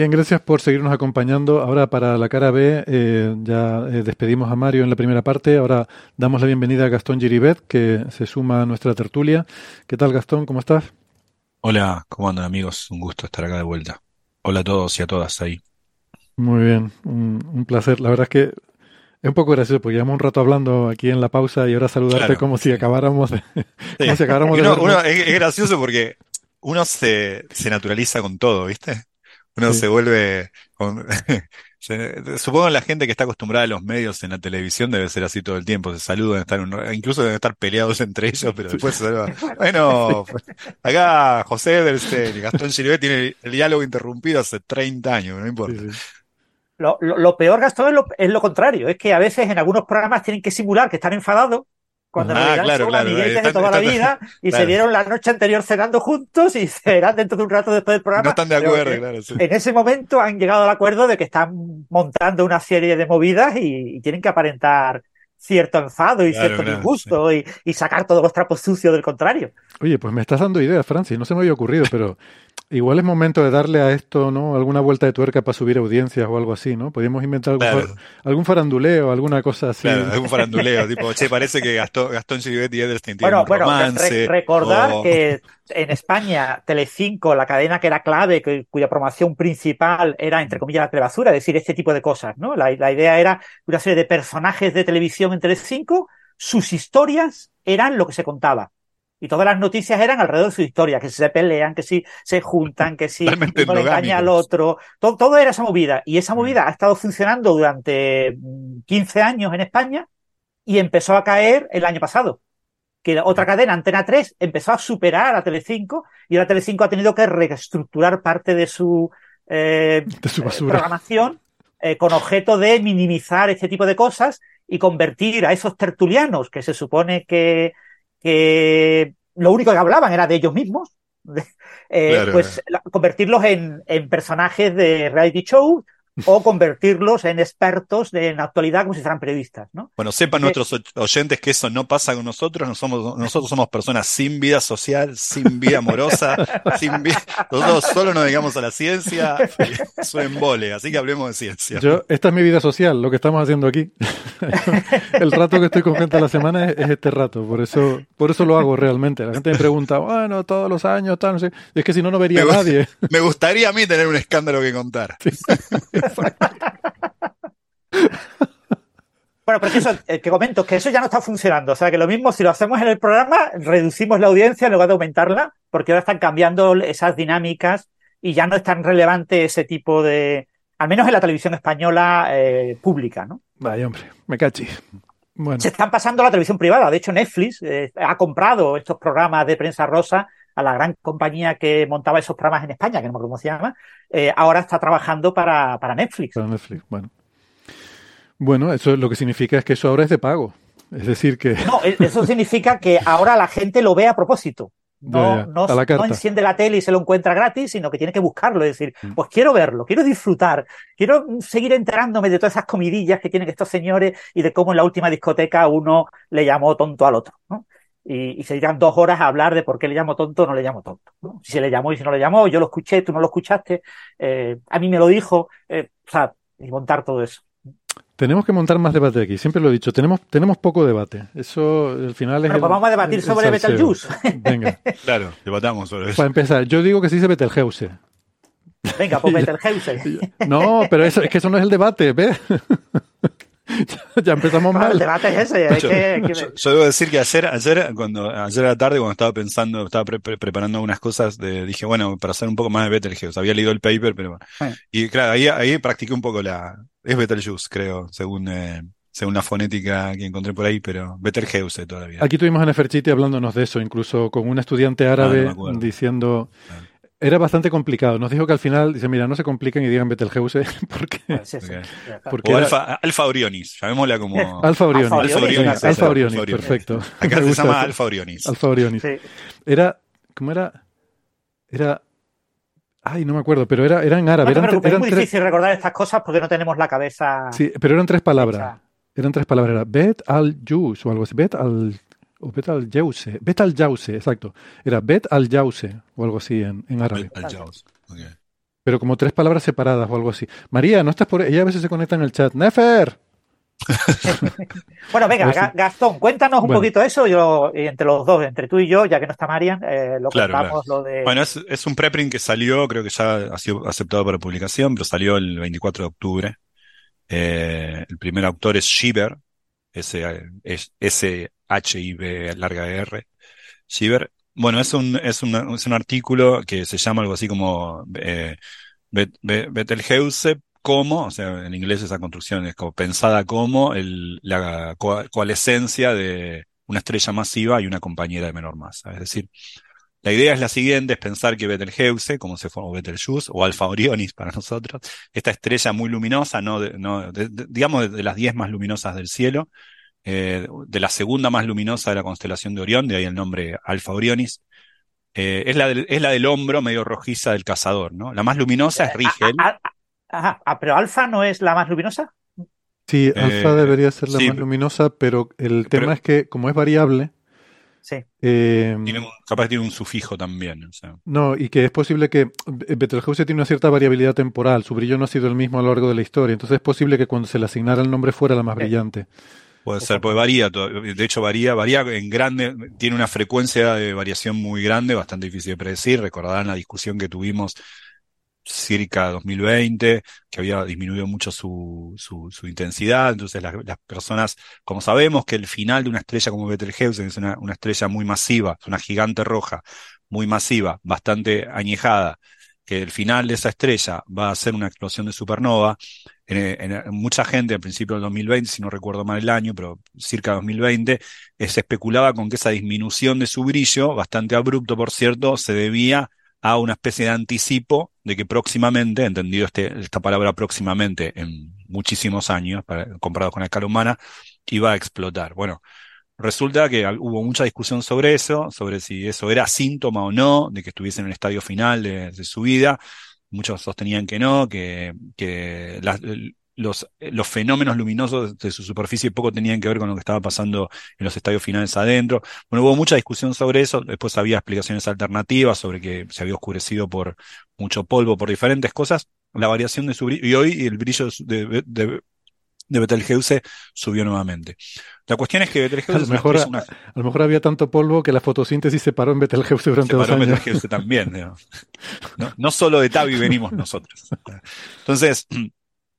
Bien, gracias por seguirnos acompañando. Ahora para la cara B eh, ya eh, despedimos a Mario en la primera parte. Ahora damos la bienvenida a Gastón Giribet, que se suma a nuestra tertulia. ¿Qué tal, Gastón? ¿Cómo estás? Hola, ¿cómo andan amigos? Un gusto estar acá de vuelta. Hola a todos y a todas ahí. Muy bien, un, un placer. La verdad es que es un poco gracioso porque llevamos un rato hablando aquí en la pausa y ahora saludarte Claro, como si sí. acabamos de, Sí. como si acabáramos de uno- es, es gracioso porque uno se, se naturaliza con todo, ¿viste? Uno Sí. se vuelve con- se- supongo la gente que está acostumbrada a los medios en la televisión debe ser así todo el tiempo, se saludan, están un- incluso deben estar peleados entre ellos, pero después se saludan. Bueno, acá José Edelstein y Gastón Gilbert tiene el diálogo interrumpido hace 30 años, no Sí, importa. sí. Lo, lo- lo peor, Gastón, es lo, es lo contrario. Es que a veces en algunos programas tienen que simular que están enfadados, cuando en Ah, realidad claro, son claro. amiguetes de Están- toda la están- vida y se vieron la noche anterior cenando juntos y se verán dentro de un rato después del No programa. están de acuerdo, claro, sí. En ese momento han llegado al acuerdo de que están montando una serie de movidas y, y tienen que aparentar cierto enfado y Claro, cierto claro, disgusto y, y sacar todos los trapos sucios del contrario. Oye, pues me estás dando ideas, Francis. No se me había ocurrido, pero igual es momento de darle a esto, ¿no? Alguna vuelta de tuerca para subir audiencias o algo así, ¿no? Podríamos inventar algún, Claro. fa- algún faranduleo, alguna cosa así. Claro, algún faranduleo, tipo, che, parece que Gastón, Gastón Gilbert y Edelstein tienen Bueno, un bueno, re- romance. recordar o- que en España, Telecinco, la cadena que era clave, que- cuya promoción principal era, entre comillas, la telebasura, es decir, este tipo de cosas, ¿no? La, la idea era una serie de personajes de televisión en Telecinco, sus historias eran lo que se contaba. Y todas las noticias eran alrededor de su historia, que si se pelean, que si se juntan, que si uno le engaña al otro. Todo, todo era esa movida. Y esa movida ha estado funcionando durante mm, 15 años en España y empezó a caer el año pasado que la otra cadena, Antena 3, empezó a superar a Telecinco y ahora Telecinco ha tenido que reestructurar parte de su, eh, De su basura. programación eh, con objeto de minimizar este tipo de cosas y convertir a esos tertulianos que se supone que, que lo único que hablaban era de ellos mismos, eh, Claro, pues convertirlos en, en personajes de reality show o convertirlos en expertos de, en actualidad como si fueran periodistas, ¿no? Bueno, sepan Eh, nuestros oy- oyentes que eso no pasa con nosotros. No somos, nosotros somos personas sin vida social, sin vida amorosa, sin vida. Nosotros solo nos dedicamos a la ciencia. y Es un embole, así que hablemos de ciencia. Yo, esta es mi vida social, lo que estamos haciendo aquí. El rato que estoy con gente a la semana es, es este rato, por eso, por eso lo hago realmente. La gente me pregunta, bueno, todos los años, tal, no sé. Y es que si no, no vería a Me nadie. Me gustaría a mí tener un escándalo que contar. Bueno, pero que eso, eh, que comento, que eso ya no está funcionando. O sea, que lo mismo, si lo hacemos en el programa, reducimos la audiencia en lugar de aumentarla, porque ahora están cambiando esas dinámicas y ya no es tan relevante ese tipo de, al menos en la televisión española eh, pública, ¿no? Vaya, hombre, me cachi. Bueno, Se están pasando a la televisión privada. De hecho, Netflix eh, ha comprado estos programas de prensa rosa a la gran compañía que montaba esos programas en España, que no me acuerdo cómo se llama. eh, ahora está trabajando para, para Netflix. para Netflix, bueno. Bueno, eso lo que significa es que eso ahora es de pago. Es decir, que No, e- eso significa que ahora la gente lo ve a propósito. No, Ya, ya, no, la no enciende la tele y se lo encuentra gratis, sino que tiene que buscarlo. Es decir, Mm. pues quiero verlo, quiero disfrutar, quiero seguir enterándome de todas esas comidillas que tienen estos señores y de cómo en la última discoteca uno le llamó tonto al otro. ¿no? Y, y se dirán dos horas a hablar de por qué le llamo tonto o no le llamo tonto. ¿no? Si se le llamó y si no le llamó, yo lo escuché, tú no lo escuchaste, eh, a mí me lo dijo, eh, o sea, y montar todo eso. tenemos que montar más debate aquí. Siempre lo he dicho, tenemos, tenemos poco debate. Eso al final es Bueno, el- pues vamos a debatir el sobre. Betelgeuse. Venga, Claro, debatamos sobre eso. para empezar, yo digo que sí se Betelgeuse. Venga, pues Betelgeuse. No, pero eso, es que eso no es el debate, ¿ves? ya empezamos mal. el debate es ese. es Yo, que- que- yo- yo debo decir que ayer, ayer, cuando, ayer a la tarde, cuando estaba pensando, estaba pre- pre- preparando algunas cosas, de- dije, bueno, para hacer un poco más de Betelgeuse. Había leído el paper, pero. Y claro, ahí, ahí practiqué un poco la, es Betelgeuse, creo, según, eh, según la fonética que encontré por ahí, pero Betelgeuse todavía. Aquí tuvimos a Neferchiti hablándonos de eso, incluso con un estudiante Ah, no árabe me acuerdo. diciendo... Claro. Era bastante complicado. Nos dijo que al final, dice, mira, no se compliquen y digan Betelgeuse, porque sí, sí. Ok. Porque O era- Alfa, Alfa Orionis, llamémosla como, Alfa Orionis. Alfa Orionis, Alfa sí, Orionis, perfecto. Acá se llama. Alfa Orionis. Alfa Orionis. Sí. Era, ¿cómo era? Era, ay, no me acuerdo, pero era, era en árabe. No te eran, preocupes, es eran muy tres, difícil recordar estas cosas porque no tenemos la cabeza sí, pero eran tres palabras. hecha. Eran tres palabras. Era Bet al Jus o algo así. Bet al, o Bet al Jause. Bet al Jause, exacto. Era Bet al Jause o algo así en, en árabe. Al Jaws. Ok. Pero como tres palabras separadas o algo así. María, no estás por. Ella a veces se conecta en el chat. Nefer. Bueno, venga, si- Gastón, cuéntanos un Bueno. poquito eso. Yo, y entre los dos, entre tú y yo, ya que no está Marian, eh, lo Claro, contamos lo de. Bueno, es, es un preprint que salió, creo que ya ha sido aceptado para publicación, pero salió el 24 de octubre. Eh, el primer autor es Shiver, S-H-I-B larga R, Shiver. Bueno, es un, es un, es un artículo que se llama algo así como eh, Bet- Be- Betelgeuse como, o sea, en inglés esa construcción es como pensada como el, la co- coalescencia de una estrella masiva y una compañera de menor masa. Es decir, la idea es la siguiente, es pensar que Betelgeuse, como se forma Betelgeuse, o Alfa Orionis para nosotros, esta estrella muy luminosa, no, de- no digamos de las 10 más luminosas del cielo, eh, de la segunda más luminosa de la constelación de Orión, de ahí el nombre Alfa Orionis, eh, es, la del, es la del hombro medio rojiza del cazador, ¿no? La más luminosa es Rigel. Ah, ah, ah, ajá, ah, pero Alfa no es la más luminosa. Sí, Eh, alfa debería ser la sí, más luminosa, pero el pero- tema es que, como es variable, Sí. eh, Tiene un- capaz que tiene un sufijo también, o sea. no, y que es posible que eh, Betelgeuse tiene una cierta variabilidad temporal, su brillo no ha sido el mismo a lo largo de la historia, entonces es posible que cuando se le asignara el nombre fuera la más Sí. brillante. Puede ser, pues varía, de hecho varía, varía en grande, tiene una frecuencia de variación muy grande, bastante difícil de predecir. Recordarán la discusión que tuvimos circa 2020, que había disminuido mucho su, su, su intensidad, entonces las, las personas, como sabemos que el final de una estrella como Betelgeuse es una, una estrella muy masiva, es una gigante roja, muy masiva, bastante añejada, que el final de esa estrella va a ser una explosión de supernova, en, mucha gente al principio del 2020, si no recuerdo mal el año, pero circa 2020, eh, se especulaba con que esa disminución de su brillo, bastante abrupto por cierto, se debía a una especie de anticipo de que próximamente, entendido este, esta palabra próximamente en muchísimos años, para- comparado con la escala humana, iba a explotar. Bueno, resulta que hubo mucha discusión sobre eso, sobre si eso era síntoma o no de que estuviese en el estadio final de, su vida. Muchos sostenían que no, que, que los, los fenómenos luminosos de su superficie poco tenían que ver con lo que estaba pasando en los estadios finales adentro. Bueno, hubo mucha discusión sobre eso. Después había explicaciones alternativas sobre que se había oscurecido por mucho polvo, por diferentes cosas. La variación de su brillo, y hoy el brillo de, de, de- Betelgeuse subió nuevamente. La cuestión es que A Betelgeuse lo es una mejor, una- a lo mejor había tanto polvo que la fotosíntesis se paró en Betelgeuse durante se dos paró años. Betelgeuse también. No, no solo de Tavi venimos nosotros. Entonces,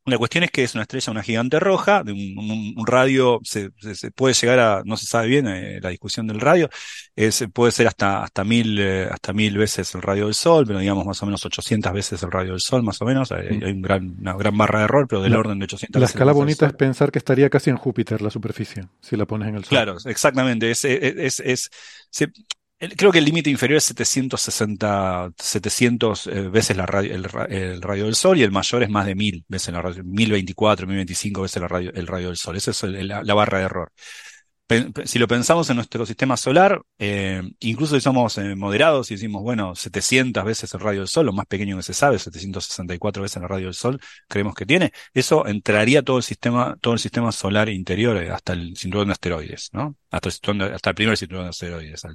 la cuestión es que es una estrella, una gigante roja, de un, un- un radio, se, se- se puede llegar a, no se sabe bien eh, la discusión del radio, es, puede ser hasta, hasta mil, eh, hasta mil veces el radio del Sol, pero digamos más o menos 800 veces el radio del Sol, más o menos. Hay, hay un gran, una gran barra de error, pero del La- orden de 800 La veces escala bonita es pensar que estaría casi en Júpiter la superficie, si la pones en el Sol. Claro, exactamente. Es, es, es, es- se- creo que el límite inferior es 760, 700 eh, veces la radio, el, ra- el radio del Sol y el mayor es más de 1000 veces la radio, 1024, 1025 veces el radio del Sol. Esa es la, barra de error. Si lo pensamos en nuestro sistema solar, eh, incluso si somos eh, moderados y decimos, bueno, 700 veces el radio del Sol, lo más pequeño que se sabe, 764 veces el radio del Sol, creemos que tiene, eso entraría todo el sistema, todo el sistema solar interior, hasta el cinturón de asteroides, ¿no? Hasta el, primer cinturón de asteroides,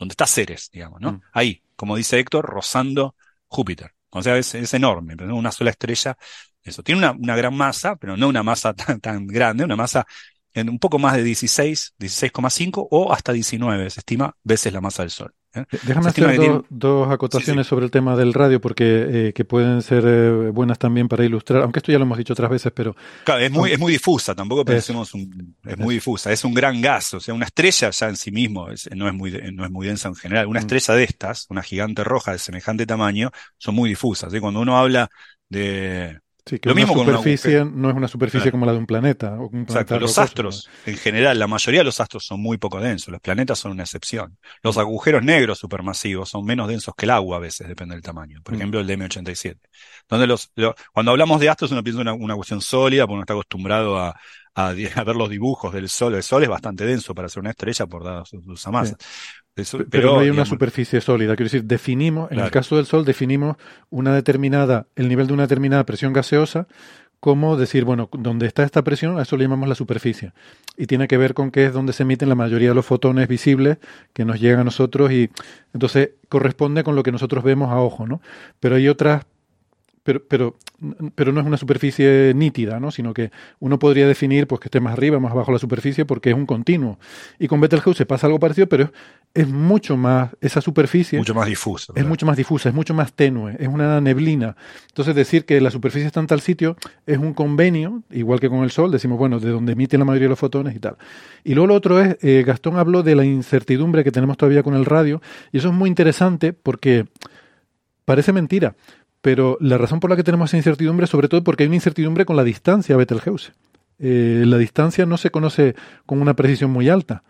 donde está Ceres, digamos, ¿no? Mm. Ahí, como dice Héctor, rozando Júpiter. O sea, es, es enorme, pero una sola estrella. Eso tiene una, una gran masa, pero no una masa tan, tan grande, una masa en un poco más de 16, 16,5 o hasta 19, se estima, veces la masa del Sol. ¿Eh? Déjame hacer dos, tiene- dos acotaciones Sí, sobre el tema del radio, porque eh, que pueden ser eh, buenas también para ilustrar, aunque esto ya lo hemos dicho otras veces, pero Claro, es muy, es muy difusa, tampoco pensemos un, es muy difusa, es un gran gas, o sea, una estrella ya en sí mismo es- no es muy, no es muy densa en general. Una Mm. estrella de estas, una gigante roja de semejante tamaño, son muy difusas. ¿sí? Cuando uno habla de, sí, que Lo una mismo con un superficie no es una superficie Claro. como la de un planeta. O un Exacto, los rocoso, astros, en general, la mayoría de los astros son muy poco densos, los planetas son una excepción. Los agujeros negros supermasivos son menos densos que el agua a veces, depende del tamaño. Por Mm. ejemplo, el de M87. Donde los, lo- cuando hablamos de astros, uno piensa en una, una cuestión sólida, porque uno está acostumbrado a, a ver los dibujos del Sol. El Sol es bastante denso para ser una estrella por dada su, su masa. Pero, pero no hay una superficie sólida. Quiero decir, definimos, en el caso del Sol, definimos una determinada, el nivel de una determinada presión gaseosa, como decir, bueno, donde está esta presión, a eso le llamamos la superficie. Y tiene que ver con que es donde se emiten la mayoría de los fotones visibles que nos llegan a nosotros y entonces corresponde con lo que nosotros vemos a ojo, ¿no? Pero hay otras pero, pero, pero no es una superficie nítida, ¿no? sino que uno podría definir pues, que esté más arriba, más abajo la superficie, porque es un continuo. Y con Betelgeuse pasa algo parecido, pero es, mucho más, esa superficie mucho más difuso. es mucho más difusa, es mucho más tenue, es una neblina. Entonces decir que la superficie está en tal sitio es un convenio, igual que con el Sol, decimos, bueno, de donde emiten la mayoría de los fotones y tal. Y luego lo otro es, eh, Gastón habló de la incertidumbre que tenemos todavía con el radio, y eso es muy interesante porque parece mentira, pero la razón por la que tenemos esa incertidumbre es sobre todo porque hay una incertidumbre con la distancia a Betelgeuse. Eh, la distancia no se conoce con una precisión muy alta.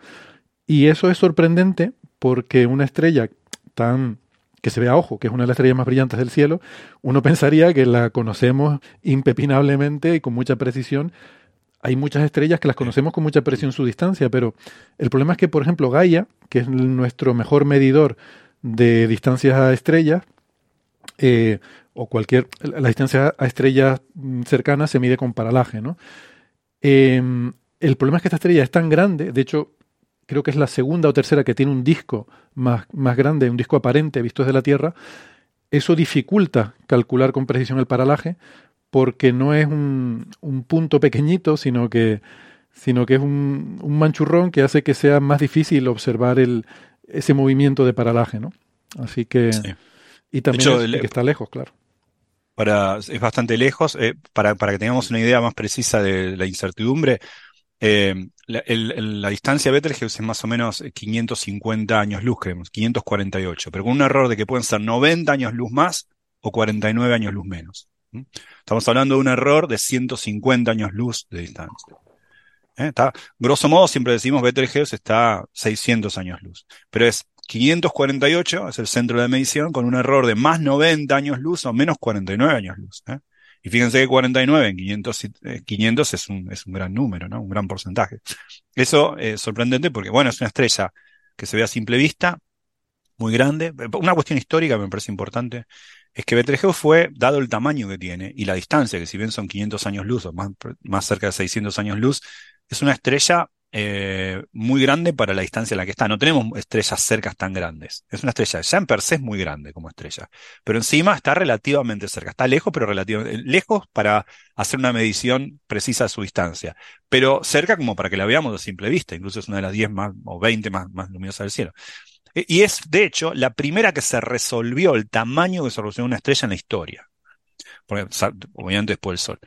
Y eso es sorprendente porque una estrella tan que se ve a ojo, que es una de las estrellas más brillantes del cielo, uno pensaría que la conocemos impepinablemente y con mucha precisión. Hay muchas estrellas que las conocemos con mucha precisión su distancia, pero el problema es que, por ejemplo, Gaia, que es nuestro mejor medidor de distancias a estrellas, eh, o cualquier, la distancia a estrellas mm, cercanas se mide con paralaje, ¿no? Eh, el problema es que esta estrella es tan grande, de hecho, creo que es la segunda o tercera que tiene un disco más, más grande, un disco aparente visto desde la Tierra, eso dificulta calcular con precisión el paralaje porque no es un, un punto pequeñito, sino que, sino que es un, un, manchurrón que hace que sea más difícil observar el, ese movimiento de paralaje, ¿no? Así que... Sí. Y también hecho, es, el- que está lejos, claro. Para, es bastante lejos. eh, para, para que tengamos una idea más precisa de la incertidumbre, eh, la, distancia a Betelgeuse es más o menos 550 años luz, creemos, 548, pero con un error de que pueden ser 90 años luz más o 49 años luz menos. Estamos hablando de un error de 150 años luz de distancia. ¿Eh? Está, grosso modo, siempre decimos Betelgeuse está 600 años luz, pero es 548, es el centro de medición, con un error de más 90 años luz o menos 49 años luz. ¿eh? Y fíjense que 49 en 500, eh, 500 es un, es un gran número, ¿no? Un gran porcentaje. Eso es sorprendente porque, bueno, es una estrella que se ve a simple vista, muy grande. Una cuestión histórica me parece importante es que Betelgeuse fue, dado el tamaño que tiene y la distancia, que si bien son 500 años luz o más, más cerca de 600 años luz, es una estrella eh, muy grande para la distancia en la que está. No tenemos estrellas cercas tan grandes. Es una estrella, ya en per se es muy grande como estrella, pero encima está relativamente cerca. Está lejos, pero relativamente lejos para hacer una medición precisa de su distancia, pero cerca como para que la veamos a simple vista. Incluso es una de las 10 más o 20 más, más luminosas del cielo. Y es, de hecho, la primera que se resolvió el tamaño que se resolvió una estrella en la historia. Obviamente después del Sol.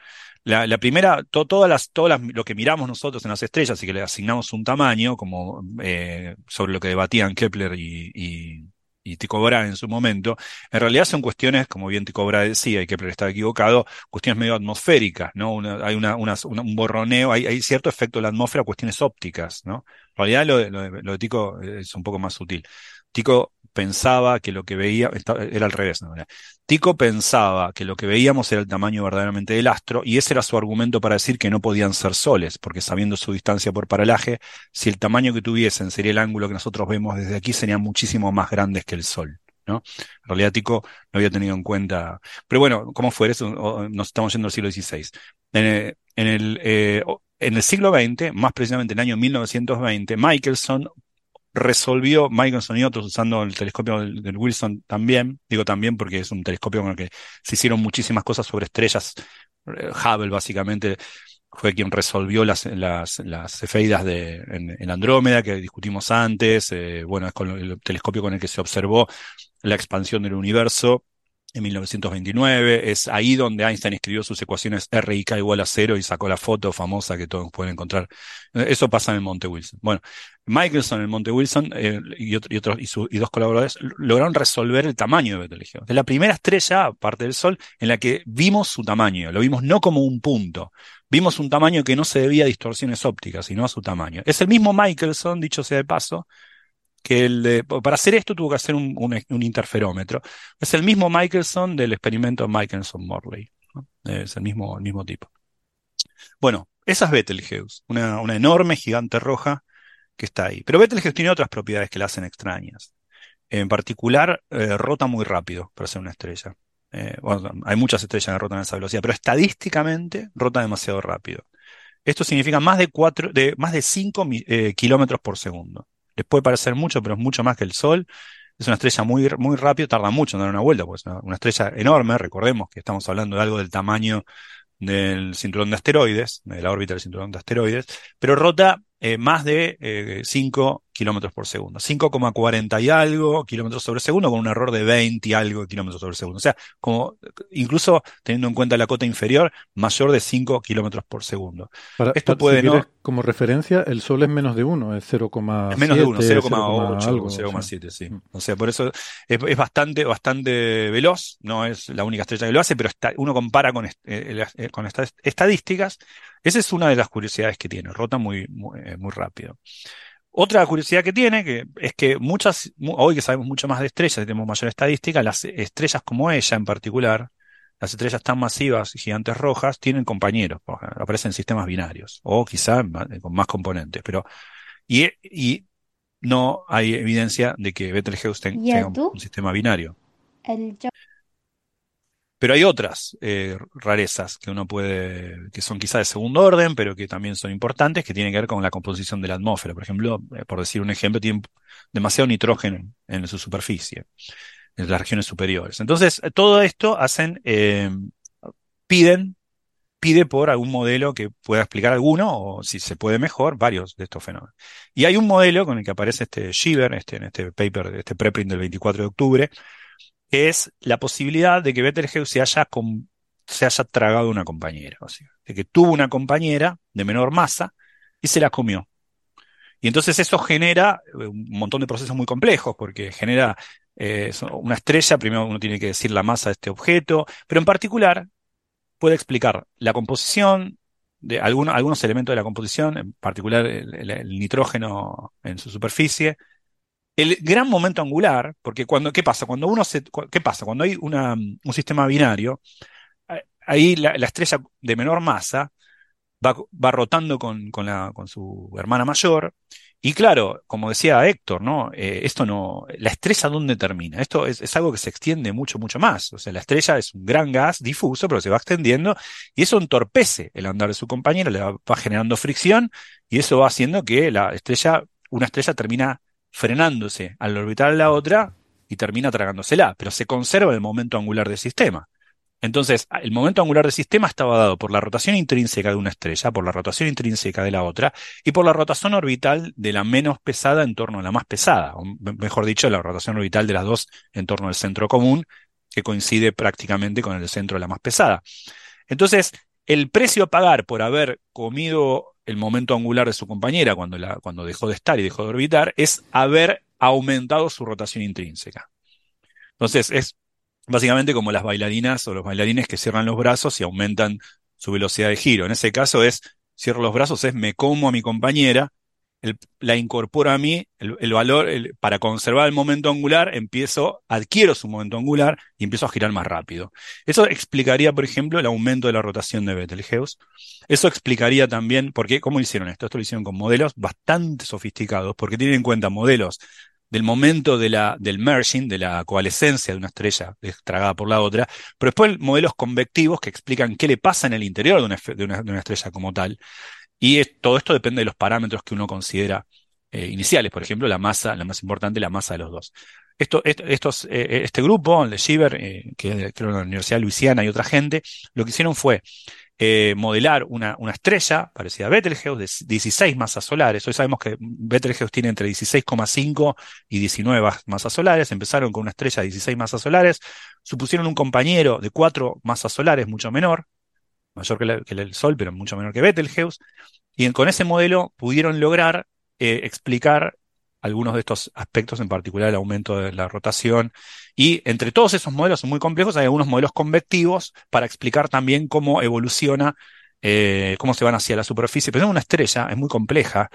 La, la primera, to, todas las, todas las, lo que miramos nosotros en las estrellas y que le asignamos un tamaño, como eh, sobre lo que debatían Kepler y, y, y Tycho Brahe en su momento, en realidad son cuestiones, como bien Tycho Brahe decía, y Kepler estaba equivocado, cuestiones medio atmosféricas, ¿no? Hay una, una, un borroneo, hay, hay, cierto efecto de la atmósfera, cuestiones ópticas, ¿no? En realidad lo lo lo de Tycho es un poco más sutil. Tycho pensaba que lo que veía, era al revés, ¿no? Tycho pensaba que lo que veíamos era el tamaño verdaderamente del astro, y ese era su argumento para decir que no podían ser soles, porque sabiendo su distancia por paralaje, si el tamaño que tuviesen sería el ángulo que nosotros vemos desde aquí, serían muchísimo más grandes que el Sol. ¿no? En realidad Tycho no había tenido en cuenta. Pero bueno, como fuera, eso, nos estamos yendo al siglo XVI. En el, en el, eh, en el siglo XX, más precisamente en el año 1920, Michelson resolvió Michelson y otros usando el telescopio del, Wilson también, digo también porque es un telescopio con el que se hicieron muchísimas cosas sobre estrellas, Hubble básicamente, fue quien resolvió las, las, las efeidas de, en, Andrómeda que discutimos antes, eh, bueno, es con el telescopio con el que se observó la expansión del universo en 1929. Es ahí donde Einstein escribió sus ecuaciones R y K igual a cero y sacó la foto famosa que todos pueden encontrar. Eso pasa en el Monte Wilson. Bueno, Michelson en el Monte Wilson eh, y, otro, y, otros, y, dos colaboradores lograron resolver el tamaño de Betelgeuse. Es la primera estrella, aparte del Sol, en la que vimos su tamaño. Lo vimos no como un punto. Vimos un tamaño que no se debía a distorsiones ópticas, sino a su tamaño. Es el mismo Michelson, dicho sea de paso, que el para hacer esto tuvo que hacer un, interferómetro. Es el mismo Michelson del experimento Michelson-Morley. Es el mismo, el mismo tipo. Bueno, esa es Betelgeuse, una, una enorme gigante roja que está ahí. Pero Betelgeuse tiene otras propiedades que la hacen extrañas. En particular, eh, rota muy rápido para ser una estrella. Eh, hay muchas estrellas que rotan a esa velocidad, pero estadísticamente rota demasiado rápido. Esto significa más de, cuatro, de, más de 5 eh, kilómetros por segundo. Les puede parecer mucho, pero es mucho más que el Sol. Es una estrella muy, muy rápida, tarda mucho en dar una vuelta, pues una, una estrella enorme. Recordemos que estamos hablando de algo del tamaño del cinturón de asteroides, de la órbita del cinturón de asteroides, pero rota eh, más de 5 eh, kilómetros por segundo. 5,40 y algo kilómetros sobre segundo con un error de 20 y algo kilómetros sobre segundo. O sea, como incluso teniendo en cuenta la cota inferior, mayor de 5 kilómetros por segundo. Esto puede no... Como referencia, el Sol es menos de 1, es 0,7. Es menos de 1, 0,8, 0,7, sí. O sea, por eso es, bastante, bastante veloz, no es la única estrella que lo hace, pero está, uno compara con, eh, con estas estadísticas esa es una de las curiosidades que tiene, rota muy, muy, eh, rápido. Otra curiosidad que tiene que es que muchas, hoy que sabemos mucho más de estrellas y tenemos mayor estadística, las estrellas como ella en particular, las estrellas tan masivas y gigantes rojas, tienen compañeros, aparecen en sistemas binarios, o quizá con más componentes, pero y, y no hay evidencia de que Betelgeuse tenga un, sistema binario. Pero hay otras eh, rarezas que uno puede, que son quizás de segundo orden, pero que también son importantes, que tienen que ver con la composición de la atmósfera. Por ejemplo, eh, por decir un ejemplo, tiene demasiado nitrógeno en su superficie, en las regiones superiores. Entonces, todo esto hacen, eh, piden, pide por algún modelo que pueda explicar alguno, o si se puede mejor, varios de estos fenómenos. Y hay un modelo con el que aparece este Shiver, este, en este paper, este preprint del 24 de octubre, es la posibilidad de que Betelgeuse se haya, tragado una compañera, o sea, de que tuvo una compañera de menor masa y se la comió. Y entonces eso genera eh, un montón de procesos muy complejos, porque genera eh, una estrella, primero uno tiene que decir la masa de este objeto, pero en particular puede explicar la composición de algunos elementos de la composición, en particular el nitrógeno en su superficie, el gran momento angular, porque cuando, ¿qué pasa? Cuando uno se, ¿qué pasa? Cuando hay un sistema binario, ahí la, estrella de menor masa va, va rotando con, con, la, con, su hermana mayor. Y claro, como decía Héctor, ¿no? Eh, esto no, la estrella dónde termina? Esto es, es, algo que se extiende mucho, mucho más. O sea, la estrella es un gran gas difuso, pero se va extendiendo y eso entorpece el andar de su compañero, le va, va generando fricción y eso va haciendo que la estrella, una estrella termina frenándose al orbitar la otra y termina tragándosela, pero se conserva el momento angular del sistema. Entonces, el momento angular del sistema estaba dado por la rotación intrínseca de una estrella, por la rotación intrínseca de la otra, y por la rotación orbital de la menos pesada en torno a la más pesada, o mejor dicho, la rotación orbital de las dos en torno al centro común, que coincide prácticamente con el centro de la más pesada. Entonces, el precio a pagar por haber comido el momento angular de su compañera cuando, la, cuando dejó de estar y dejó de orbitar es haber aumentado su rotación intrínseca. Entonces, es básicamente como las bailarinas o los bailarines que cierran los brazos y aumentan su velocidad de giro. En ese caso es, cierro los brazos, es me como a mi compañera la incorporo a mí, el, valor, para conservar el momento angular, empiezo, adquiero su momento angular y empiezo a girar más rápido. Eso explicaría, por ejemplo, el aumento de la rotación de Betelgeuse. Eso explicaría también, porque, ¿cómo hicieron esto? Esto lo hicieron con modelos bastante sofisticados, porque tienen en cuenta modelos del momento de la, del merging, de la coalescencia de una estrella estragada por la otra, pero después modelos convectivos que explican qué le pasa en el interior de una estrella como tal. Y todo esto depende de los parámetros que uno considera eh, iniciales, por ejemplo, la masa, la más importante, la masa de los dos. Esto, estos, eh, eh, este grupo, el de Shiver, que es de la Universidad de Luisiana y otra gente, lo que hicieron fue modelar una, una, estrella parecida a Betelgeuse de 16 masas solares. Hoy sabemos que Betelgeuse tiene entre 16,5 y 19 masas solares. Empezaron con una estrella de 16 masas solares, supusieron un compañero de 4 masas solares, mucho menor, mayor que, el Sol, pero mucho menor que Betelgeuse. Y con ese modelo pudieron lograr eh, explicar algunos de estos aspectos, en particular el aumento de la rotación. Y entre todos esos modelos son muy complejos, hay algunos modelos convectivos para explicar también cómo evoluciona, eh, cómo se van hacia la superficie. Pero es una estrella, es muy compleja.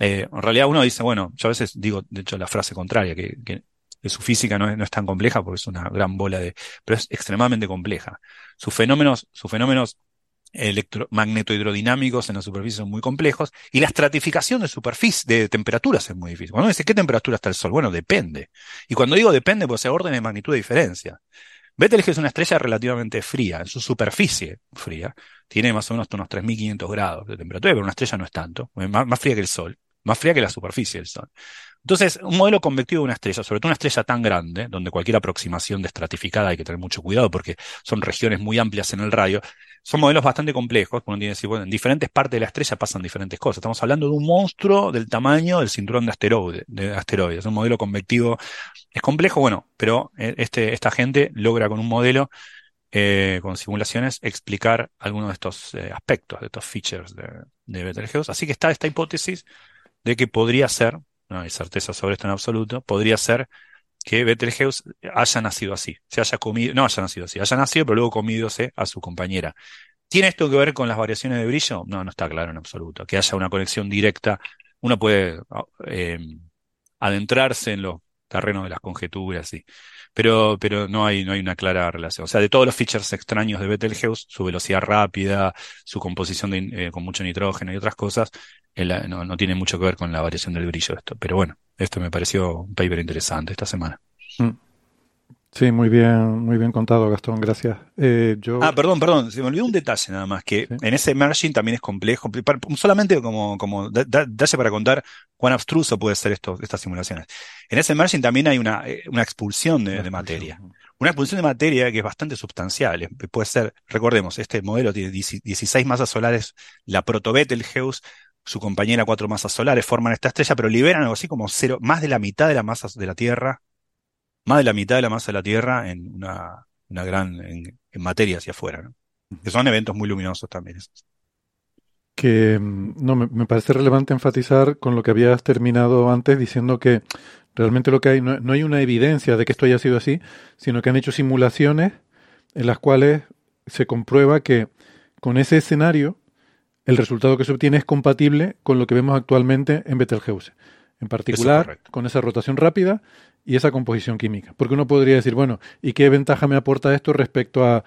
Eh, en realidad uno dice, bueno, yo a veces digo, de hecho, la frase contraria, que, su física no es, no es, tan compleja porque es una gran bola de, pero es extremadamente compleja. Sus fenómenos, sus fenómenos magnetohidrodinámicos en la superficie son muy complejos y la estratificación de superficie, de temperaturas es muy difícil. Cuando uno dice, ¿qué temperatura está el Sol? Bueno, depende. Y cuando digo depende, pues se orden de magnitud de diferencia. Betelgeuse es una estrella relativamente fría, en su superficie fría, tiene más o menos unos 3.500 grados de temperatura, pero una estrella no es tanto, más, más fría que el Sol, más fría que la superficie del Sol. Entonces, un modelo convectivo de una estrella, sobre todo una estrella tan grande, donde cualquier aproximación de estratificada hay que tener mucho cuidado porque son regiones muy amplias en el radio, son modelos bastante complejos, uno tiene que decir, bueno, en diferentes partes de la estrella pasan diferentes cosas. Estamos hablando de un monstruo del tamaño del cinturón de, asteroide, de asteroides. Un modelo convectivo es complejo, bueno, pero eh, este, esta gente logra con un modelo, eh, con simulaciones, explicar algunos de estos eh, aspectos, de estos features de, de Betelgeuse. Así que está esta hipótesis de que podría ser, no hay certeza sobre esto en absoluto, podría ser que Betelgeuse haya nacido así, se haya comido, no haya nacido así, haya nacido pero luego comiéndose a su compañera. ¿Tiene esto que ver con las variaciones de brillo? No, no está claro en absoluto. Que haya una conexión directa, uno puede eh, adentrarse en los terrenos de las conjeturas, sí. Pero, pero no hay, no hay una clara relación. O sea, de todos los features extraños de Betelgeuse, su velocidad rápida, su composición eh, con mucho nitrógeno y otras cosas, no, no tiene mucho que ver con la variación del brillo esto. Pero bueno, esto me pareció un paper interesante esta semana. Mm. Sí, muy bien, muy bien contado, Gastón, gracias. Eh, yo... Ah, perdón, perdón, se me olvidó un detalle nada más, que en ese merging también es complejo, solamente como, como detalle para contar cuán abstruso puede ser esto, estas simulaciones. En ese merging también hay una, eh, una expulsión de, materia. Una expulsión de materia que es bastante sustancial. Puede ser, recordemos, este modelo tiene 16 masas solares, la proto-Betelgeuse, su compañera cuatro masas solares, forman esta estrella, pero liberan algo así como cero, más de la mitad de la masa de la Tierra, más de la mitad de la masa de la Tierra en una, una gran, en, materia hacia afuera, ¿no? Que son eventos muy luminosos también. Que mm, no, me, parece relevante enfatizar con lo que habías terminado antes diciendo que realmente lo que hay, no, no hay una evidencia de que esto haya sido así, sino que han hecho simulaciones en las cuales se comprueba que con ese escenario el resultado que se obtiene es compatible con lo que vemos actualmente en Betelgeuse. En particular, con esa rotación rápida y esa composición química. Porque uno podría decir, bueno, ¿y qué ventaja me aporta esto respecto a,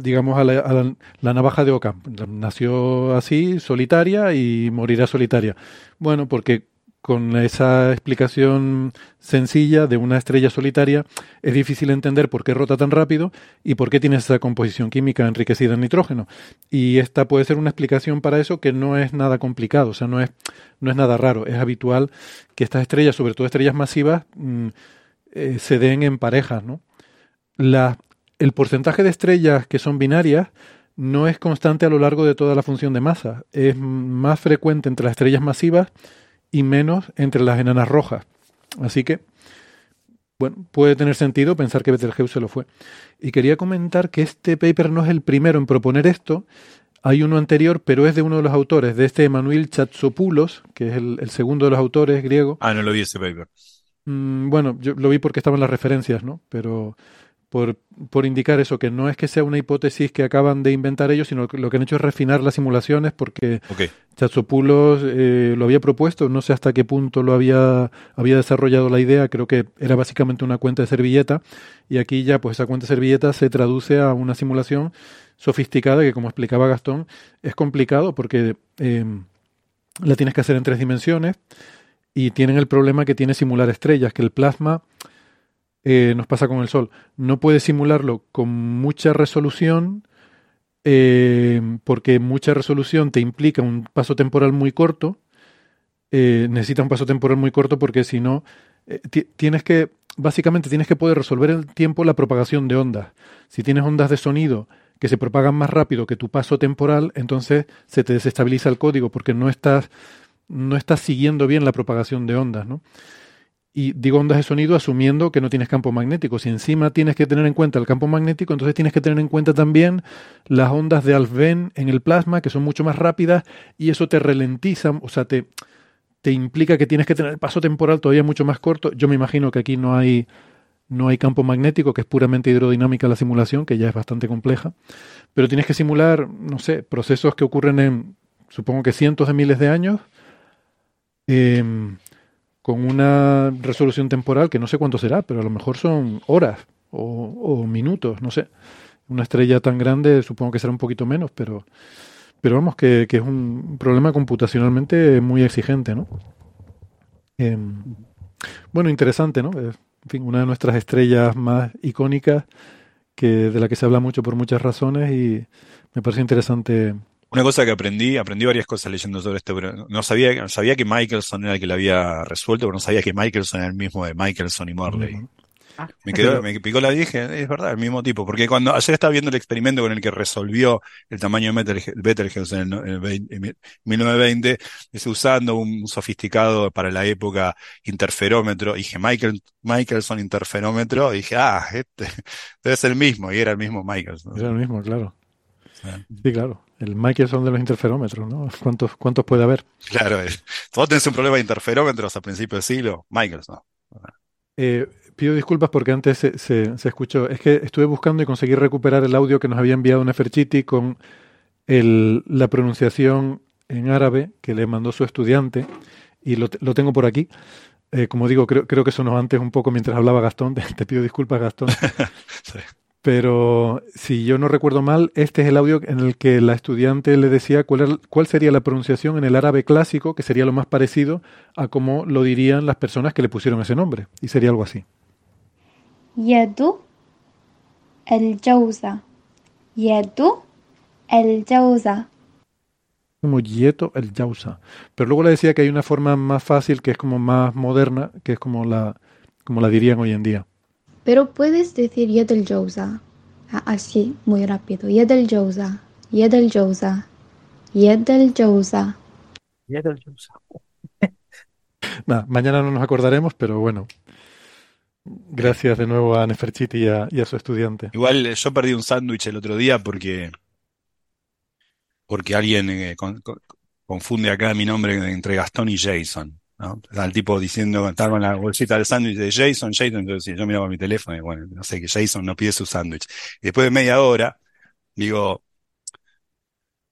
digamos, a, la, navaja de Ockham? Nació así, solitaria, y morirá solitaria. Bueno, porque con esa explicación sencilla de una estrella solitaria, es difícil entender por qué rota tan rápido y por qué tiene esa composición química enriquecida en nitrógeno. Y esta puede ser una explicación para eso que no es nada complicado, o sea, no es, no es nada raro. Es habitual que estas estrellas, sobre todo estrellas masivas, mm, eh, se den en parejas. ¿no? La, el porcentaje de estrellas que son binarias no es constante a lo largo de toda la función de masa. Es más frecuente entre las estrellas masivas y menos entre las enanas rojas. Así que, bueno, puede tener sentido pensar que Betelgeuse lo fue. Y quería comentar que este paper no es el primero en proponer esto. Hay uno anterior, pero es de uno de los autores, de este Emanuel Chatsopoulos, que es el, segundo de los autores griego. Ah, no lo vi ese paper. Mm, bueno, yo lo vi porque estaban las referencias, ¿no? Pero por, por, indicar eso, que no es que sea una hipótesis que acaban de inventar ellos, sino que lo que han hecho es refinar las simulaciones porque okay. Chatsopoulos eh, lo había propuesto, no sé hasta qué punto lo había, había desarrollado la idea, creo que era básicamente una cuenta de servilleta. Y aquí ya pues esa cuenta de servilleta se traduce a una simulación sofisticada que como explicaba Gastón es complicado porque eh, la tienes que hacer en tres dimensiones y tienen el problema que tiene simular estrellas, que el plasma eh, nos pasa con el Sol. No puede simularlo con mucha resolución eh, porque mucha resolución te implica un paso temporal muy corto. Eh, necesita un paso temporal muy corto porque si no, tienes que, básicamente tienes que poder resolver el tiempo la propagación de ondas. Si tienes ondas de sonido que se propagan más rápido que tu paso temporal, entonces se te desestabiliza el código porque no estás, no estás siguiendo bien la propagación de ondas, ¿no? Y digo ondas de sonido asumiendo que no tienes campo magnético. Si encima tienes que tener en cuenta el campo magnético, entonces tienes que tener en cuenta también las ondas de Alfvén en el plasma, que son mucho más rápidas, y eso te ralentiza, o sea, te, te implica que tienes que tener el paso temporal todavía mucho más corto. Yo me imagino que aquí no hay, no hay campo magnético, que es puramente hidrodinámica la simulación, que ya es bastante compleja. Pero tienes que simular, no sé, procesos que ocurren en, supongo que cientos de miles de años. Eh, con una resolución temporal que no sé cuánto será, pero a lo mejor son horas o, minutos, no sé. Una estrella tan grande supongo que será un poquito menos, pero, pero vamos, que, es un problema computacionalmente muy exigente, ¿no? Em, bueno, interesante, ¿no? En fin, una de nuestras estrellas más icónicas, que, de la que se habla mucho por muchas razones y me parece interesante una cosa que aprendí, aprendí varias cosas leyendo sobre esto, pero no sabía, sabía que Michelson era el que lo había resuelto, pero no sabía que Michelson era el mismo de Michelson y Morley. Ah. Me, quedó, me picó la dije, es verdad, el mismo tipo, porque cuando ayer estaba viendo el experimento con el que resolvió el tamaño de Betelgeuse en, el, 1920, dice usando un sofisticado para la época interferómetro, dije Michael, Michelson interferómetro, dije, ah, este debe ser el mismo, y era el mismo Michelson. Era el mismo, claro. Sí, claro. El Michelson de los interferómetros, ¿no? ¿Cuántos, cuántos puede haber? Claro, eh. todos tenés un problema de interferómetros a principios de siglo. Michelson. Eh, pido disculpas porque antes se, se, escuchó. Es que estuve buscando y conseguí recuperar el audio que nos había enviado Neferchiti con el, la pronunciación en árabe que le mandó su estudiante y lo, lo tengo por aquí. Eh, como digo, creo, creo que sonó antes un poco mientras hablaba Gastón. Te, te pido disculpas, Gastón. sí. Pero si yo no recuerdo mal, este es el audio en el que la estudiante le decía cuál, cuál sería la pronunciación en el árabe clásico, que sería lo más parecido a cómo lo dirían las personas que le pusieron ese nombre. Y sería algo así. Yedu el jauza. Yedu el jauza. Como yeto el jauza. Pero luego le decía que hay una forma más fácil, que es como más moderna, que es como la, como la dirían hoy en día. Pero puedes decir Yedel Jouza, así, muy rápido. Yedel Jouza, Yedel Jouza, Yedel Jouza. Yedel Jouza. mañana no nos acordaremos, pero bueno. Gracias de nuevo a Neferchiti y a, y a su estudiante. Igual eh, yo perdí un sándwich el otro día porque porque alguien eh, confunde acá mi nombre entre Gastón y Jason. ¿No? El tipo diciendo, estaba en la bolsita del sándwich de Jason, Jason, entonces yo miraba mi teléfono y bueno, no sé, que Jason no pide su sándwich. Y después de media hora, digo,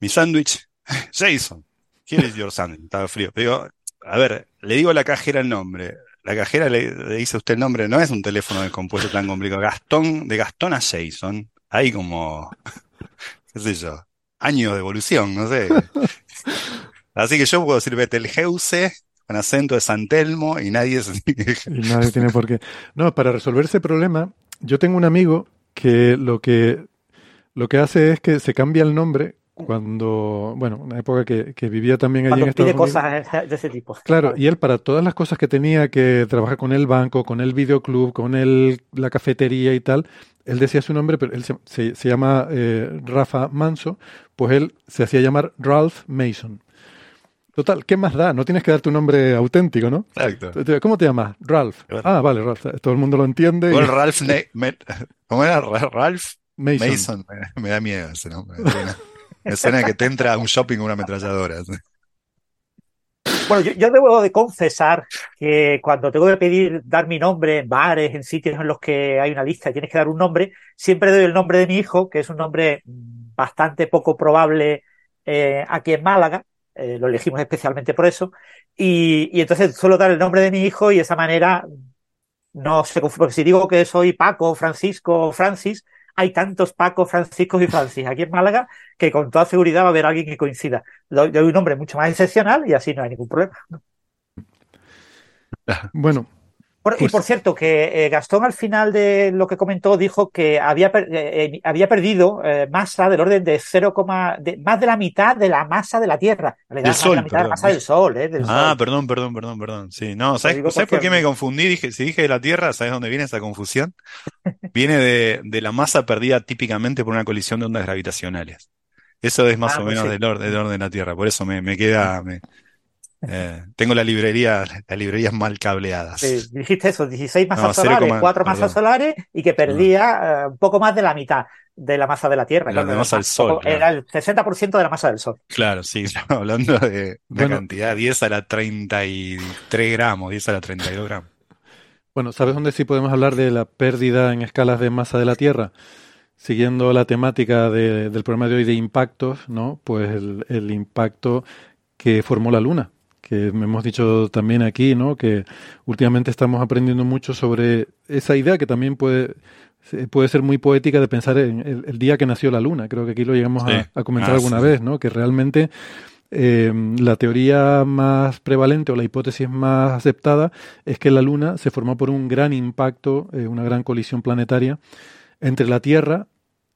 mi sándwich, Jason, ¿quién es your sándwich? Estaba frío. Digo, a ver, le digo a la cajera el nombre. La cajera le, dice a usted el nombre, no es un teléfono descompuesto tan complicado. Gastón, de Gastón a Jason, hay como, qué sé yo, años de evolución, no sé. Así que yo puedo decir Betelgeuse con acento de San Telmo y nadie, y nadie tiene por qué. No, para resolver ese problema, yo tengo un amigo que lo que lo que hace es que se cambia el nombre cuando, bueno, una época que, que vivía también allí en Estados pide cosas de ese tipo. Claro, y él para todas las cosas que tenía que trabajar con el banco, con el videoclub, con el, la cafetería y tal, él decía su nombre, pero él se, se, llama eh, Rafa Manso, pues él se hacía llamar Ralph Mason. Total, ¿qué más da? No tienes que dar tu nombre auténtico, ¿no? Exacto. ¿Cómo te llamas? Ralph. Ah, vale, Ralph. Todo el mundo lo entiende. Ralph ¿Cómo era? Ralph Mason. Me, da miedo ese nombre. Me suena que te entra a un shopping con una ametralladora. Bueno, yo, yo, debo de confesar que cuando tengo que pedir dar mi nombre en bares, en sitios en los que hay una lista y tienes que dar un nombre, siempre doy el nombre de mi hijo, que es un nombre bastante poco probable eh, aquí en Málaga, eh, lo elegimos especialmente por eso, y, entonces suelo dar el nombre de mi hijo y de esa manera no sé, porque si digo que soy Paco, Francisco, Francis, hay tantos Paco, Francisco y Francis aquí en Málaga que con toda seguridad va a haber alguien que coincida. Doy, un nombre mucho más excepcional y así no hay ningún problema. Bueno, Por, y por cierto, que eh, Gastón al final de lo que comentó dijo que había, per- eh, eh, había perdido eh, masa del orden de 0, de, más de la mitad de la masa de la Tierra. Del Sol, la mitad de la masa del Sol, ¿eh? Del Ah, Sol. perdón, perdón, perdón, perdón. Sí, no, ¿sabes, ¿sabes por qué me confundí? Dije, si dije de la Tierra, ¿sabes dónde viene esa confusión? Viene de, de la masa perdida típicamente por una colisión de ondas gravitacionales. Eso es más Ah, o pues menos sí. del orden, del orden de la Tierra. Por eso me, me queda, me- eh, tengo la librería, las librerías mal cableadas. Sí, dijiste eso, 16 masas No, solares, coma- 4 masas perdón. solares y que perdía eh, un poco más de la mitad de la masa de la Tierra. De la- de masa del Sol, poco- claro. Era el 60% de la masa del Sol. Claro, sí, estamos hablando de una Bueno. cantidad 10 a la 33 gramos, 10 a la 32 gramos. Bueno, ¿sabes dónde sí podemos hablar de la pérdida en escalas de masa de la Tierra? Siguiendo la temática de- del programa de hoy de impactos, ¿no? Pues el, el impacto que formó la Luna, que me hemos dicho también aquí, ¿no? Que últimamente estamos aprendiendo mucho sobre esa idea que también puede, puede ser muy poética de pensar en el, el día que nació la Luna. Creo que aquí lo llegamos Sí. a, a comentar Ah, alguna sí. vez, ¿no? Que realmente eh, la teoría más prevalente o la hipótesis más aceptada es que la Luna se formó por un gran impacto, eh, una gran colisión planetaria entre la Tierra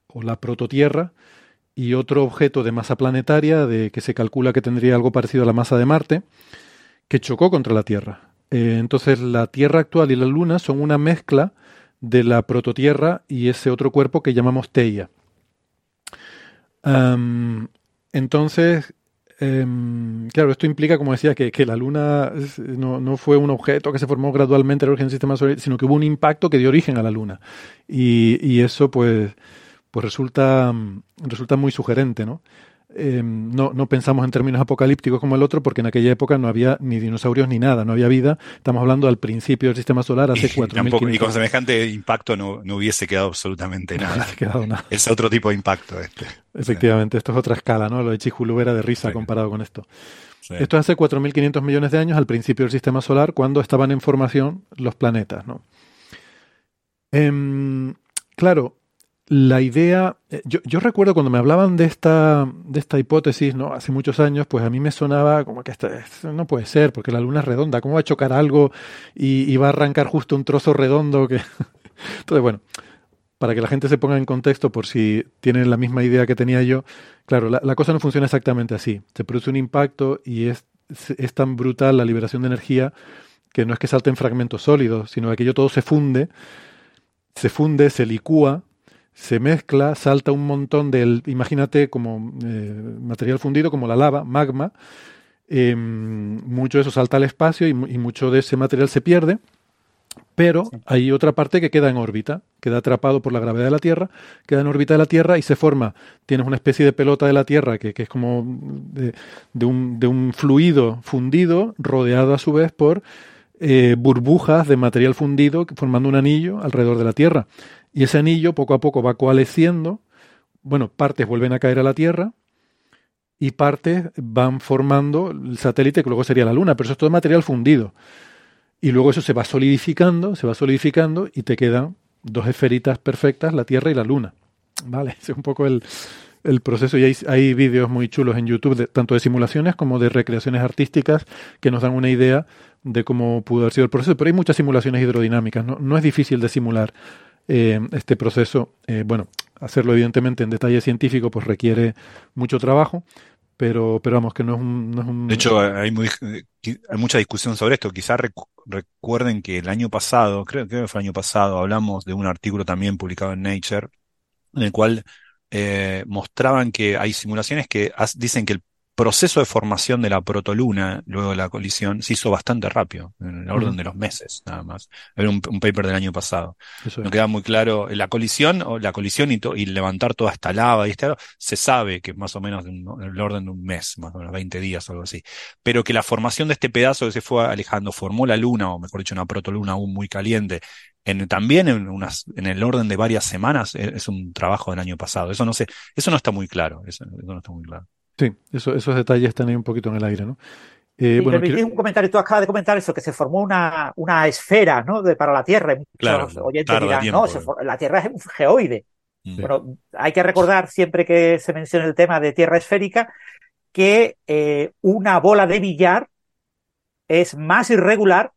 o la prototierra y otro objeto de masa planetaria de que se calcula que tendría algo parecido a la masa de Marte, que chocó contra la Tierra. Eh, entonces la Tierra actual y la Luna son una mezcla de la prototierra y ese otro cuerpo que llamamos Teia. Entonces, em, claro, esto implica, como decía, que, que la Luna no, no fue un objeto que se formó gradualmente en el origen del sistema solar, sino que hubo un impacto que dio origen a la Luna. Y, y eso, pues, pues resulta, resulta muy sugerente, ¿no? Em, no, no pensamos en términos apocalípticos como el otro, porque en aquella época no había ni dinosaurios ni nada, no había vida. Estamos hablando al principio del sistema solar, hace Y, tampoco, y 4.500 con semejante impacto no, no hubiese quedado absolutamente no nada. hubiese quedado nada. Es otro tipo de impacto este. Efectivamente, esto es otra escala, ¿no? Lo de Chicxulub era de risa Sí. comparado con esto. Sí. Esto es hace 4.500 millones de años, al principio del sistema solar, cuando estaban en formación los planetas, ¿no? Em, claro, la idea, eh, yo, yo recuerdo cuando me hablaban de esta, de esta hipótesis, ¿no? Hace muchos años, pues a mí me sonaba como que esta- esto no puede ser, porque la Luna es redonda, ¿cómo va a chocar algo y, va a arrancar justo un trozo redondo que... Entonces, bueno, para que la gente se ponga en contexto por si tienen la misma idea que tenía yo, claro, la, la cosa no funciona exactamente así. Se produce un impacto y es, es tan brutal la liberación de energía que no es que salten fragmentos sólidos, sino que aquello todo se funde, se funde, se licúa, se mezcla, salta un montón del, imagínate como eh, material fundido, como la lava, magma, eh, mucho de eso salta al espacio y, mu- y mucho de ese material se pierde, pero hay otra parte que queda en órbita, queda atrapado por la gravedad de la Tierra, queda en órbita de la Tierra y se forma, tienes una especie de pelota de la Tierra que, que es como de, de un, de un fluido fundido rodeado a su vez por eh, burbujas de material fundido formando un anillo alrededor de la Tierra. Y ese anillo poco a poco va coalesciendo, bueno, partes vuelven a caer a la Tierra y partes van formando el satélite que luego sería la Luna, pero eso es todo material fundido. Y luego eso se va solidificando, se va solidificando y te quedan dos esferitas perfectas, la Tierra y la Luna. Vale, ese es un poco el, el proceso y hay, hay vídeos muy chulos en YouTube, de, tanto de simulaciones como de recreaciones artísticas que nos dan una idea de cómo pudo haber sido el proceso, pero hay muchas simulaciones hidrodinámicas, no, no es difícil de simular eh, este proceso. Eh, bueno, hacerlo evidentemente en detalle científico pues requiere mucho trabajo, pero, pero vamos, que no es un... No es un De hecho, hay, muy, hay mucha discusión sobre esto. Quizás recu recuerden que el año pasado, creo, creo que fue el año pasado, hablamos de un artículo también publicado en Nature, en el cual eh, mostraban que hay simulaciones que dicen que el proceso de formación de la protoluna, luego de la colisión, se hizo bastante rápido, en el orden uh -huh. de los meses, nada más. Era un, un paper del año pasado. Eso no es. queda muy claro. La colisión, o la colisión y, y levantar toda esta lava y este, se sabe que más o menos en el orden de un mes, más o menos 20 días o algo así. Pero que la formación de este pedazo que se fue alejando formó la luna, o mejor dicho, una protoluna aún muy caliente, en, también en, unas, en el orden de varias semanas, es, es, un trabajo del año pasado. Eso no sé, eso no está muy claro. Eso, eso no está muy claro. Sí, eso, esos detalles están ahí un poquito en el aire, ¿no? Eh, bueno, quiero... un comentario, tú acabas de comentar eso, que se formó una, una esfera, ¿no? De, para la Tierra. Muchos claro, oyentes dirán, tiempo, no, se for... la Tierra es un geoide. Sí. Bueno, hay que recordar siempre que se menciona el tema de Tierra esférica que eh, una bola de billar es más irregular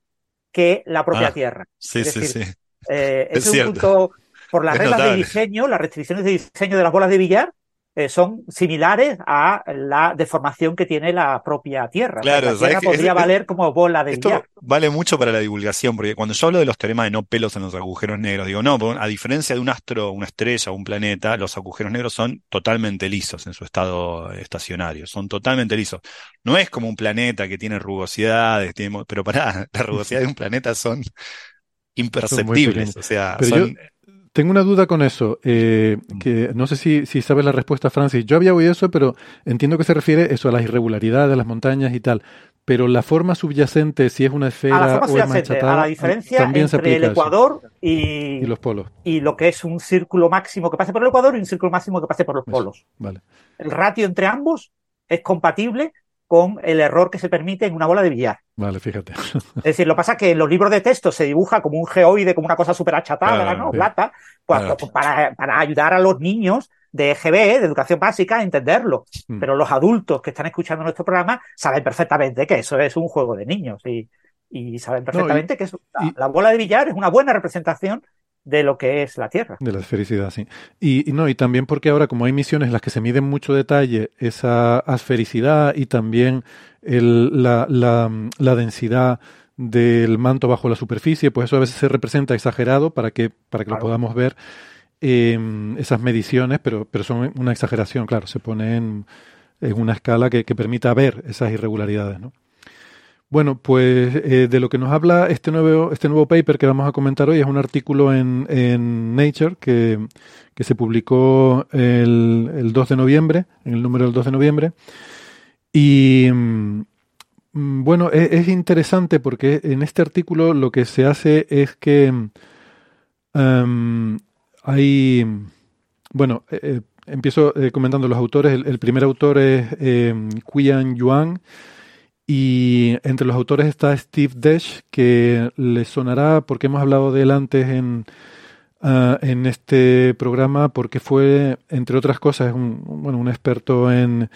que la propia Ah, Tierra. Sí, Es sí, decir, sí. Eh, Es es un cierto. punto, por las Es reglas de diseño, las restricciones de diseño de las bolas de billar eh, son similares a la deformación que tiene la propia Tierra. Claro, la Tierra podría Es- valer como bola de Esto billar. vale mucho para la divulgación, porque cuando yo hablo de los teoremas de no pelos en los agujeros negros, digo, no, a diferencia de un astro, una estrella o un planeta, los agujeros negros son totalmente lisos en su estado estacionario, son totalmente lisos. No es como un planeta que tiene rugosidades, tiene pero para la rugosidad de un planeta son imperceptibles, o sea, Pero son, Tengo una duda con eso, eh, que no sé si, si sabes la respuesta, Francis. Yo había oído eso, pero entiendo que se refiere eso a las irregularidades de las montañas y tal. Pero la forma subyacente, si es una A esfera la forma o es subyacente, a la diferencia también se entre el. Ecuador y, Y los polos. y lo que es un círculo máximo que pase por el Ecuador y un círculo máximo que pase por los Eso. polos. Vale. El ratio entre ambos es compatible con el error que se permite en una bola de billar. Vale, fíjate. Es decir, lo que pasa es que en los libros de texto se dibuja como un geoide, como una cosa súper achatada, Claro, ¿no? sí. Plata, pues, Claro. pues, para, para ayudar a los niños de EGB, de educación básica, a entenderlo. Mm. Pero los adultos que están escuchando nuestro programa saben perfectamente que eso es un juego de niños y, y saben perfectamente que eso- la, y- la bola de billar es una buena representación de lo que es la Tierra. De la esfericidad, sí. Y, y no, y también porque ahora, como hay misiones en las que se mide en mucho detalle esa asfericidad y también el- la, la- la densidad del manto bajo la superficie, pues eso a veces se representa exagerado para que, para que lo podamos ver eh, esas mediciones, pero, pero son una exageración, claro, se pone en, en una escala que, que permita ver esas irregularidades, ¿no? Bueno, pues eh, de lo que nos habla este nuevo, este nuevo paper que vamos a comentar hoy es un artículo en, en Nature que, que se publicó el, el 2 de noviembre, en el número del 2 de noviembre. Y mm, bueno, e- es, interesante porque en este artículo lo que se hace es que em, hay, bueno, eh, eh, empiezo comentando los autores. El, el primer autor es Qian Yuan. Y entre los autores está Steve Desch, que le sonará porque hemos hablado de él antes en, ah, en este programa, porque fue, entre otras cosas, un, bueno, un experto en,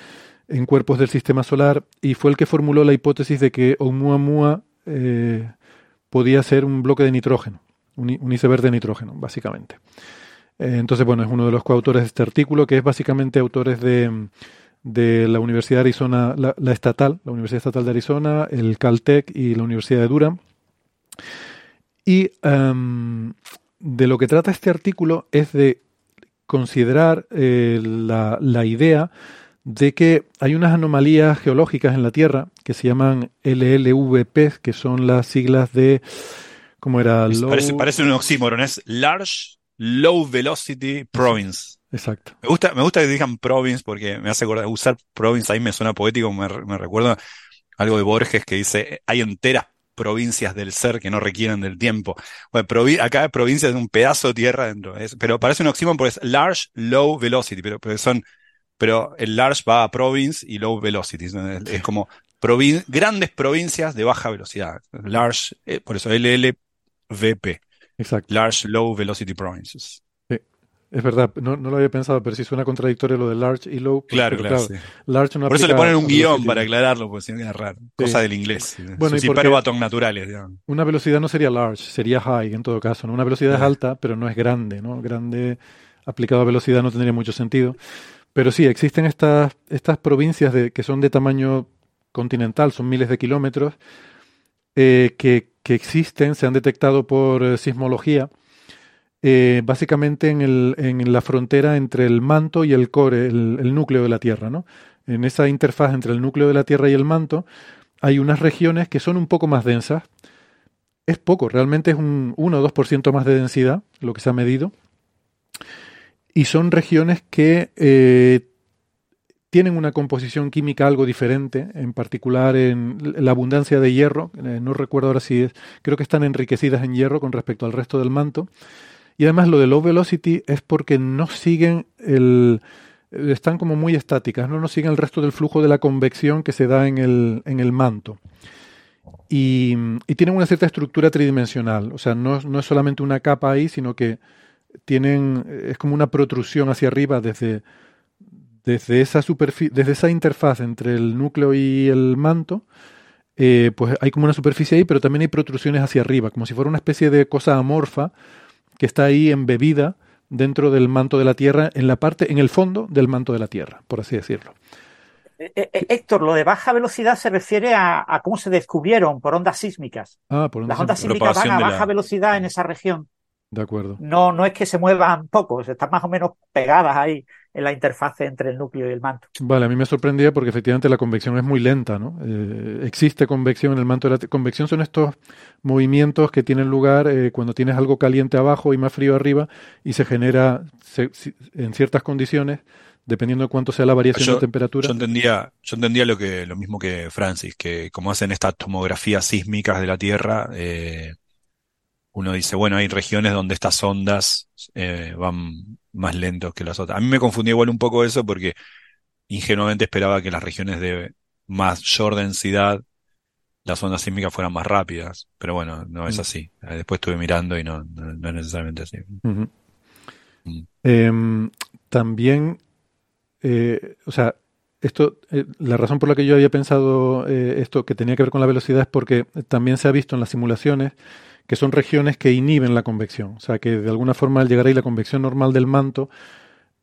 en cuerpos del sistema solar y fue el que formuló la hipótesis de que Oumuamua eh, podía ser un bloque de nitrógeno, un, iceberg de nitrógeno, básicamente. Eh, entonces, bueno, es uno de los coautores de este artículo, que es básicamente autores de, de la Universidad de Arizona, la, la estatal, la Universidad Estatal de Arizona, el Caltech y la Universidad de Durham. Y em, de lo que trata este artículo es de considerar eh, la, la idea de que hay unas anomalías geológicas en la Tierra que se llaman LLVP, que son las siglas de, ¿cómo era? Low- parece, parece un oxímoron, es Large Low Velocity Province. Exacto. Me gusta, me gusta que digan province porque me hace acordar, usar province ahí me suena poético, me, me recuerda algo de Borges que dice, hay enteras provincias del ser que no requieren del tiempo. Bueno, provi- acá provincia es un pedazo de tierra dentro, es- pero parece un oxímoron porque es large, low velocity, pero, pero son, pero el large va a province y low velocity, es, es como provin- grandes provincias de baja velocidad. Large, eh, por eso LLVP, Exacto. large, low velocity provinces. Es verdad, no, no lo había pensado, pero sí suena contradictorio lo de large y low. Claro, pero claro, sí. large no Por eso le ponen un a guion para aclararlo, porque si no queda raro. Cosa del inglés. Bueno, Sus ¿y naturales, digamos. Una velocidad no sería large, sería high en todo caso. ¿no? Una velocidad es Ah. alta, pero no es grande, ¿no? Grande aplicado a velocidad no tendría mucho sentido. Pero sí, existen estas, estas provincias de, que son de tamaño continental, son miles de kilómetros, eh, que, que existen, se han detectado por eh, sismología, eh, básicamente en, la frontera entre el manto y el core, el, el núcleo de la Tierra, ¿no? En esa interfaz entre el núcleo de la Tierra y el manto hay unas regiones que son un poco más densas. Es poco, realmente es un 1 o 2% más de densidad, lo que se ha medido. Y son regiones que eh, tienen una composición química algo diferente, en particular en la abundancia de hierro. Eh, no recuerdo ahora si es, creo que están enriquecidas en hierro con respecto al resto del manto. Y además lo de low velocity es porque no siguen el, están como muy estáticas, ¿no? no siguen el resto del flujo de la convección que se da en el, en el manto. Y, tienen una cierta estructura tridimensional, o sea, no, no es solamente una capa ahí, sino que tienen, es como una protrusión hacia arriba desde, desde, esa desde esa interfaz entre el núcleo y el manto, eh, pues hay como una superficie ahí, pero también hay protrusiones hacia arriba, como si fuera una especie de cosa amorfa que está ahí embebida dentro del manto de la Tierra, en la parte, en el fondo del manto de la Tierra, por así decirlo. Eh, eh, Héctor, lo de baja velocidad se refiere a, cómo se descubrieron por ondas sísmicas. Ah, por ondas Las ondas sísmicas van a baja velocidad en esa región. De acuerdo. No, no es que se muevan pocos, están más o menos pegadas ahí en la interfase entre el núcleo y el manto. Vale, a mí me sorprendía porque efectivamente la convección es muy lenta, ¿no? Eh, existe convección en el manto de la convección son estos movimientos que tienen lugar eh, cuando tienes algo caliente abajo y más frío arriba y se genera en ciertas condiciones dependiendo de cuánto sea la variación de temperatura. Yo entendía, yo entendía lo que, lo mismo que Francis, que como hacen estas tomografías sísmicas de la Tierra, eh, uno dice, bueno, hay regiones donde estas ondas eh, van más lentos que las otras. A mí me confundía igual un poco eso porque ingenuamente esperaba que las regiones de mayor densidad las ondas sísmicas fueran más rápidas, pero bueno, no es mm. así. Eh, después estuve mirando y no, no, es necesariamente así. Mm. Em, también, eh, o sea, esto, la razón por la que yo había pensado esto que tenía que ver con la velocidad es porque también se ha visto en las simulaciones que son regiones que inhiben la convección. O sea, que de alguna forma al llegar ahí la convección normal del manto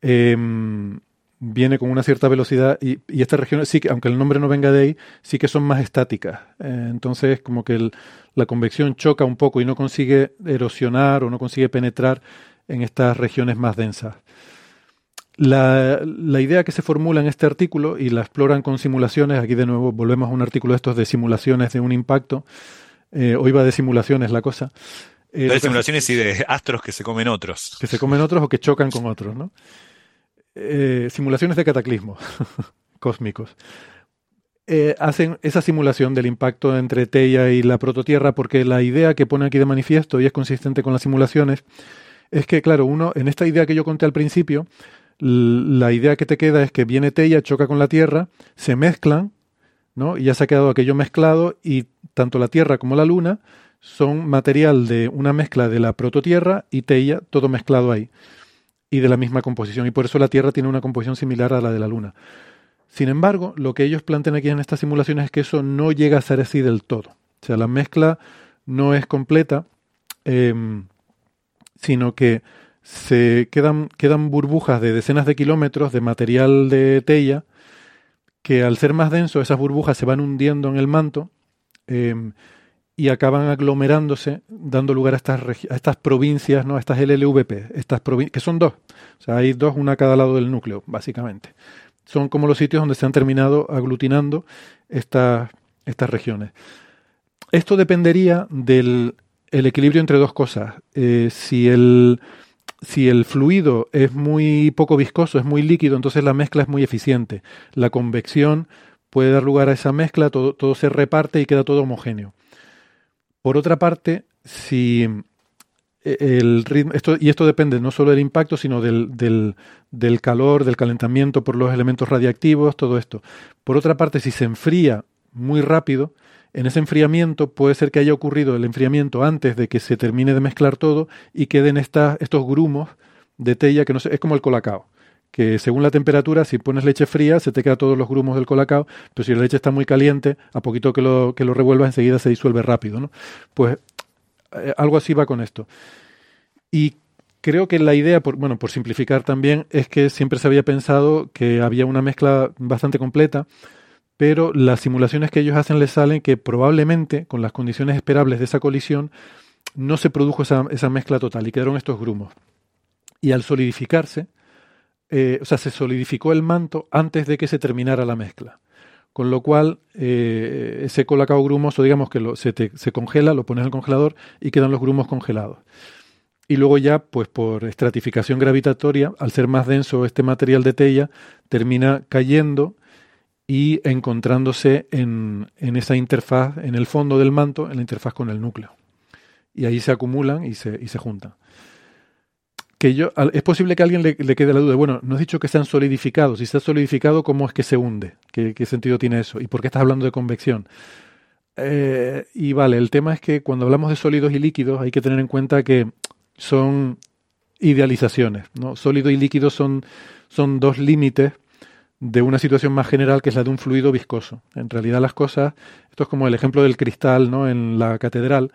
em, viene con una cierta velocidad y, estas regiones, sí que, aunque el nombre no venga de ahí, sí que son más estáticas. Eh, entonces, como que la convección choca un poco y no consigue erosionar o no consigue penetrar en estas regiones más densas. La, la, idea que se formula en este artículo, y la exploran con simulaciones, aquí de nuevo volvemos a un artículo de estos de simulaciones de un impacto, eh, hoy va de simulaciones la cosa. Eh, de simulaciones y de astros que se comen otros. Que se comen otros o que chocan con otros, ¿no? Eh, simulaciones de cataclismo cósmicos. hacen esa simulación del impacto entre Teia y la prototierra porque la idea que pone aquí de manifiesto y es consistente con las simulaciones es que, claro, uno, en esta idea que yo conté al principio, la idea que te queda es que viene Teia, choca con la Tierra, se mezclan, ¿no? Y ya se ha quedado aquello mezclado y tanto la Tierra como la Luna son material de una mezcla de la prototierra y Teia, todo mezclado ahí, y de la misma composición. Y por eso la Tierra tiene una composición similar a la de la Luna. Sin embargo, lo que ellos plantean aquí en estas simulaciones es que eso no llega a ser así del todo. O sea, la mezcla no es completa, em, sino que se quedan, quedan burbujas de decenas de kilómetros de material de Teia que al ser más denso esas burbujas se van hundiendo en el manto em, y acaban aglomerándose, dando lugar a estas, a estas provincias, ¿no? a estas LLVP, estas que son dos. O sea, hay dos, una a cada lado del núcleo, básicamente. Son como los sitios donde se han terminado aglutinando estas, estas regiones. Esto dependería del el equilibrio entre dos cosas. Eh, si el si el fluido es muy poco viscoso, es muy líquido, entonces la mezcla es muy eficiente. La convección puede dar lugar a esa mezcla, todo, todo se reparte y queda todo homogéneo. Por otra parte, si eh, el ritmo, esto, y esto depende no solo del impacto, sino del, del, del, calor, del calentamiento por los elementos radiactivos, todo esto. Por otra parte, si se enfría muy rápido, en ese enfriamiento puede ser que haya ocurrido el enfriamiento antes de que se termine de mezclar todo y queden estas, estos grumos de tella que no sé, es como el colacao que según la temperatura, si pones leche fría, se te quedan todos los grumos del colacao, pero si la leche está muy caliente, a poquito que lo, que lo revuelvas, enseguida se disuelve rápido, ¿no? Pues eh, algo así va con esto. Y creo que la idea, por, bueno, por simplificar también, es que siempre se había pensado que había una mezcla bastante completa, pero las simulaciones que ellos hacen les salen que probablemente, con las condiciones esperables de esa colisión, no se produjo esa, esa mezcla total y quedaron estos grumos. Y al solidificarse, eh, o sea, se solidificó el manto antes de que se terminara la mezcla. Con lo cual, eh, ese colacao grumoso, digamos que lo, se, se congela, lo pones el congelador y quedan los grumos congelados. Y luego ya, pues por estratificación gravitatoria, al ser más denso este material de tella, termina cayendo y encontrándose en, esa interfaz, en el fondo del manto, en la interfaz con el núcleo. Y ahí se acumulan y se juntan. Que yo, es posible que a alguien le, quede la duda, bueno, no has dicho que sean solidificados, si está solidificado, ¿cómo es que se hunde? ¿Qué, sentido tiene eso? ¿Y por qué estás hablando de convección? Eh, y vale, el tema es que cuando hablamos de sólidos y líquidos hay que tener en cuenta que son idealizaciones, ¿no? Sólido y líquido son, son dos límites de una situación más general que es la de un fluido viscoso. En realidad las cosas, esto es como el ejemplo del cristal ¿no? en la catedral,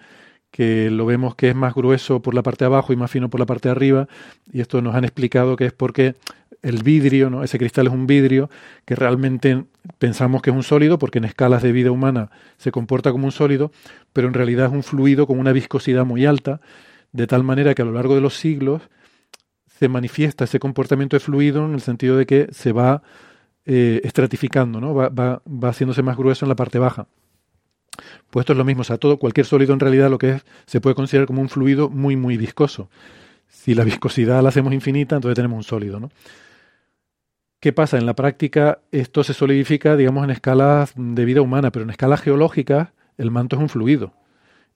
que lo vemos que es más grueso por la parte de abajo y más fino por la parte de arriba, y esto nos han explicado que es porque el vidrio, ¿no? ese cristal es un vidrio que realmente pensamos que es un sólido, porque en escalas de vida humana se comporta como un sólido, pero en realidad es un fluido con una viscosidad muy alta, de tal manera que a lo largo de los siglos se manifiesta ese comportamiento de fluido en el sentido de que se va eh, estratificando, ¿no? Va, va, va, haciéndose más grueso en la parte baja. Pues esto es lo mismo, o sea, todo, cualquier sólido en realidad lo que es, se puede considerar como un fluido muy, muy viscoso. Si la viscosidad la hacemos infinita, entonces tenemos un sólido, ¿no? ¿Qué pasa? En la práctica esto se solidifica, digamos, en escalas de vida humana, pero en escalas geológicas el manto es un fluido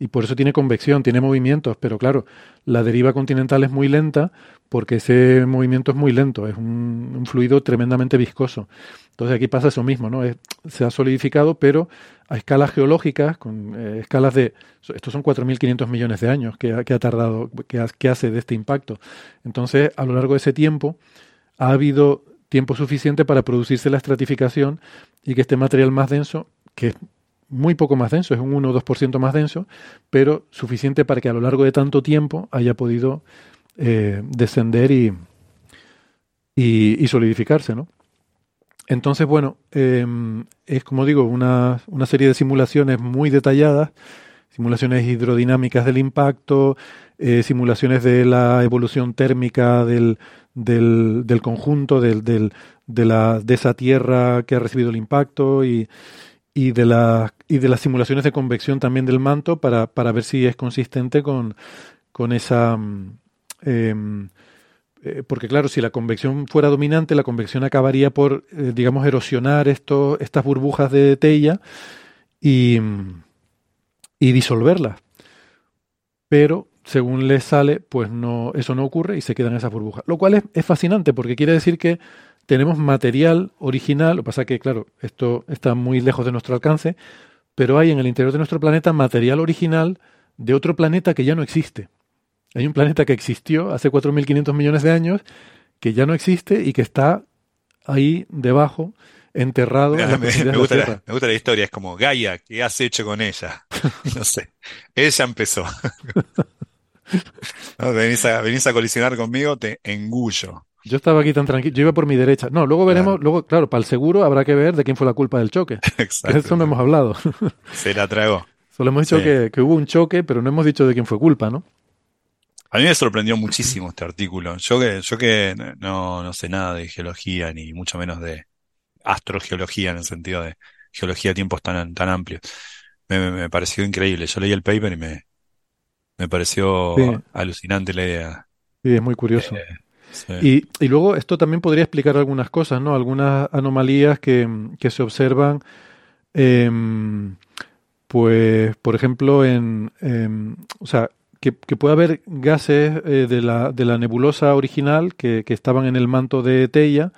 y por eso tiene convección, tiene movimientos, pero claro, la deriva continental es muy lenta porque ese movimiento es muy lento, es un, fluido tremendamente viscoso. Entonces aquí pasa eso mismo, ¿no? se ha solidificado, pero a escalas geológicas, con eh, escalas de... Estos son 4.500 millones de años que, ha tardado, que, hace de este impacto. Entonces, a lo largo de ese tiempo, ha habido tiempo suficiente para producirse la estratificación y que este material más denso, que es muy poco más denso, es un 1 o 2% más denso, pero suficiente para que a lo largo de tanto tiempo haya podido eh, descender y, y, solidificarse, ¿no? Entonces, bueno, em, es como digo, una, una, serie de simulaciones muy detalladas, simulaciones hidrodinámicas del impacto, eh, simulaciones de la evolución térmica del, del, conjunto, del, del, de, la, de esa tierra que ha recibido el impacto y, de, la, y de las simulaciones de convección también del manto para, para ver si es consistente con, con esa... Em, eh, porque claro, si la convección fuera dominante, la convección acabaría por, eh, digamos, erosionar esto, estas burbujas de tella y, y disolverlas. Pero según les sale, pues no, eso no ocurre y se quedan esas burbujas. Lo cual es, es fascinante porque quiere decir que tenemos material original, lo que pasa que, claro, esto está muy lejos de nuestro alcance, pero hay en el interior de nuestro planeta material original de otro planeta que ya no existe. Hay un planeta que existió hace 4.500 millones de años, que ya no existe y que está ahí debajo, enterrado. me, gusta la, me, gusta la, historia, es como Gaia, ¿qué has hecho con ella? No sé, ella empezó. venís, a, venís a colisionar conmigo, te engullo. Yo estaba aquí tan tranquilo, yo iba por mi derecha. No, luego veremos, luego, claro, para el seguro habrá que ver de quién fue la culpa del choque. Exacto. Eso no hemos hablado. Se la tragó. Solo hemos dicho que, que, hubo un choque, pero no hemos dicho de quién fue culpa, ¿no? A mí me sorprendió muchísimo este artículo. Yo que, yo que no, no sé nada de geología, ni mucho menos de astrogeología, en el sentido de geología de tiempos tan, tan amplios. Me, me, pareció increíble. Yo leí el paper y me, me pareció alucinante la idea. Sí, es muy curioso. Eh, y, y, luego esto también podría explicar algunas cosas, ¿no? Algunas anomalías que, que se observan, eh, pues, por ejemplo, en, eh, o sea, que, que, puede haber gases eh, de, la, de la nebulosa original que, que estaban en el manto de Teia,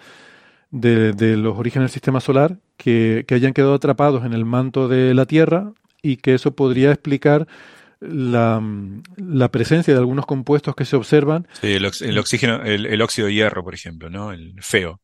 de, de los orígenes del sistema solar, que, que hayan quedado atrapados en el manto de la Tierra y que eso podría explicar la, la, presencia de algunos compuestos que se observan. Sí, el, oxígeno, el, óxido de hierro, por ejemplo, ¿no? El feo.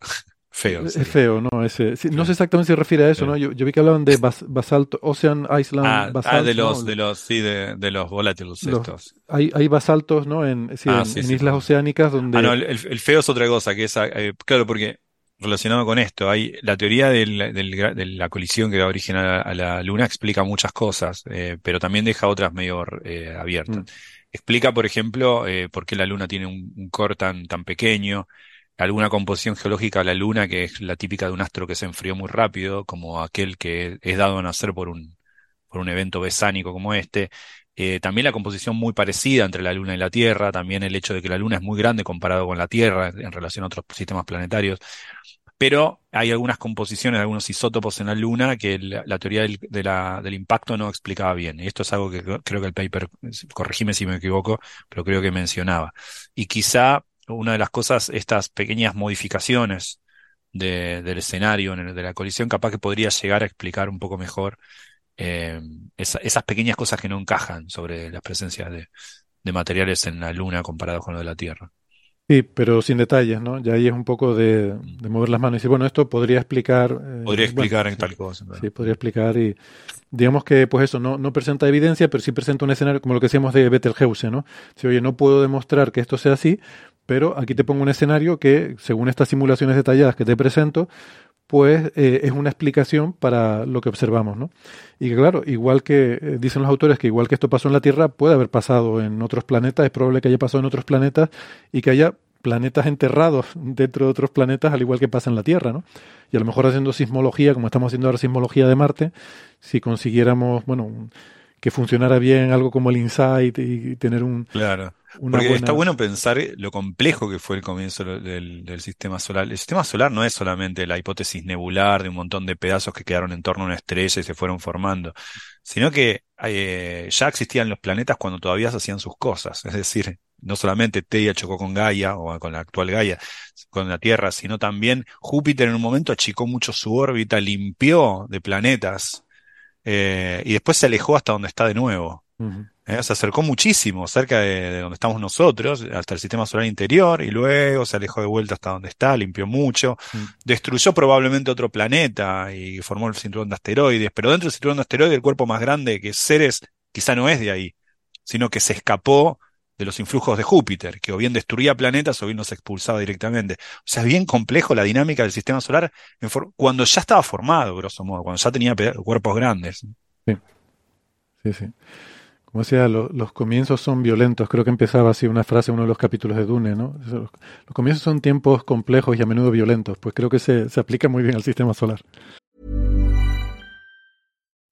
Feo. Es feo, ¿no? Ese, sí, no sé exactamente si se refiere a eso, ¿no? Yo, yo, vi que hablaban de bas, basalto, Ocean Island ah, basalto. Ah, de los, ¿no? de los, sí, de, de los volátiles los, estos. Hay, hay basaltos, ¿no? En, sí, ah, en, sí, en islas oceánicas donde. Ah, no, el, el, feo es otra cosa, que es, eh, claro, porque relacionado con esto. Hay la teoría del, del, de la colisión que da origen a, la Luna explica muchas cosas, eh, pero también deja otras medio eh, abiertas. Mm. Explica, por ejemplo, por qué la Luna tiene un, un, core tan, tan pequeño, alguna composición geológica de la Luna que es la típica de un astro que se enfrió muy rápido, como aquel que es dado a nacer por un, por un evento besánico como este. Eh, también la composición muy parecida entre la Luna y la Tierra, también el hecho de que la Luna es muy grande comparado con la Tierra en relación a otros sistemas planetarios. Pero hay algunas composiciones, algunos isótopos en la Luna que la, teoría del, del, impacto no explicaba bien. Y esto es algo que creo que el paper, corregime si me equivoco, pero creo que mencionaba. Y quizá una de las cosas, estas pequeñas modificaciones de, del escenario, de la colisión, capaz que podría llegar a explicar un poco mejor eh, esa, esas pequeñas cosas que no encajan sobre las presencias de, de, materiales en la Luna comparados con lo de la Tierra. Sí, pero sin detalles, ¿no? Ya ahí es un poco de, mover las manos y decir, bueno, esto podría explicar. Eh, podría explicar en tal cosa. Sí, podría explicar y digamos que, pues eso, no, no presenta evidencia, pero sí presenta un escenario, como lo que decíamos de Betelgeuse, ¿no? Si, oye, no puedo demostrar que esto sea así, pero aquí te pongo un escenario que, según estas simulaciones detalladas que te presento, pues eh, es una explicación para lo que observamos, ¿no? Y claro, igual que eh, dicen los autores que igual que esto pasó en la Tierra, puede haber pasado en otros planetas, es probable que haya pasado en otros planetas y que haya planetas enterrados dentro de otros planetas, al igual que pasa en la Tierra, ¿no? Y a lo mejor haciendo sismología, como estamos haciendo ahora sismología de Marte, si consiguiéramos, bueno, que funcionara bien algo como el InSight y tener un, claro. Porque está bueno pensar lo complejo que fue el comienzo del, sistema solar. El sistema solar no es solamente la hipótesis nebular de un montón de pedazos que quedaron en torno a una estrella y se fueron formando, sino que eh, ya existían los planetas cuando todavía se hacían sus cosas. Es decir, no solamente Teia chocó con Gaia o con la actual Gaia, con la Tierra, sino también Júpiter en un momento achicó mucho su órbita, limpió de planetas eh, y después se alejó hasta donde está de nuevo. ¿eh? se acercó muchísimo, cerca de, donde estamos nosotros, hasta el sistema solar interior, y luego se alejó de vuelta hasta donde está, limpió mucho, mm. destruyó probablemente otro planeta y formó el cinturón de asteroides, pero dentro del cinturón de asteroides el cuerpo más grande que Ceres quizá no es de ahí, sino que se escapó de los influjos de Júpiter, que o bien destruía planetas o bien los expulsaba directamente. O sea, es bien complejo la dinámica del sistema solar cuando ya estaba formado, grosso modo, cuando ya tenía cuerpos grandes. Sí, sí, sí. Como decía, los comienzos son violentos. Creo que empezaba así una frase en uno de los capítulos de Dune, ¿no? Los comienzos son tiempos complejos y a menudo violentos. Pues creo que se, se aplica muy bien al sistema solar.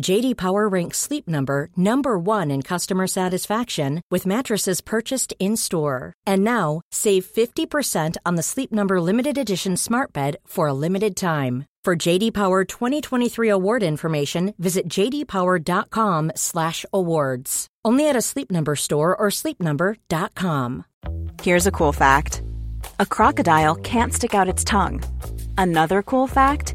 JD Power ranks Sleep Number number 1 in customer satisfaction with mattresses purchased in-store. And now, save 50% on the Sleep Number limited edition Smart Bed for a limited time. For JD Power 2023 award information, visit jdpower.com/awards. Only at a Sleep Number store or sleepnumber.com. Here's a cool fact: a crocodile can't stick out its tongue. Another cool fact: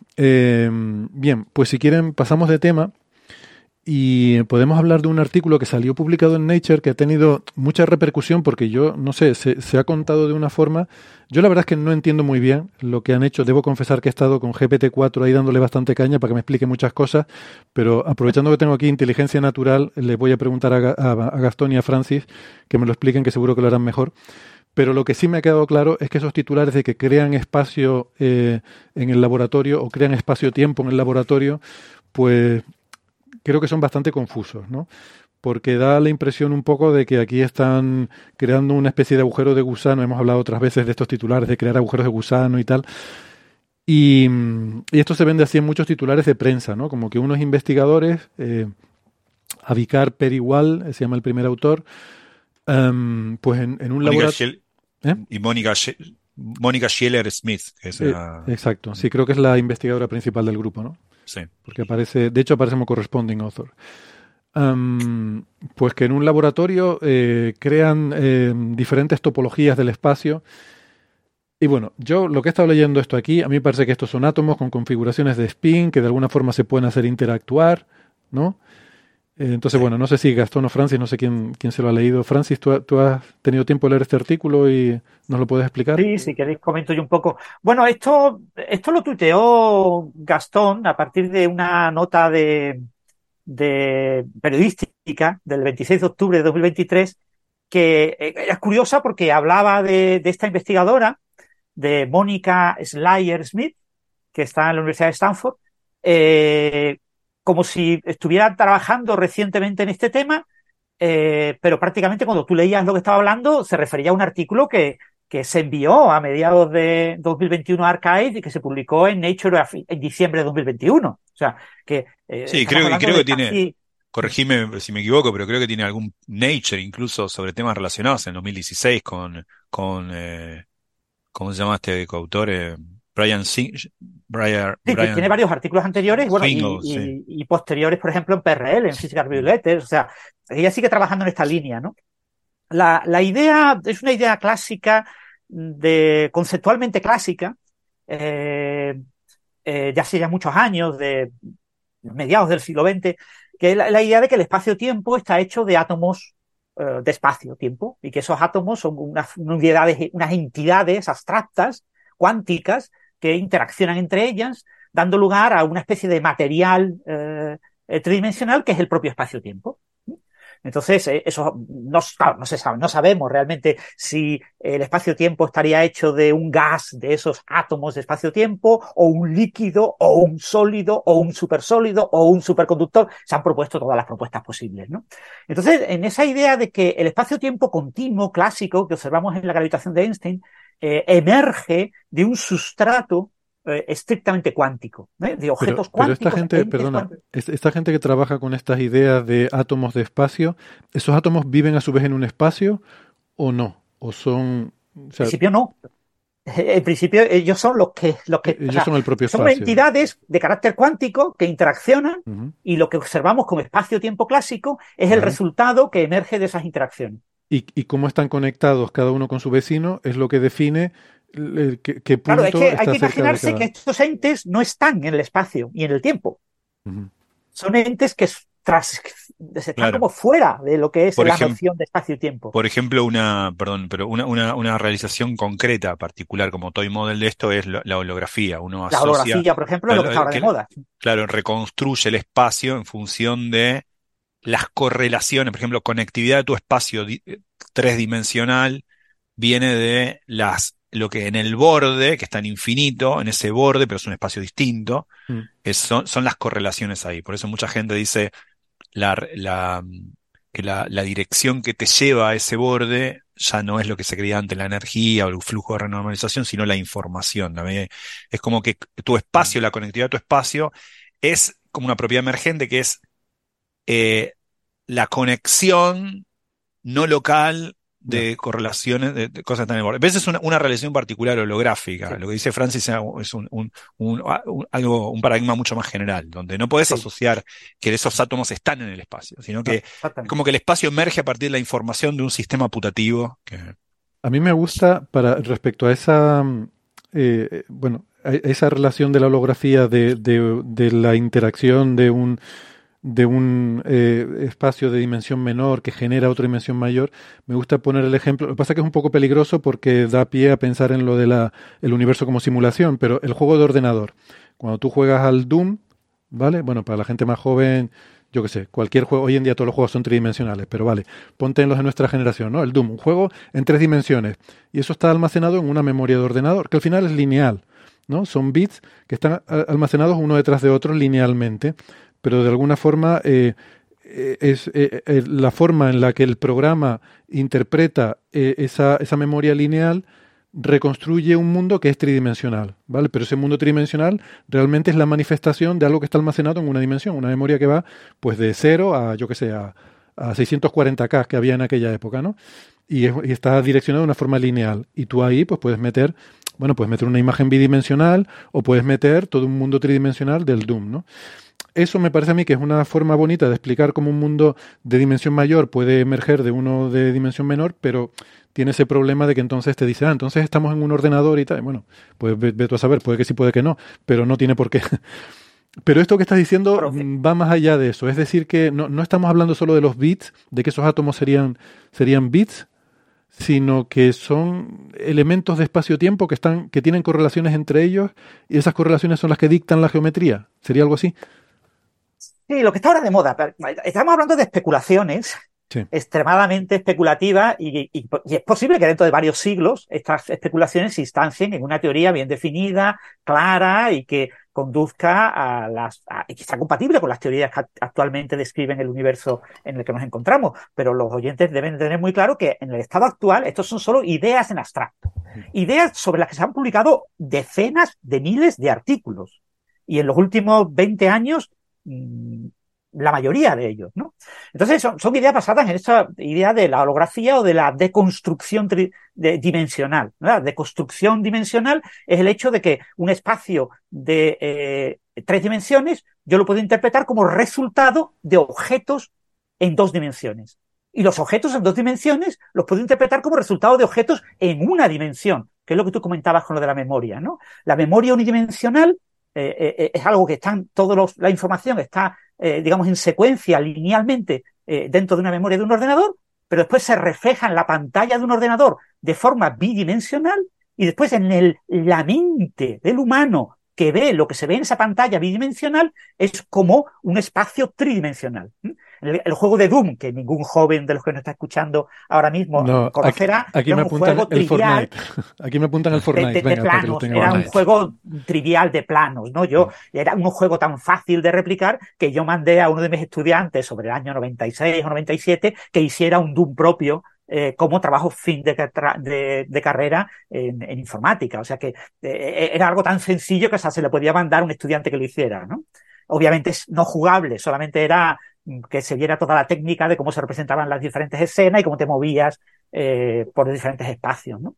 eh, bien, pues si quieren pasamos de tema Y podemos hablar de un artículo que salió publicado en Nature que ha tenido mucha repercusión porque yo, no sé, se, ha contado de una forma... Yo la verdad es que no entiendo muy bien lo que han hecho. Debo confesar que he estado con GPT-4 ahí dándole bastante caña para que me explique muchas cosas, pero aprovechando que tengo aquí inteligencia natural, le voy a preguntar a, Gastón y a Francis que me lo expliquen, que seguro que lo harán mejor. Pero lo que sí me ha quedado claro es que esos titulares de que crean espacio eh, en el laboratorio o crean espacio-tiempo en el laboratorio, pues creo que son bastante confusos, ¿no? Porque da la impresión un poco de que aquí están creando una especie de agujero de gusano. Hemos hablado otras veces de estos titulares, de crear agujeros de gusano y tal. Y, esto se vende así en muchos titulares de prensa, ¿no? Como que unos investigadores, eh, Avicar Perigual, se llama el primer autor, em, pues en, un laboratorio... ¿Eh? Y Mónica Mónica Schiller Smith. Que es eh, exacto, sí, creo que es la investigadora principal del grupo, ¿no? Sí. Porque aparece, de hecho aparece como corresponding author. pues que en un laboratorio eh, crean eh, diferentes topologías del espacio. Y bueno, yo lo que he estado leyendo esto aquí, a mí me parece que estos son átomos con configuraciones de spin que de alguna forma se pueden hacer interactuar, ¿no? Eh, entonces, bueno, no sé si Gastón o Francis, no sé quién, quién se lo ha leído. Francis, ¿tú, ¿tú, has tenido tiempo de leer este artículo y nos lo puedes explicar? Sí, si queréis comento yo un poco. Bueno, esto, esto lo tuiteó Gastón a partir de una nota de, de periodística del 26 de octubre de 2023 que eh, es curiosa porque hablaba de, de esta investigadora, de Mónica Slayer Smith, que está en la Universidad de Stanford, eh, como si estuviera trabajando recientemente en este tema eh, pero prácticamente cuando tú leías lo que estaba hablando, se refería a un artículo que, que se envió a mediados de 2021 a Archive y que se publicó en Nature en diciembre de 2021. O sea, que... Eh, sí, creo, creo que tiene... Corregime si me equivoco, pero creo que tiene algún Nature incluso sobre temas relacionados en 2016 con, con eh, ¿cómo se llama este coautor? Eh, Brian Sing Brian, sí, tiene varios artículos anteriores bueno, y, posteriores, por ejemplo, en PRL, en Physical Review Letters. O sea, ella sigue trabajando en esta línea, ¿no? La, la idea es una idea clásica, de conceptualmente clásica, eh, eh, ya hace ya muchos años, de mediados del siglo XX, que es la, idea de que el espacio-tiempo está hecho de átomos eh, de espacio-tiempo y que esos átomos son unas unidades, unas entidades abstractas, cuánticas, que interaccionan entre ellas, dando lugar a una especie de material eh, tridimensional que es el propio espacio-tiempo. Entonces, eh, eso no, no se sabe, no sabemos realmente si el espacio-tiempo estaría hecho de un gas de esos átomos de espacio-tiempo, o un líquido, o un sólido, o un supersólido, o un superconductor. Se han propuesto todas las propuestas posibles, ¿no? Entonces, en esa idea de que el espacio-tiempo continuo clásico que observamos en la gravitación de Einstein eh, emerge de un sustrato eh, estrictamente cuántico, ¿eh? de objetos cuánticos. Pero esta gente, perdona, esta gente que trabaja con estas ideas de átomos de espacio, ¿esos átomos viven a su vez en un espacio o no? ¿O son...? en principio no. En principio ellos son los que... Los que ellos son el propio espacio. Son entidades de carácter cuántico que interaccionan y lo que observamos como espacio-tiempo clásico es el resultado que emerge de esas interacciones y, cómo están conectados cada uno con su vecino es lo que define qué, punto Claro, es que hay que imaginarse que estos entes no están en el espacio y en el tiempo. Son entes que tras, están como fuera de lo que es la noción de espacio y tiempo. Por ejemplo, una, perdón, pero una, una, una, realización concreta, particular, como toy model de esto, es la, holografía. Uno la holografía, por ejemplo, es lo que está ahora de moda. Claro, reconstruye el espacio en función de las correlaciones, por ejemplo, conectividad de tu espacio eh, tres-dimensional viene de las lo que en el borde, que está en infinito, en ese borde, pero es un espacio distinto, mm. son, son, las correlaciones ahí. Por eso mucha gente dice la, la, que la, la, dirección que te lleva a ese borde ya no es lo que se creía antes, la energía o el flujo de renormalización, sino la información. Es como que tu espacio, la conectividad de tu espacio, es como una propiedad emergente que es eh, la conexión no local de correlaciones, de, cosas tan importantes. A veces es una, una relación particular holográfica. Lo que dice Francis es un, un, un, algo, un paradigma mucho más general, donde no puedes asociar que esos átomos están en el espacio, sino que como que el espacio emerge a partir de la información de un sistema putativo. Que... A mí me gusta, para respecto a esa, eh, bueno, a esa relación de la holografía, de, de, de la interacción de un de un eh, espacio de dimensión menor que genera otra dimensión mayor, me gusta poner el ejemplo. Lo que pasa es que es un poco peligroso porque da pie a pensar en lo del el universo como simulación, pero el juego de ordenador. Cuando tú juegas al Doom, ¿vale? Bueno, para la gente más joven, yo qué sé, cualquier juego, hoy en día todos los juegos son tridimensionales, pero vale, ponte en los de nuestra generación, ¿no? El Doom, un juego en tres dimensiones, y eso está almacenado en una memoria de ordenador, que al final es lineal, ¿no? Son bits que están almacenados uno detrás de otro linealmente pero de alguna forma eh, eh, es eh, la forma en la que el programa interpreta esa, esa memoria lineal reconstruye un mundo que es tridimensional, ¿vale? Pero ese mundo tridimensional realmente es la manifestación de algo que está almacenado en una dimensión, una memoria que va pues de cero a, yo que sé, a, 640K que había en aquella época, ¿no? Y, y, está direccionado de una forma lineal. Y tú ahí pues puedes meter, bueno, puedes meter una imagen bidimensional o puedes meter todo un mundo tridimensional del Doom, ¿no? Eso me parece a mí que es una forma bonita de explicar cómo un mundo de dimensión mayor puede emerger de uno de dimensión menor, pero tiene ese problema de que entonces te dice, ah, entonces estamos en un ordenador y tal. Bueno, pues ve, tú a saber, puede que sí, puede que no, pero no tiene por qué. Pero esto que estás diciendo va más allá de eso. Es decir, que no, no, estamos hablando solo de los bits, de que esos átomos serían, serían bits, sino que son elementos de espacio-tiempo que, están, que tienen correlaciones entre ellos y esas correlaciones son las que dictan la geometría. ¿Sería algo así? Sí, lo que está ahora de moda. Estamos hablando de especulaciones extremadamente especulativa y, es posible que dentro de varios siglos estas especulaciones se instancien en una teoría bien definida, clara y que conduzca a las y que sea compatible con las teorías que actualmente describen el universo en el que nos encontramos. Pero los oyentes deben tener muy claro que en el estado actual estos son solo ideas en abstracto, ideas sobre las que se han publicado decenas de miles de artículos. Y en los últimos 20 años la mayoría de ellos, ¿no? Entonces son, ideas basadas en esta idea de la holografía o de la deconstrucción dimensional. La deconstrucción dimensional es el hecho de que un espacio de eh, tres dimensiones yo lo puedo interpretar como resultado de objetos en dos dimensiones. Y los objetos en dos dimensiones los puedo interpretar como resultado de objetos en una dimensión, que es lo que tú comentabas con lo de la memoria, ¿no? La memoria unidimensional es algo que están todos los, la información está eh, digamos, en secuencia linealmente eh, dentro de una memoria de un ordenador, pero después se refleja en la pantalla de un ordenador de forma bidimensional y después en el, la mente del humano que ve lo que se ve en esa pantalla bidimensional es como un espacio tridimensional. El, juego de Doom, que ningún joven de los que nos está escuchando ahora mismo conocerá, aquí, me apuntan el Fortnite. Aquí me apuntan el Fortnite. De, planos. Era un juego trivial de planos, ¿no? Yo, era un juego tan fácil de replicar que yo mandé a uno de mis estudiantes sobre el año 96 o 97 que hiciera un Doom propio eh, como trabajo fin de, de, carrera en, en, informática. O sea que eh, era algo tan sencillo que se le podía mandar a un estudiante que lo hiciera, ¿no? Obviamente es no jugable, solamente era que se viera toda la técnica de cómo se representaban las diferentes escenas y cómo te movías eh, por diferentes espacios, ¿no?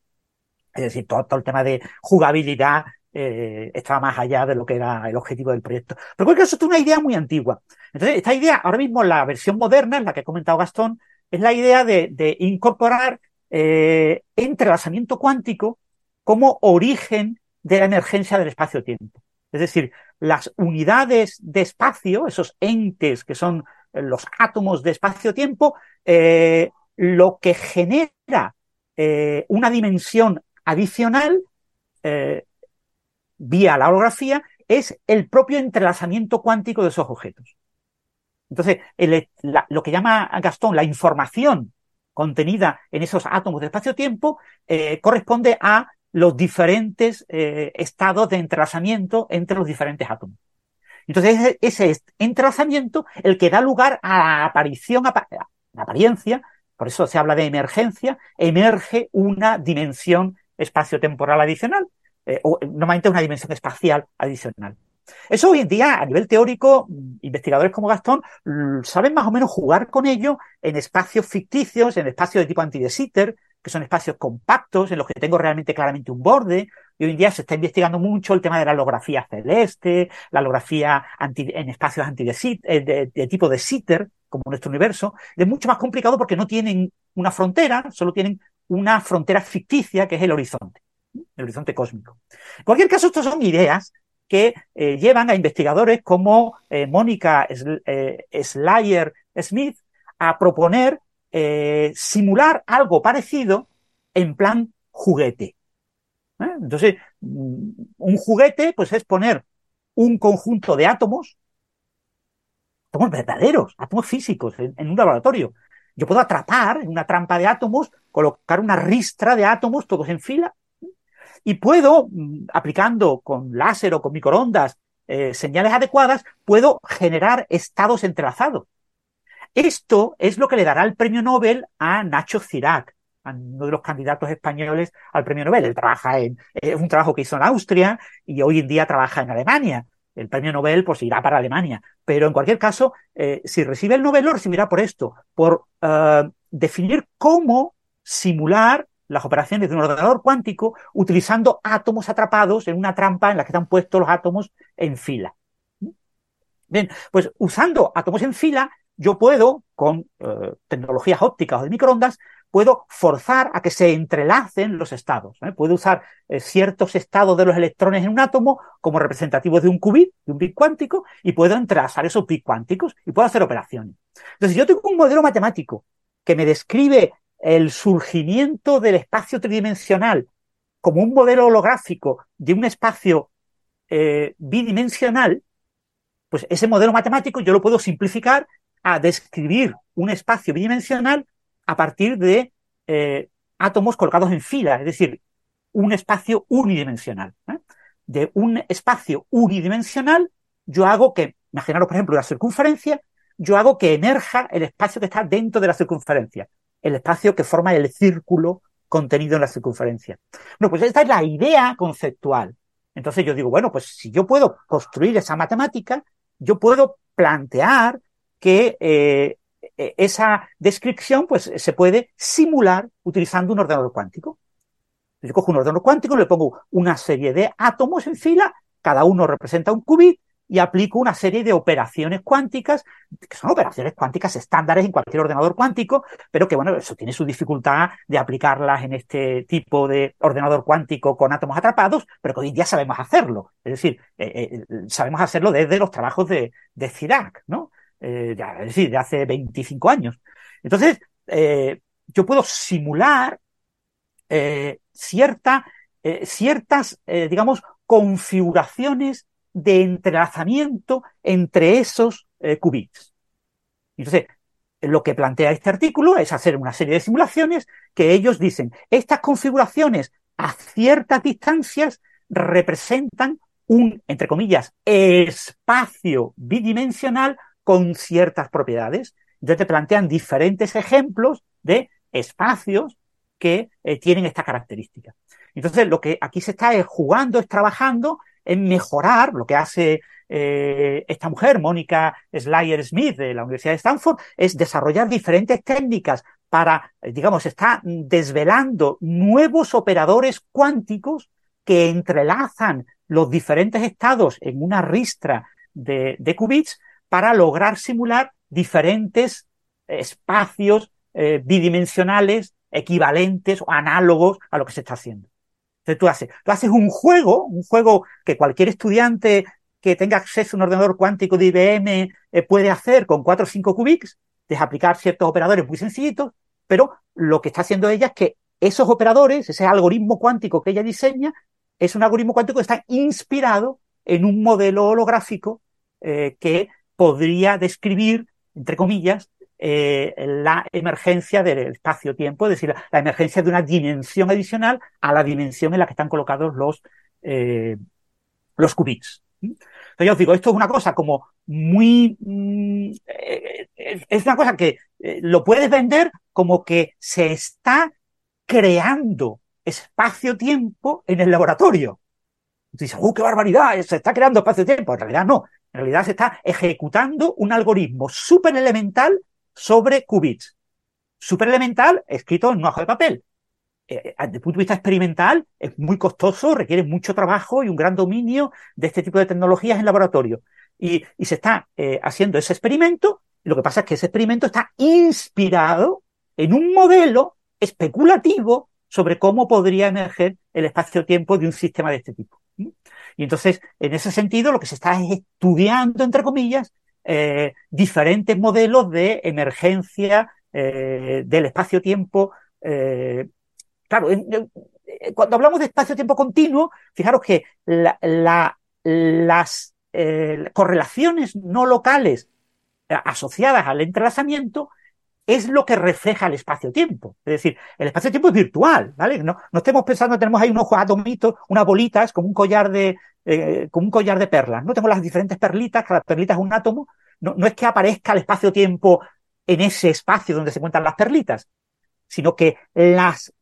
Es decir, todo, el tema de jugabilidad eh, estaba más allá de lo que era el objetivo del proyecto. Pero creo que eso es una idea muy antigua. Entonces, esta idea, ahora mismo la versión moderna, la que ha comentado Gastón, es la idea de, incorporar eh, entrelazamiento cuántico como origen de la emergencia del espacio-tiempo. Es decir, las unidades de espacio, esos entes que son eh, los átomos de espacio-tiempo, eh, lo que genera eh, una dimensión adicional vía la holografía es el propio entrelazamiento cuántico de esos objetos. Entonces, lo que llama Gastón la información contenida en esos átomos de espacio-tiempo corresponde a los diferentes eh, estados de entrelazamiento entre los diferentes átomos. Entonces, ese es entrelazamiento el que da lugar a la aparición, a la apariencia, por eso se habla de emergencia, emerge una dimensión espacio-temporal adicional, eh, o normalmente una dimensión espacial adicional. Eso hoy en día, a nivel teórico, investigadores como Gastón saben más o menos jugar con ello en espacios ficticios, en espacios de tipo anti Sitter, que son espacios compactos en los que tengo realmente claramente un borde. Y hoy en día se está investigando mucho el tema de la holografía celeste, la holografía en espacios anti eh, de, tipo de Sitter, como nuestro universo. Es mucho más complicado porque no tienen una frontera, solo tienen una frontera ficticia que es el horizonte, el horizonte cósmico. En cualquier caso, estas son ideas que eh, llevan a investigadores como eh, Mónica Slayer Smith a proponer eh, simular algo parecido en plan juguete. ¿eh? Entonces, mm, un juguete, pues es poner un conjunto de átomos, átomos verdaderos, átomos físicos, en, un laboratorio. Yo puedo atrapar en una trampa de átomos, colocar una ristra de átomos todos en fila, y puedo, mm, aplicando con láser o con microondas eh, señales adecuadas, puedo generar estados entrelazados. Esto es lo que le dará el premio Nobel a Nacho Cirac, uno de los candidatos españoles al premio Nobel. Él trabaja en, es un trabajo que hizo en Austria y hoy en día trabaja en Alemania. El premio Nobel pues irá para Alemania. Pero en cualquier caso, eh, si recibe el Nobel lo recibirá por esto, por uh, definir cómo simular las operaciones de un ordenador cuántico utilizando átomos atrapados en una trampa en la que están puestos los átomos en fila. Bien, pues usando átomos en fila yo puedo, con eh, tecnologías ópticas o de microondas, puedo forzar a que se entrelacen los estados. ¿eh? Puedo usar eh, ciertos estados de los electrones en un átomo como representativos de un qubit, de un bit cuántico, y puedo entrelazar esos bits cuánticos y puedo hacer operaciones. Entonces, yo tengo un modelo matemático que me describe el surgimiento del espacio tridimensional como un modelo holográfico de un espacio bidimensional, pues ese modelo matemático yo lo puedo simplificar a describir un espacio bidimensional a partir de eh, átomos colocados en fila, es decir, un espacio unidimensional. ¿eh? De un espacio unidimensional, yo hago que, imaginaros por ejemplo la circunferencia, yo hago que emerja el espacio que está dentro de la circunferencia, el espacio que forma el círculo contenido en la circunferencia. Bueno, pues esta es la idea conceptual. Entonces yo digo, bueno, pues si yo puedo construir esa matemática, yo puedo plantear que eh, e, esa descripción pues, se puede simular utilizando un ordenador cuántico. Yo cojo un ordenador cuántico, le pongo una serie de átomos en fila, cada uno representa un qubit, y aplico una serie de operaciones cuánticas, que son operaciones cuánticas estándares en cualquier ordenador cuántico, pero que, bueno, eso tiene su dificultad de aplicarlas en este tipo de ordenador cuántico con átomos atrapados, pero que hoy día sabemos hacerlo. Es decir, eh, eh, sabemos hacerlo desde los trabajos de, de Cirac, ¿no? Eh, es decir, de hace 25 años. Entonces, yo puedo simular cierta, ciertas, digamos, configuraciones de entrelazamiento entre esos eh, qubits. Entonces, lo que plantea este artículo es hacer una serie de simulaciones que ellos dicen, estas configuraciones a ciertas distancias representan un, entre comillas, espacio bidimensional con ciertas propiedades. Entonces te plantean diferentes ejemplos de espacios que eh, tienen esta característica. Entonces, lo que aquí se está es jugando, es trabajando en mejorar lo que hace eh, esta mujer, Mónica Slayer Smith de la Universidad de Stanford, es desarrollar diferentes técnicas para, digamos, está desvelando nuevos operadores cuánticos que entrelazan los diferentes estados en una ristra de, qubits para lograr simular diferentes espacios eh, bidimensionales equivalentes o análogos a lo que se está haciendo. Entonces tú haces, tú haces un juego, un juego que cualquier estudiante que tenga acceso a un ordenador cuántico de IBM eh, puede hacer con 4 o 5 qubits, es aplicar ciertos operadores muy sencillitos, pero lo que está haciendo ella es que esos operadores, ese algoritmo cuántico que ella diseña, es un algoritmo cuántico que está inspirado en un modelo holográfico eh, que podría describir, entre comillas, eh, la emergencia del espacio-tiempo, es decir, la, emergencia de una dimensión adicional a la dimensión en la que están colocados los, eh, los qubits. Entonces, yo os digo, esto es una cosa como muy... Mm, eh, es una cosa que lo puedes vender como que se está creando espacio-tiempo en el laboratorio. Tú dices, ¡uh, qué barbaridad! Se está creando espacio-tiempo. En realidad no. En realidad se está ejecutando un algoritmo súper elemental sobre qubits. Super elemental, escrito en un hoja de papel. Eh, eh, desde punto de vista experimental, es muy costoso, requiere mucho trabajo y un gran dominio de este tipo de tecnologías en laboratorio. Y, se está eh, haciendo ese experimento, lo que pasa es que ese experimento está inspirado en un modelo especulativo sobre cómo podría emerger el espacio-tiempo de un sistema de este tipo. Y entonces, en ese sentido, lo que se está estudiando, entre comillas, eh, diferentes modelos de emergencia eh, del espacio-tiempo. Eh, claro, cuando hablamos de espacio-tiempo continuo, fijaros que las correlaciones no locales asociadas al entrelazamiento es lo que refleja el espacio-tiempo. Es decir, el espacio-tiempo es virtual, ¿vale? No, no estemos pensando, tenemos ahí unos atomitos, unas bolitas, como un collar de, eh, como un collar de perlas. No tengo las diferentes perlitas, cada perlita es un átomo. No, no es que aparezca el espacio-tiempo en ese espacio donde se encuentran las perlitas, sino que las,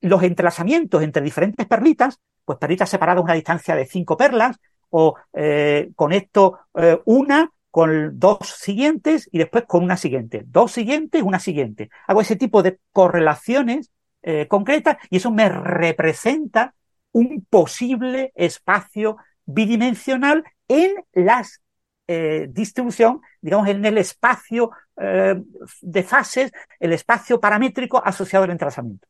los entrelazamientos entre diferentes perlitas, pues perlitas separadas a una distancia de cinco perlas, o eh, conecto eh, una con dos siguientes y después con una siguiente. Dos siguientes, una siguiente. Hago ese tipo de correlaciones eh, concretas y eso me representa un posible espacio bidimensional en la eh, distribución, digamos, en el espacio eh, de fases, el espacio paramétrico asociado al entrelazamiento.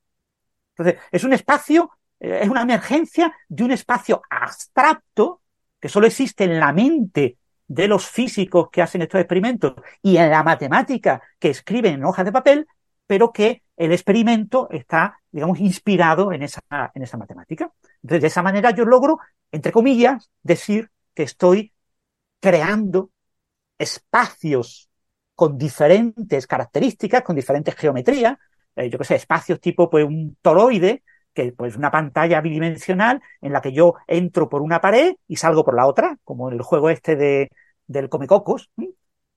Entonces, es un espacio, eh, es una emergencia de un espacio abstracto que solo existe en la mente de los físicos que hacen estos experimentos y en la matemática que escriben en hojas de papel, pero que el experimento está, digamos, inspirado en esa, en esa matemática. Entonces, de esa manera yo logro, entre comillas, decir que estoy creando espacios con diferentes características, con diferentes geometrías, eh, yo qué sé, espacios tipo pues un toroide, que pues una pantalla bidimensional en la que yo entro por una pared y salgo por la otra, como en el juego este de, del Comecocos,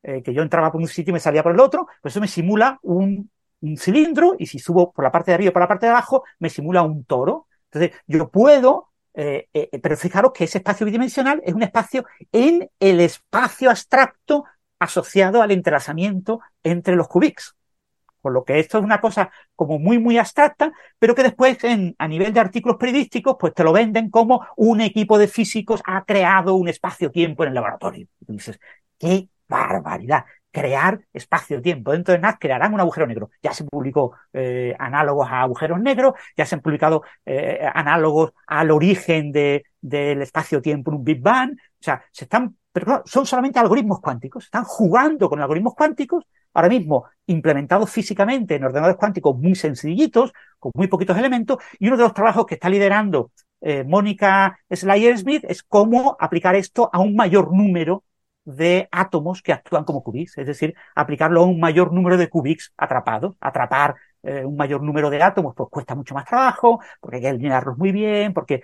eh, que yo entraba por un sitio y me salía por el otro, pues eso me simula un, cilindro y si subo por la parte de arriba y por la parte de abajo, me simula un toro. Entonces, yo puedo eh, eh, pero fijaros que ese espacio bidimensional es un espacio en el espacio abstracto asociado al entrelazamiento entre los cubics. Por lo que esto es una cosa como muy, muy abstracta, pero que después en, a nivel de artículos periodísticos, pues te lo venden como un equipo de físicos ha creado un espacio-tiempo en el laboratorio. Y dices, qué barbaridad crear espacio-tiempo. Dentro de NAS crearán un agujero negro. Ya se publicó eh, análogos a agujeros negros, ya se han publicado eh, análogos al origen de, del espacio-tiempo en un Big Bang. O sea, se están, pero son solamente algoritmos cuánticos. Están jugando con algoritmos cuánticos, ahora mismo implementados físicamente en ordenadores cuánticos muy sencillitos, con muy poquitos elementos, y uno de los trabajos que está liderando eh, Mónica Slayer Smith es cómo aplicar esto a un mayor número de átomos que actúan como qubits, es decir, aplicarlo a un mayor número de qubits atrapados. Atrapar eh, un mayor número de átomos pues cuesta mucho más trabajo, porque hay que alinearlos muy bien, porque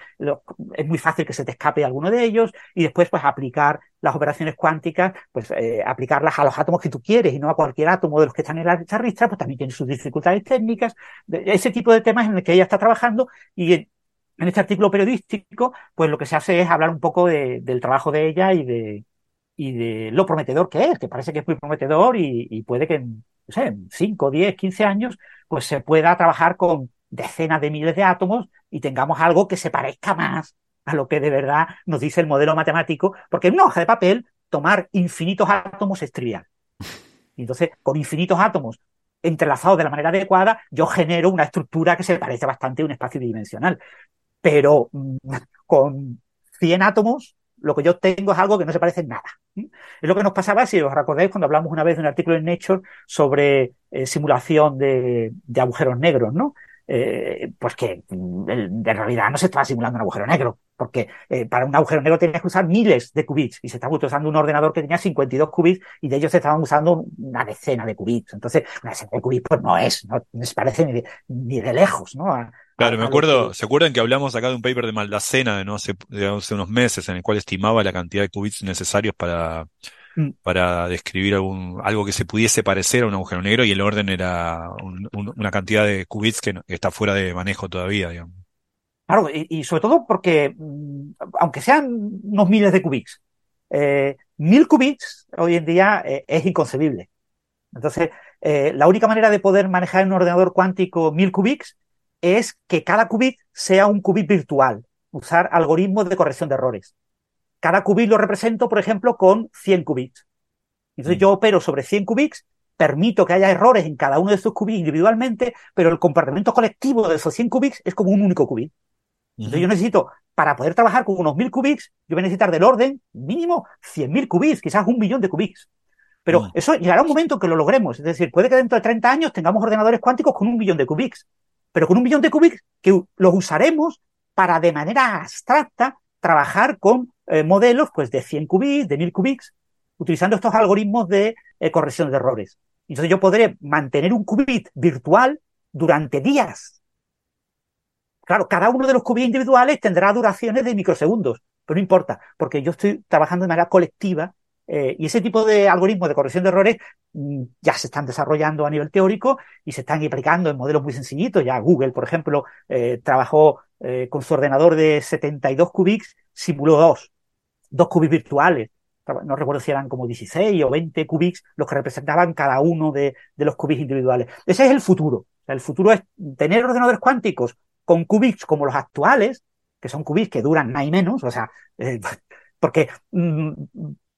es muy fácil que se te escape alguno de ellos, y después pues aplicar las operaciones cuánticas, pues eh, aplicarlas a los átomos que tú quieres y no a cualquier átomo de los que están en la ristra, pues también tiene sus dificultades técnicas, ese tipo de temas en el que ella está trabajando y en, este artículo periodístico, pues lo que se hace es hablar un poco del trabajo de ella y de, y de lo prometedor que es, que parece que es muy prometedor y, puede que en, sé, 5, 10, 15 años, pues se pueda trabajar con decenas de miles de átomos y tengamos algo que se parezca más a lo que de verdad nos dice el modelo matemático, porque en una hoja de papel tomar infinitos átomos es trivial. Y entonces, con infinitos átomos entrelazados de la manera adecuada, yo genero una estructura que se parece bastante a un espacio bidimensional. Pero mm, con 100 átomos lo que yo tengo es algo que no se parece en nada. Es lo que nos pasaba, si os recordáis, cuando hablamos una vez de un artículo en Nature sobre eh, simulación de, agujeros negros, ¿no? Eh, pues que mm, en realidad no se estaba simulando un agujero negro, porque eh, para un agujero negro tenías que usar miles de qubits y se estaba usando un ordenador que tenía 52 qubits y de ellos se estaban usando una decena de qubits. Entonces, una decena de qubits pues no es, no, se parece ni de, ni de lejos, ¿no? Claro, me acuerdo, ¿se acuerdan que hablamos acá de un paper de Maldacena de no hace, hace unos meses en el cual estimaba la cantidad de qubits necesarios para, mm. para describir algún, algo que se pudiese parecer a un agujero negro y el orden era una cantidad de qubits que, está fuera de manejo todavía, digamos. Claro, y, sobre todo porque, mm, aunque sean unos miles de qubits, eh, mil qubits hoy en día eh, es inconcebible. Entonces, eh, la única manera de poder manejar en un ordenador cuántico mil qubits es que cada qubit sea un qubit virtual, usar algoritmos de corrección de errores. Cada qubit lo represento, por ejemplo, con 100 qubits. Entonces mm. yo opero sobre 100 qubits, permito que haya errores en cada uno de esos qubits individualmente, pero el comportamiento colectivo de esos 100 qubits es como un único qubit. Entonces yo necesito, para poder trabajar con unos 1000 qubits, yo voy a necesitar del orden mínimo 100.000 qubits, quizás un millón de qubits. Pero mm. eso llegará un momento que lo logremos. Es decir, puede que dentro de 30 años tengamos ordenadores cuánticos con un millón de qubits pero con un millón de qubits que los usaremos para de manera abstracta trabajar con eh, modelos pues, de 100 qubits, de 1000 qubits, utilizando estos algoritmos de eh, corrección de errores. Entonces yo podré mantener un qubit virtual durante días. Claro, cada uno de los qubits individuales tendrá duraciones de microsegundos, pero no importa, porque yo estoy trabajando de manera colectiva eh, y ese tipo de algoritmos de corrección de errores mm, ya se están desarrollando a nivel teórico y se están aplicando en modelos muy sencillitos. Ya Google, por ejemplo, eh, trabajó eh, con su ordenador de 72 qubits, simuló dos, dos qubits virtuales. No recuerdo si eran como 16 o 20 qubits los que representaban cada uno de, los qubits individuales. Ese es el futuro. el futuro es tener ordenadores cuánticos con qubits como los actuales, que son qubits que duran nada y menos, o sea, porque mm,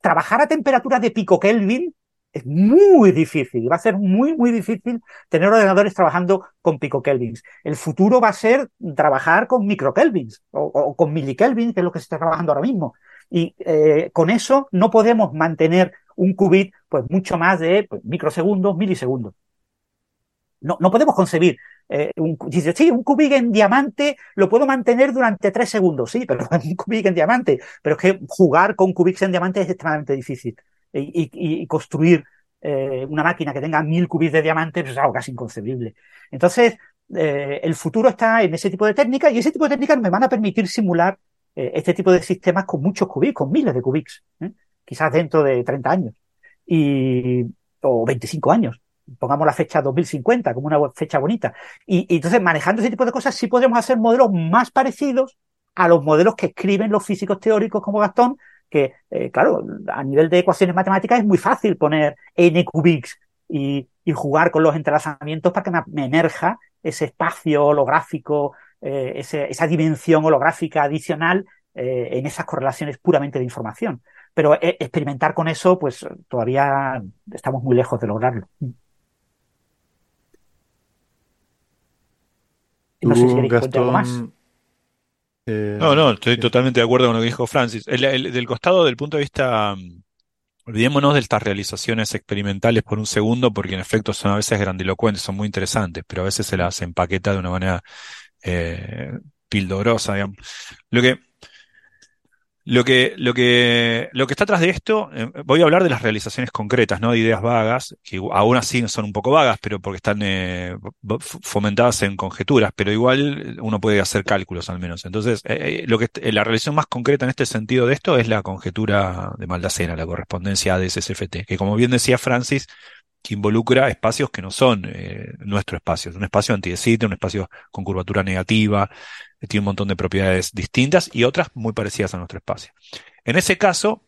trabajar a temperatura de pico Kelvin es muy difícil. Va a ser muy, muy difícil tener ordenadores trabajando con pico Kelvins. El futuro va a ser trabajar con micro Kelvins o, con milikelvins, que es lo que se está trabajando ahora mismo. Y eh, con eso no podemos mantener un qubit pues mucho más de pues, microsegundos, milisegundos. No, no podemos concebir eh, un, dice, sí, un cubic en diamante lo puedo mantener durante tres segundos, sí, pero un cubic en diamante. Pero es que jugar con cubics en diamante es extremadamente difícil. Y, construir eh, una máquina que tenga mil qubits de diamantes pues es algo casi inconcebible. Entonces, eh, el futuro está en ese tipo de técnicas y ese tipo de técnicas me van a permitir simular este tipo de sistemas con muchos qubits, con miles de qubits, ¿eh? quizás dentro de 30 años y, o 25 años. Pongamos la fecha 2050 como una fecha bonita. Y, y entonces, manejando ese tipo de cosas, sí podemos hacer modelos más parecidos a los modelos que escriben los físicos teóricos como Gastón, que, eh, claro, a nivel de ecuaciones matemáticas es muy fácil poner n qubits y, y jugar con los entrelazamientos para que me, me emerja ese espacio holográfico, eh, ese, esa dimensión holográfica adicional eh, en esas correlaciones puramente de información. Pero eh, experimentar con eso, pues todavía estamos muy lejos de lograrlo. No sé si queréis algo más. Eh, No, no, estoy sí. totalmente de acuerdo con lo que dijo Francis. El- el- del costado, del punto de vista, mm, olvidémonos de estas realizaciones experimentales por un segundo, porque en efecto son a veces grandilocuentes, son muy interesantes, pero a veces se las empaqueta de una manera eh, pildorosa, digamos. Lo que, lo que, lo que, lo que está atrás de esto, eh, voy a hablar de las realizaciones concretas, no de ideas vagas, que aún así son un poco vagas, pero porque están eh, fomentadas en conjeturas, pero igual uno puede hacer cálculos al menos. Entonces, eh, eh, lo que, eh, la realización más concreta en este sentido de esto es la conjetura de Maldacena, la correspondencia ADS-SFT, que como bien decía Francis, que involucra espacios que no son eh, nuestro espacio. Es un espacio anti de Sitter, un espacio con curvatura negativa, que tiene un montón de propiedades distintas y otras muy parecidas a nuestro espacio. En ese caso,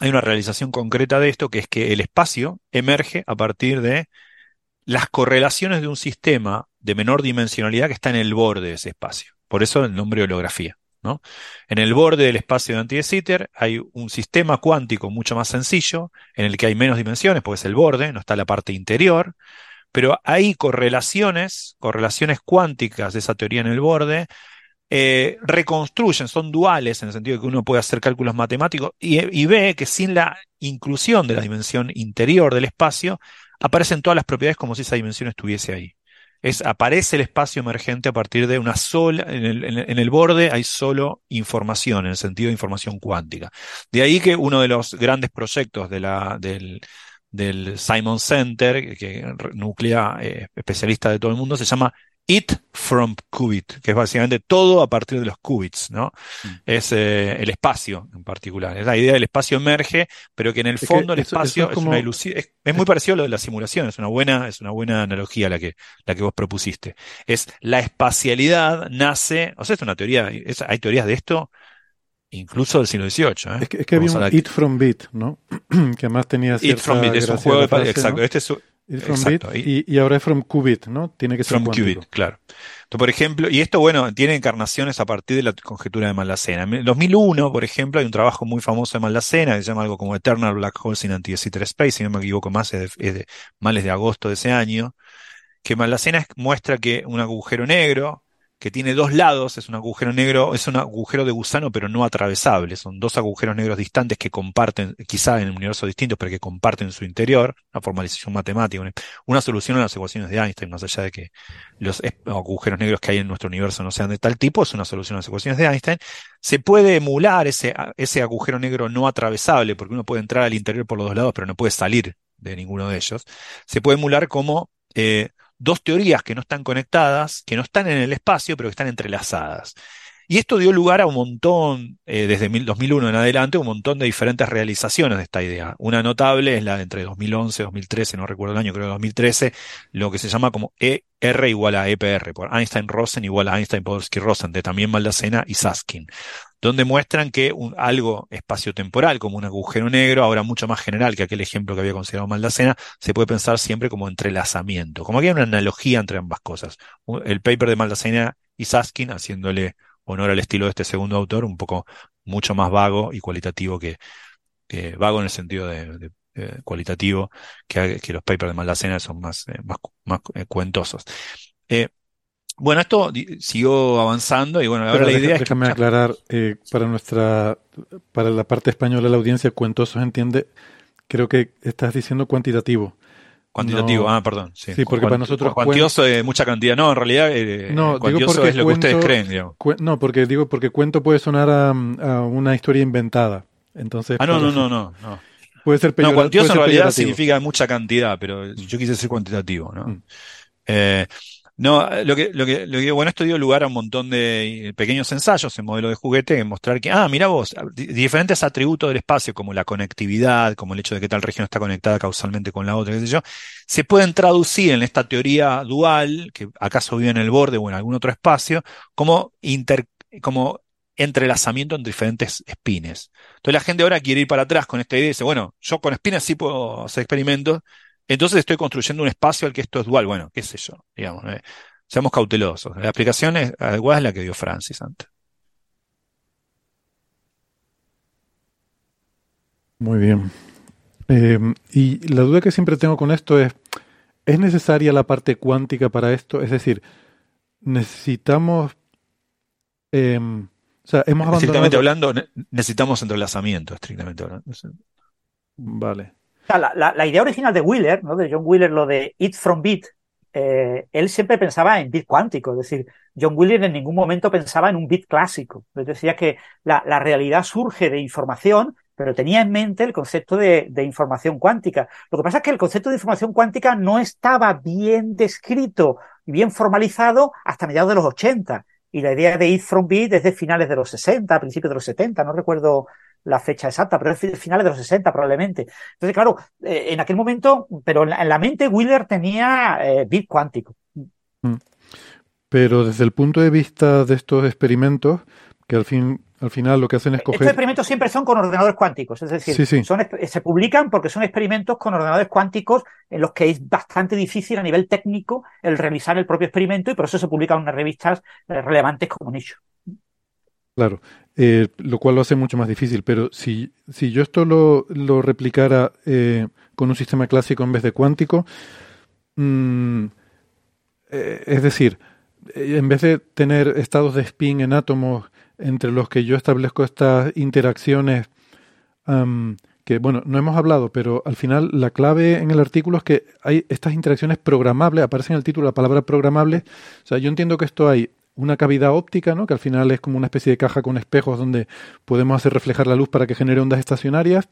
hay una realización concreta de esto, que es que el espacio emerge a partir de las correlaciones de un sistema de menor dimensionalidad que está en el borde de ese espacio. Por eso el nombre holografía. En el borde del espacio de anti de Sitter hay un sistema cuántico mucho más sencillo, en el que hay menos dimensiones, porque es el borde, no está la parte interior, pero hay correlaciones, correlaciones cuánticas de esa teoría en el borde, eh, reconstruyen, son duales en el sentido de que uno puede hacer cálculos matemáticos y, y ve que sin la inclusión de la dimensión interior del espacio, aparecen todas las propiedades como si esa dimensión estuviese ahí. Es, aparece el espacio emergente a partir de una sola, en el, en el- borde hay solo información, en el sentido de información cuántica. De ahí que uno de los grandes proyectos de la, del, del Simon Center, que nuclea eh, especialista de todo el mundo, se llama It from Qubit, que es básicamente todo a partir de los qubits, ¿no? Mm. Es eh, el espacio en particular. Es la idea del espacio emerge, pero que en el Es fondo el eso- espacio es es, como- una ilusión. Es, es muy parecido a lo de la simulación, es una buena, es una buena analogía la que, la que vos propusiste. Es la espacialidad nace, o sea, es una teoría, hay teorías de esto incluso del siglo XVIII, ¿eh? Es que, es que había un It from Bit, ¿no? que además tenía It from Bit, es un juego de frase, exacto. ¿no? Este es, It from exacto, Bit y, y ahora es from Qubit, ¿no? Tiene que ser From cuántico. Qubit, claro. Entonces, por ejemplo, y esto, bueno, tiene encarnaciones a partir de la conjetura de Maldacena. En 2001, por ejemplo, hay un trabajo muy famoso de Maldacena que se llama algo como Eternal Black Holes in Anti-de Space, si no me equivoco más, es de, es de males de agosto de ese año, que Maldacena es- muestra que un agujero negro que tiene dos lados, es un agujero negro, es un agujero de gusano, pero no atravesable. Son dos agujeros negros distantes que comparten, quizá en universos distintos, pero que comparten su interior, una formalización matemática, una, una solución a las ecuaciones de Einstein, más allá de que los agujeros negros que hay en nuestro universo no sean de tal tipo, es una solución a las ecuaciones de Einstein. Se puede emular ese, ese agujero negro no atravesable, porque uno puede entrar al interior por los dos lados, pero no puede salir de ninguno de ellos. Se puede emular como eh, dos teorías que no están conectadas, que no están en el espacio, pero que están entrelazadas. Y esto dio lugar a un montón, eh, desde mil- 2001 en adelante, un montón de diferentes realizaciones de esta idea. Una notable es la de entre 2011 y 2013, no recuerdo el año, creo que 2013, lo que se llama como ER igual a EPR, por Einstein-Rosen igual a Einstein-Podolsky-Rosen, de también Maldacena y Saskin, donde muestran que un- algo espaciotemporal, como un agujero negro, ahora mucho más general que aquel ejemplo que había considerado Maldacena, se puede pensar siempre como entrelazamiento, como que hay una analogía entre ambas cosas. El paper de Maldacena y Saskin, haciéndole honor al estilo de este segundo autor, un poco mucho más vago y cualitativo que, que- vago en el sentido de, cualitativo que, que los papers de Maldacena son más, eh, más, más eh, cuentosos. Eh, bueno, esto siguió avanzando y bueno, ahora Pero la deja- idea es que déjame aclarar, eh, para nuestra, para la parte española de la audiencia, cuentosos entiende, creo que estás diciendo cuantitativo. Cuantitativo, No. ah, perdón. Sí, Sí, porque para nosotros Cuantioso de mucha cantidad. No, en realidad, eh, No, digo cuantioso porque es lo que ustedes creen, digamos. No, porque digo, porque cuento puede sonar a, a una historia inventada. Entonces, Ah, no, no, no, no, no. Puede ser No, peyorativo. cuantioso en realidad peyorativo. significa mucha cantidad, pero yo quise ser cuantitativo, ¿no? Mm. Eh, no, lo que, lo que, lo que, bueno, esto dio lugar a un montón de pequeños ensayos en modelo de juguete en mostrar que, ah, mira vos, di- diferentes atributos del espacio, como la conectividad, como el hecho de que tal región está conectada causalmente con la otra, qué sé yo, se pueden traducir en esta teoría dual, que acaso vive en el borde o en algún otro espacio, como inter, como entrelazamiento entre diferentes espines. Entonces la gente ahora quiere ir para atrás con esta idea y dice, bueno, yo con espines sí puedo hacer experimentos, entonces estoy construyendo un espacio al que esto es dual. Bueno, qué sé yo, digamos, eh, seamos cautelosos. La explicación es adecuada es la que dio Francis antes. Muy bien. Eh, y la duda que siempre tengo con esto es, ¿es necesaria la parte cuántica para esto? Es decir, necesitamos... eh, o sea, hemos Estrictamente abandonado... hablando, ne- necesitamos entrelazamiento, estrictamente hablando. Vale. La, idea original de Wheeler, ¿no? de John Wheeler, lo de it from bit, eh, él siempre pensaba en bit cuántico. Es decir, John Wheeler en ningún momento pensaba en un bit clásico. Decía que la, realidad surge de información, pero tenía en mente el concepto de, de información cuántica. Lo que pasa es que el concepto de información cuántica no estaba bien descrito y bien formalizado hasta mediados de los 80. Y la idea de it from bit es de finales de los 60, principios de los 70, no recuerdo la fecha exacta, pero es fi- finales de los 60 probablemente. Entonces, claro, eh, en aquel momento, pero en la, en la mente Wheeler tenía eh, bit cuántico. Pero desde el punto de vista de estos experimentos, que al fin, al final lo que hacen es Estos coger... experimentos siempre son con ordenadores cuánticos, es decir, Sí, sí. son se publican porque son experimentos con ordenadores cuánticos en los que es bastante difícil a nivel técnico el realizar el propio experimento y por eso se publican en unas revistas eh, relevantes como Nicho. Claro, eh, lo cual lo hace mucho más difícil, pero si, si yo esto lo, lo replicara eh, con un sistema clásico en vez de cuántico, mm, eh, es decir, eh, en vez de tener estados de spin en átomos entre los que yo establezco estas interacciones, que bueno, no hemos hablado, pero al final la clave en el artículo es que hay estas interacciones programables, aparece en el título la palabra programable, o sea, yo entiendo que esto hay una cavidad óptica, ¿no? que al final es como una especie de caja con espejos donde podemos hacer reflejar la luz para que genere ondas estacionarias.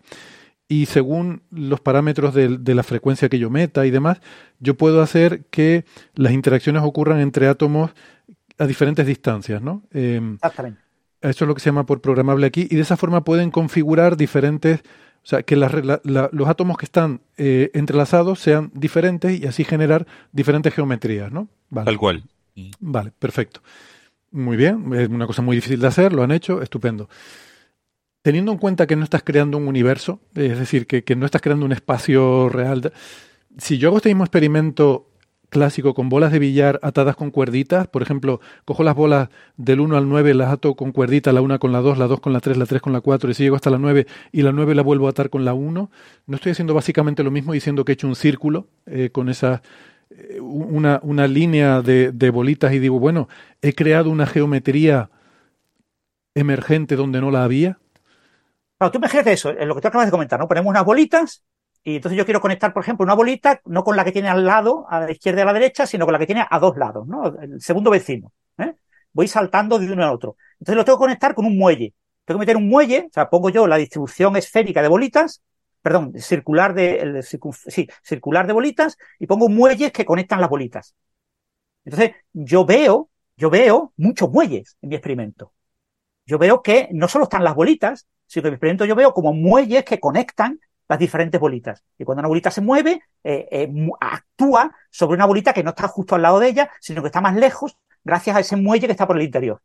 Y según los parámetros de, de la frecuencia que yo meta y demás, yo puedo hacer que las interacciones ocurran entre átomos a diferentes distancias, ¿no? Eh, Exactamente. eso es lo que se llama por programable aquí, y de esa forma pueden configurar diferentes, o sea, que las regla- la- los átomos que están eh, entrelazados sean diferentes y así generar diferentes geometrías, ¿no? Vale. Tal cual. Vale, perfecto. Muy bien, es una cosa muy difícil de hacer, lo han hecho, estupendo. Teniendo en cuenta que no estás creando un universo, es decir, que, no estás creando un espacio real, si yo hago este mismo experimento clásico con bolas de billar atadas con cuerditas, por ejemplo, cojo las bolas del 1 al 9, las ato con cuerdita, la 1 con la 2, la 2 con la 3, la 3 con la 4, y si llego hasta la 9 y la 9 la vuelvo a atar con la 1, no estoy haciendo básicamente lo mismo diciendo que he hecho un círculo eh, con esa eh, una, una línea de, de bolitas y digo, bueno, he creado una geometría emergente donde no la había. Claro, tú imagínate eso, en lo que tú acabas de comentar, ¿no? Ponemos unas bolitas y entonces yo quiero conectar, por ejemplo, una bolita no con la que tiene al lado, a la izquierda y a la derecha, sino con la que tiene a dos lados, ¿no? El segundo vecino. ¿eh? Voy saltando de uno a otro. Entonces lo tengo que conectar con un muelle. Tengo que meter un muelle, o sea, pongo yo la distribución esférica de bolitas, perdón, circular de, sí, circular de bolitas y pongo muelles que conectan las bolitas. Entonces yo veo, yo veo muchos muelles en mi experimento. Yo veo que no solo están las bolitas, sino que en mi experimento yo veo como muelles que conectan las diferentes bolitas. Y cuando una bolita se mueve, eh, eh, actúa sobre una bolita que no está justo al lado de ella, sino que está más lejos gracias a ese muelle que está por el interior.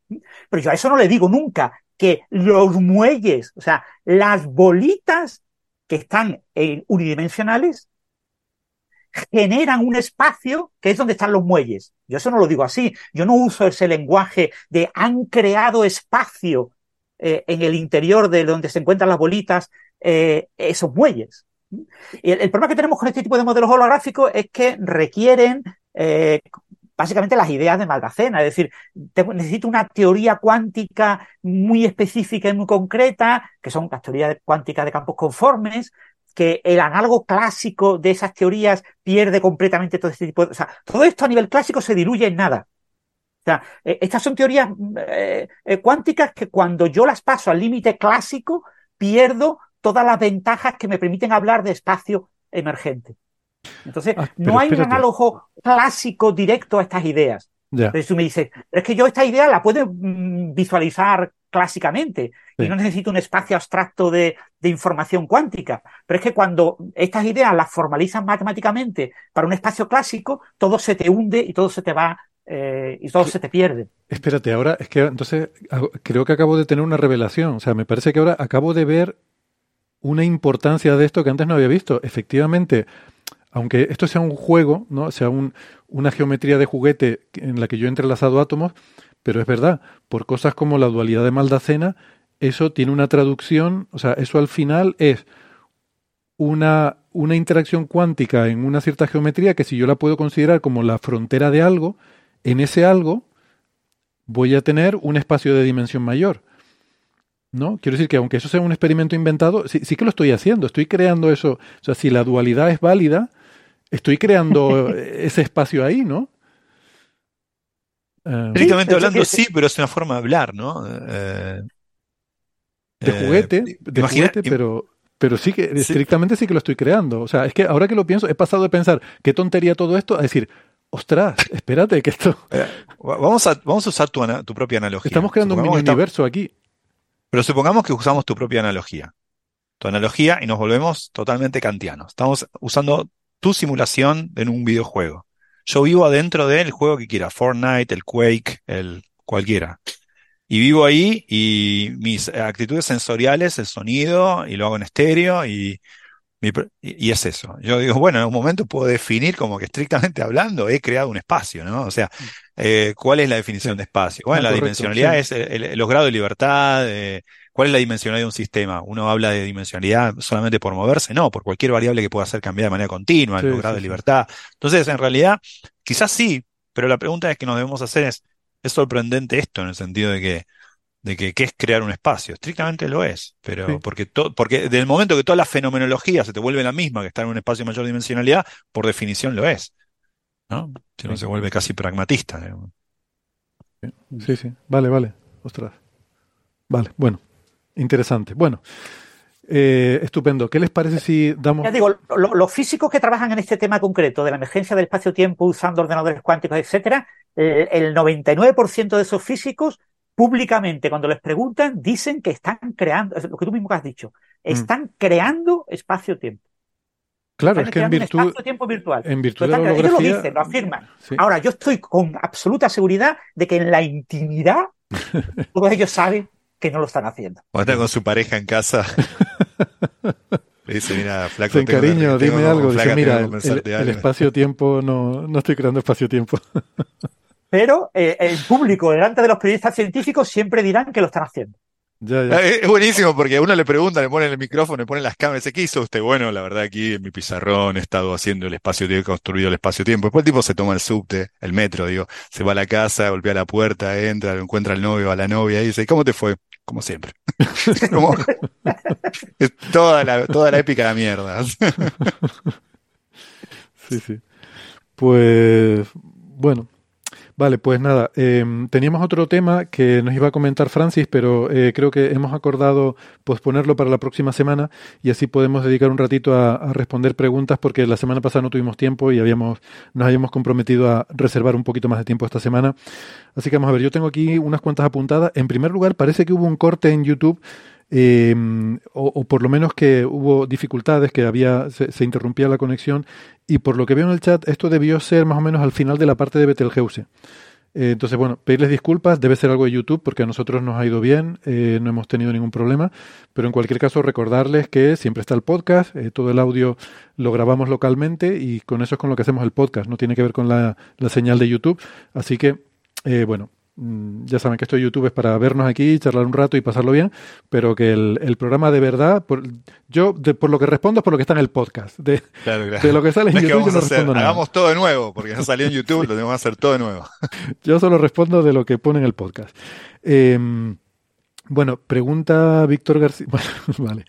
Pero yo a eso no le digo nunca que los muelles, o sea, las bolitas que están en unidimensionales, generan un espacio que es donde están los muelles. Yo eso no lo digo así. Yo no uso ese lenguaje de han creado espacio eh, en el interior de donde se encuentran las bolitas, eh, esos muelles. El problema que tenemos con este tipo de modelos holográficos es que requieren eh, básicamente las ideas de Malgacena, es decir, necesito una teoría cuántica muy específica y muy concreta, que son las teorías cuánticas de campos conformes, que el análogo clásico de esas teorías pierde completamente todo este tipo de... O sea, todo esto a nivel clásico se diluye en nada. O sea, eh, estas son teorías eh, eh, cuánticas que cuando yo las paso al límite clásico, pierdo todas las ventajas que me permiten hablar de espacio emergente. Entonces, Ah, pero no hay un análogo clásico directo a estas ideas. Ya. Entonces tú me dices, es que yo esta idea la puedo mm, visualizar clásicamente Sí. y no necesito un espacio abstracto de, de información cuántica. Pero es que cuando estas ideas las formalizan matemáticamente para un espacio clásico, todo se te hunde y todo se te va eh, y todo se te pierde. Espérate, ahora es que entonces creo que acabo de tener una revelación. O sea, me parece que ahora acabo de ver una importancia de esto que antes no había visto. Efectivamente, aunque esto sea un juego, ¿no? sea un- una geometría de juguete en la que yo he entrelazado átomos, pero es verdad, por cosas como la dualidad de Maldacena, eso tiene una traducción, o sea, eso al final es una, una interacción cuántica en una cierta geometría que si yo la puedo considerar como la frontera de algo, en ese algo voy a tener un espacio de dimensión mayor. ¿No? Quiero decir que aunque eso sea un experimento inventado, sí, sí que lo estoy haciendo, estoy creando eso. O sea, si la dualidad es válida, estoy creando ese espacio ahí, ¿no? Eh, Estrictamente Sí, hablando, sí, pero es una forma de hablar, ¿no? Eh, de eh, juguete, de imagina- juguete, pero, pero sí que estrictamente sí que lo estoy creando. O sea, es que ahora que lo pienso, he pasado de pensar qué tontería todo esto a decir, ostras, espérate, que esto eh, vamos a, vamos a usar tu, ana- tu propia analogía. estamos creando un mini universo aquí. Pero supongamos que usamos tu propia analogía. Tu analogía y nos volvemos totalmente kantianos. Estamos usando tu simulación en un videojuego. Yo vivo adentro del juego que quiera, Fortnite, el Quake, el cualquiera. Y vivo ahí y mis actitudes sensoriales, el sonido, y lo hago en estéreo y, y y es eso. Yo digo, bueno, en un momento puedo definir como que estrictamente hablando he creado un espacio, ¿no? O sea, eh, ¿cuál es la definición de espacio? Bueno, Ah, la correcto, dimensionalidad sí. es el- el- los grados de libertad, eh, ¿cuál es la dimensionalidad de un sistema? Uno habla de dimensionalidad solamente por moverse, no, por cualquier variable que pueda ser cambiada de manera continua, Sí, sí, grados de libertad. Entonces, en realidad, quizás sí, pero la pregunta es que nos debemos hacer es, ¿es sorprendente esto en el sentido de que de que qué es crear un espacio. Estrictamente lo es, pero Sí. porque to- porque del momento que toda la fenomenología se te vuelve la misma que estar en un espacio de mayor dimensionalidad, por definición lo es. ¿No? Si no se vuelve casi pragmatista. digamos. Sí, sí. Vale, vale. Ostras. Vale, bueno. Interesante. Bueno. Eh, estupendo. ¿Qué les parece si damos... Ya digo, lo- los físicos que trabajan en este tema concreto de la emergencia del espacio-tiempo usando ordenadores cuánticos, etcétera, eh, el 99% de esos físicos públicamente cuando les preguntan dicen que están creando, es lo que tú mismo has dicho, están creando espacio-tiempo. Claro, Están es que en virtud, espacio-tiempo virtual. en virtud de la creando. Ellos lo holografía... dicen, lo afirman. Sí. Ahora, yo estoy con absoluta seguridad de que en la intimidad todos ellos saben que no lo están haciendo. Cuando está con su pareja en casa, le dice, mira, flaco, Se tengo dime algo. flaca, Dice, mira, el, conversarte el- el algo". espacio-tiempo no, no estoy creando espacio-tiempo. Pero eh, el público, delante de los periodistas científicos, siempre dirán que lo están haciendo. ya, Ah, ya. Es es buenísimo porque a uno le pregunta, le ponen el micrófono, le ponen las cámaras, dice, ¿qué hizo usted? Bueno, la verdad aquí en mi pizarrón he estado haciendo el espacio-tiempo, he construido el espacio-tiempo. Después el tipo se toma el subte, el metro, digo, se va a la casa, golpea la puerta, entra, lo encuentra al novio, a la novia y dice, ¿cómo te fue? Como siempre. Es toda la, toda la épica de mierda. Sí, sí. Pues bueno, vale, pues nada. eh, teníamos otro tema que nos iba a comentar Francis, pero eh, creo que hemos acordado posponerlo para la próxima semana y así podemos dedicar un ratito a, a responder preguntas porque la semana pasada no tuvimos tiempo y habíamos, nos habíamos comprometido a reservar un poquito más de tiempo esta semana. Así que vamos a ver, yo tengo aquí unas cuantas apuntadas. En primer lugar, parece que hubo un corte en YouTube eh, o, por lo menos que hubo dificultades, que había se, interrumpía la conexión. Y por lo que veo en el chat esto debió ser más o menos al final de la parte de Betelgeuse. Eh, entonces, bueno, pedirles disculpas, debe ser algo de YouTube porque a nosotros nos ha ido bien, eh, no hemos tenido ningún problema, pero en cualquier caso recordarles que siempre está el podcast, eh, todo el audio lo grabamos localmente y con eso es con lo que hacemos el podcast, no tiene que ver con la, la señal de YouTube, así que, eh, bueno, ya saben que esto de YouTube es para vernos aquí, charlar un rato y pasarlo bien, pero que el, el programa de verdad, por, yo de- por lo que respondo es por lo que está en el podcast, de, Claro, claro. de lo que sale en No YouTube yo no a hacer, respondo nada. hagamos todo de nuevo, porque no salió en YouTube, lo tenemos que hacer todo de nuevo. Yo solo respondo de lo que pone en el podcast. Eh, bueno, pregunta Víctor García. Bueno, vale.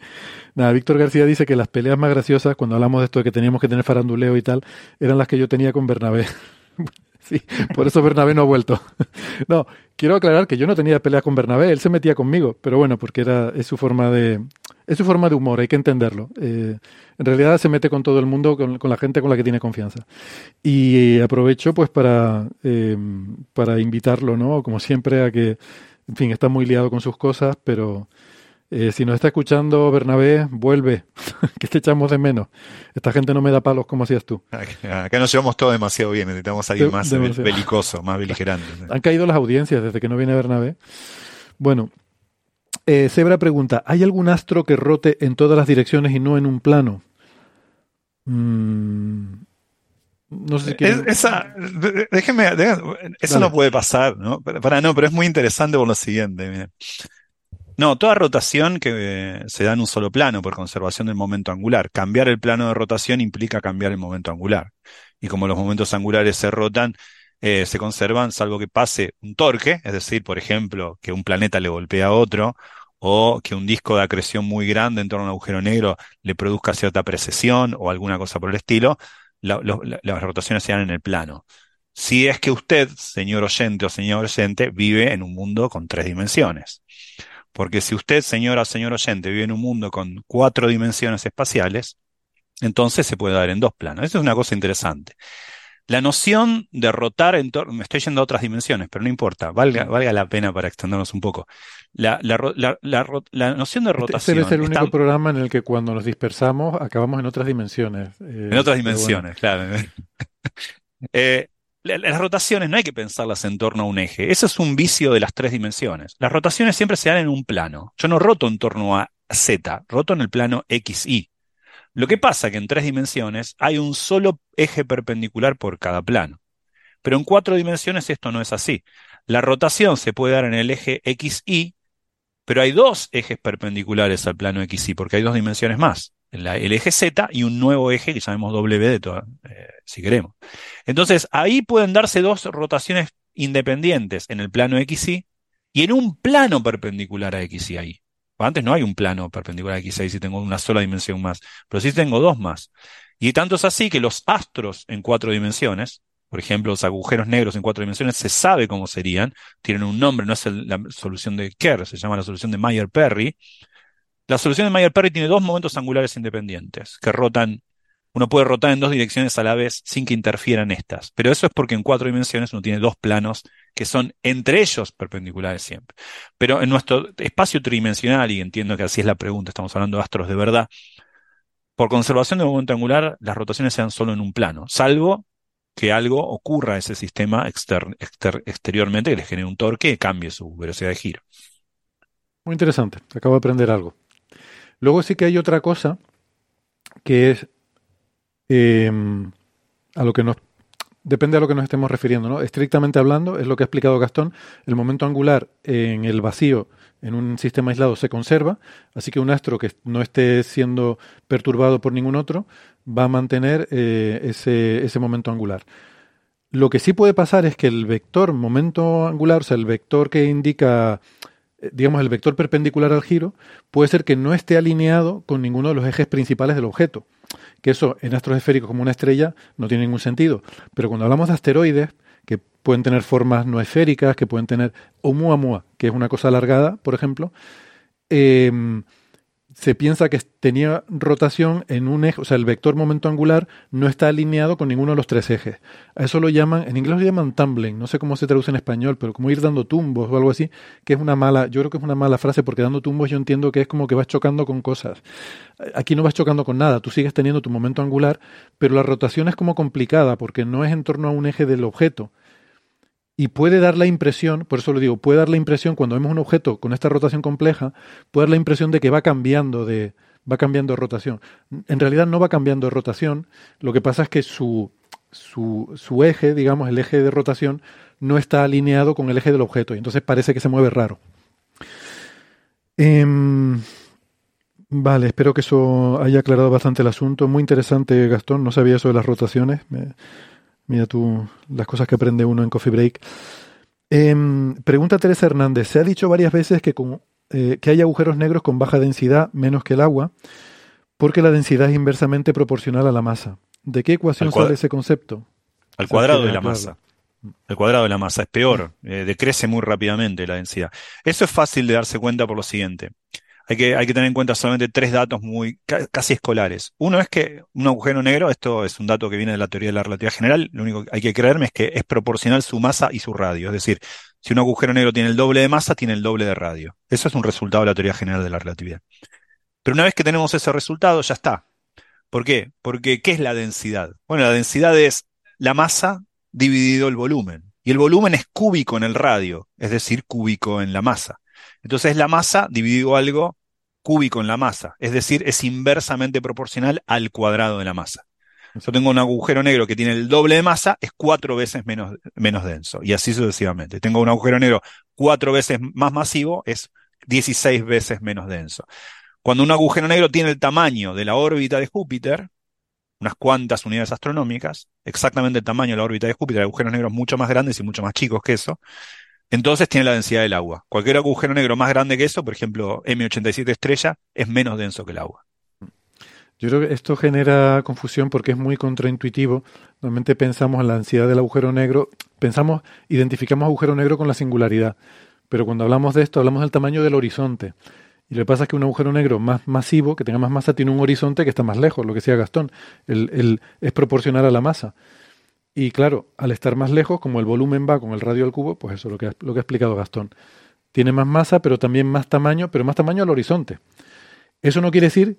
Nada, Víctor García dice que las peleas más graciosas, cuando hablamos de esto de que teníamos que tener faranduleo y tal, eran las que yo tenía con Bernabé. Por eso Bernabé no ha vuelto. No, quiero aclarar que yo no tenía pelea con Bernabé, él se metía conmigo, pero bueno, porque era es su forma de es su forma de humor, hay que entenderlo. Eh, en realidad se mete con todo el mundo, con, la gente con la que tiene confianza. Y aprovecho pues para eh, para invitarlo, ¿no? Como siempre a que, en fin, está muy liado con sus cosas, pero eh, si nos está escuchando Bernabé, vuelve, que te echamos de menos. Esta gente no me da palos como hacías tú. Acá nos llevamos todo demasiado bien, necesitamos alguien más belicoso, más beligerante. Han caído las audiencias desde que no viene Bernabé. Bueno, eh, Zebra pregunta, ¿hay algún astro que rote en todas las direcciones y no en un plano? Mm, no sé si Esa, déjeme, eso no puede pasar, ¿no? Para, no, pero es muy interesante por lo siguiente. No, toda rotación que eh, se da en un solo plano por conservación del momento angular. Cambiar el plano de rotación implica cambiar el momento angular. Y como los momentos angulares se rotan, eh, se conservan salvo que pase un torque, es decir, por ejemplo, que un planeta le golpea a otro, o que un disco de acreción muy grande en torno a un agujero negro le produzca cierta precesión o alguna cosa por el estilo, las rotaciones se dan en el plano. Si es que usted, señor oyente o señor oyente, vive en un mundo con tres dimensiones. Porque si usted, señora o señor oyente, vive en un mundo con cuatro dimensiones espaciales, entonces se puede dar en dos planos. Eso es una cosa interesante. La noción de rotar en torno, me estoy yendo a otras dimensiones, pero no importa, valga, valga la pena para extendernos un poco. La, la, la, noción de rotación. Este es el único programa en el que cuando nos dispersamos acabamos en otras dimensiones. Eh, en otras dimensiones, claro. eh, las rotaciones no hay que pensarlas en torno a un eje. Eso es un vicio de las tres dimensiones. Las rotaciones siempre se dan en un plano. Yo no roto en torno a Z, roto en el plano XY. Lo que pasa es que en tres dimensiones hay un solo eje perpendicular por cada plano. Pero en cuatro dimensiones esto no es así. La rotación se puede dar en el eje XY, pero hay dos ejes perpendiculares al plano XY, porque hay dos dimensiones más el eje Z y un nuevo eje que llamemos W de toda, eh, si queremos. Entonces, ahí pueden darse dos rotaciones independientes en el plano XY y en un plano perpendicular a XY ahí. Antes no hay un plano perpendicular a XY si tengo una sola dimensión más, pero sí tengo dos más. Y tanto es así que los astros en cuatro dimensiones, por ejemplo, los agujeros negros en cuatro dimensiones, se sabe cómo serían, tienen un nombre, no es la solución de Kerr, se llama la solución de Mayer-Perry, la solución de Mayer-Perry tiene dos momentos angulares independientes que rotan. Uno puede rotar en dos direcciones a la vez sin que interfieran estas. Pero eso es porque en cuatro dimensiones uno tiene dos planos que son entre ellos perpendiculares siempre. Pero en nuestro espacio tridimensional, y entiendo que así es la pregunta, estamos hablando de astros de verdad, por conservación de momento angular, las rotaciones sean solo en un plano, salvo que algo ocurra a ese sistema exteriormente que le genere un torque y cambie su velocidad de giro. Muy interesante, acabo de aprender algo. Luego sí que hay otra cosa que es em, a lo que nos depende a lo que nos estemos refiriendo, ¿no? Estrictamente hablando, es lo que ha explicado Gastón, el momento angular en el vacío en un sistema aislado se conserva, así que un astro que no esté siendo perturbado por ningún otro va a mantener eh, ese, ese momento angular. Lo que sí puede pasar es que el vector momento angular, o sea, el vector que indica digamos, el vector perpendicular al giro puede ser que no esté alineado con ninguno de los ejes principales del objeto. Que eso en astros esféricos como una estrella no tiene ningún sentido. Pero cuando hablamos de asteroides, que pueden tener formas no esféricas, que pueden tener Oumuamua, que es una cosa alargada, por ejemplo, eh, se piensa que tenía rotación en un eje, o sea, el vector momento angular no está alineado con ninguno de los tres ejes. A eso lo llaman, en inglés lo llaman tumbling, no sé cómo se traduce en español, pero como ir dando tumbos o algo así, que es una mala, yo creo que es una mala frase porque dando tumbos yo entiendo que es como que vas chocando con cosas. Aquí no vas chocando con nada, tú sigues teniendo tu momento angular, pero la rotación es como complicada porque no es en torno a un eje del objeto, y puede dar la impresión, por eso lo digo, puede dar la impresión cuando vemos un objeto con esta rotación compleja, puede dar la impresión de que va cambiando de va cambiando de rotación. En realidad no va cambiando de rotación, lo que pasa es que su, su, su eje, digamos, el eje de rotación, no está alineado con el eje del objeto y entonces parece que se mueve raro. Em, vale, espero que eso haya aclarado bastante el asunto. Muy interesante, Gastón. No sabía eso de las rotaciones. Me, Mira tú las cosas que aprende uno en Coffee Break. Em, pregunta Teresa Hernández. Se ha dicho varias veces que, eh, que hay agujeros negros con baja densidad, menos que el agua, porque la densidad es inversamente proporcional a la masa. ¿De qué ecuación sale ese concepto? Al cuadrado de la masa. El cuadrado de la masa es peor, eh, decrece muy rápidamente la densidad. Eso es fácil de darse cuenta por lo siguiente. Hay que, tener en cuenta solamente tres datos muy casi escolares. Uno es que un agujero negro, esto es un dato que viene de la teoría de la relatividad general, lo único que hay que creerme es que es proporcional su masa y su radio. Es decir, si un agujero negro tiene el doble de masa, tiene el doble de radio. Eso es un resultado de la teoría general de la relatividad. Pero una vez que tenemos ese resultado, ya está. ¿Por qué? Porque ¿qué es la densidad? Bueno, la densidad es la masa dividido el volumen. Y el volumen es cúbico en el radio, es decir, cúbico en la masa. Entonces la masa dividido algo cúbico en la masa, es decir, es inversamente proporcional al cuadrado de la masa. Yo tengo un agujero negro que tiene el doble de masa, es cuatro veces menos, menos denso, y así sucesivamente. Tengo un agujero negro cuatro veces más masivo, es 16 veces menos denso. Cuando un agujero negro tiene el tamaño de la órbita de Júpiter, unas cuantas unidades astronómicas, exactamente el tamaño de la órbita de Júpiter, agujeros negros mucho más grandes y mucho más chicos que eso, entonces tiene la densidad del agua. Cualquier agujero negro más grande que eso, por ejemplo, M87 estrella, es menos denso que el agua. Yo creo que esto genera confusión porque es muy contraintuitivo. Normalmente pensamos en la densidad del agujero negro, pensamos, identificamos agujero negro con la singularidad. Pero cuando hablamos de esto, hablamos del tamaño del horizonte. Y lo que pasa es que un agujero negro más masivo, que tenga más masa, tiene un horizonte que está más lejos, lo que decía Gastón. Es proporcional a la masa. Y claro, al estar más lejos, como el volumen va con el radio al cubo, pues eso es lo que, lo que ha explicado Gastón. Tiene más masa, pero también más tamaño, pero más tamaño al horizonte. Eso no quiere decir,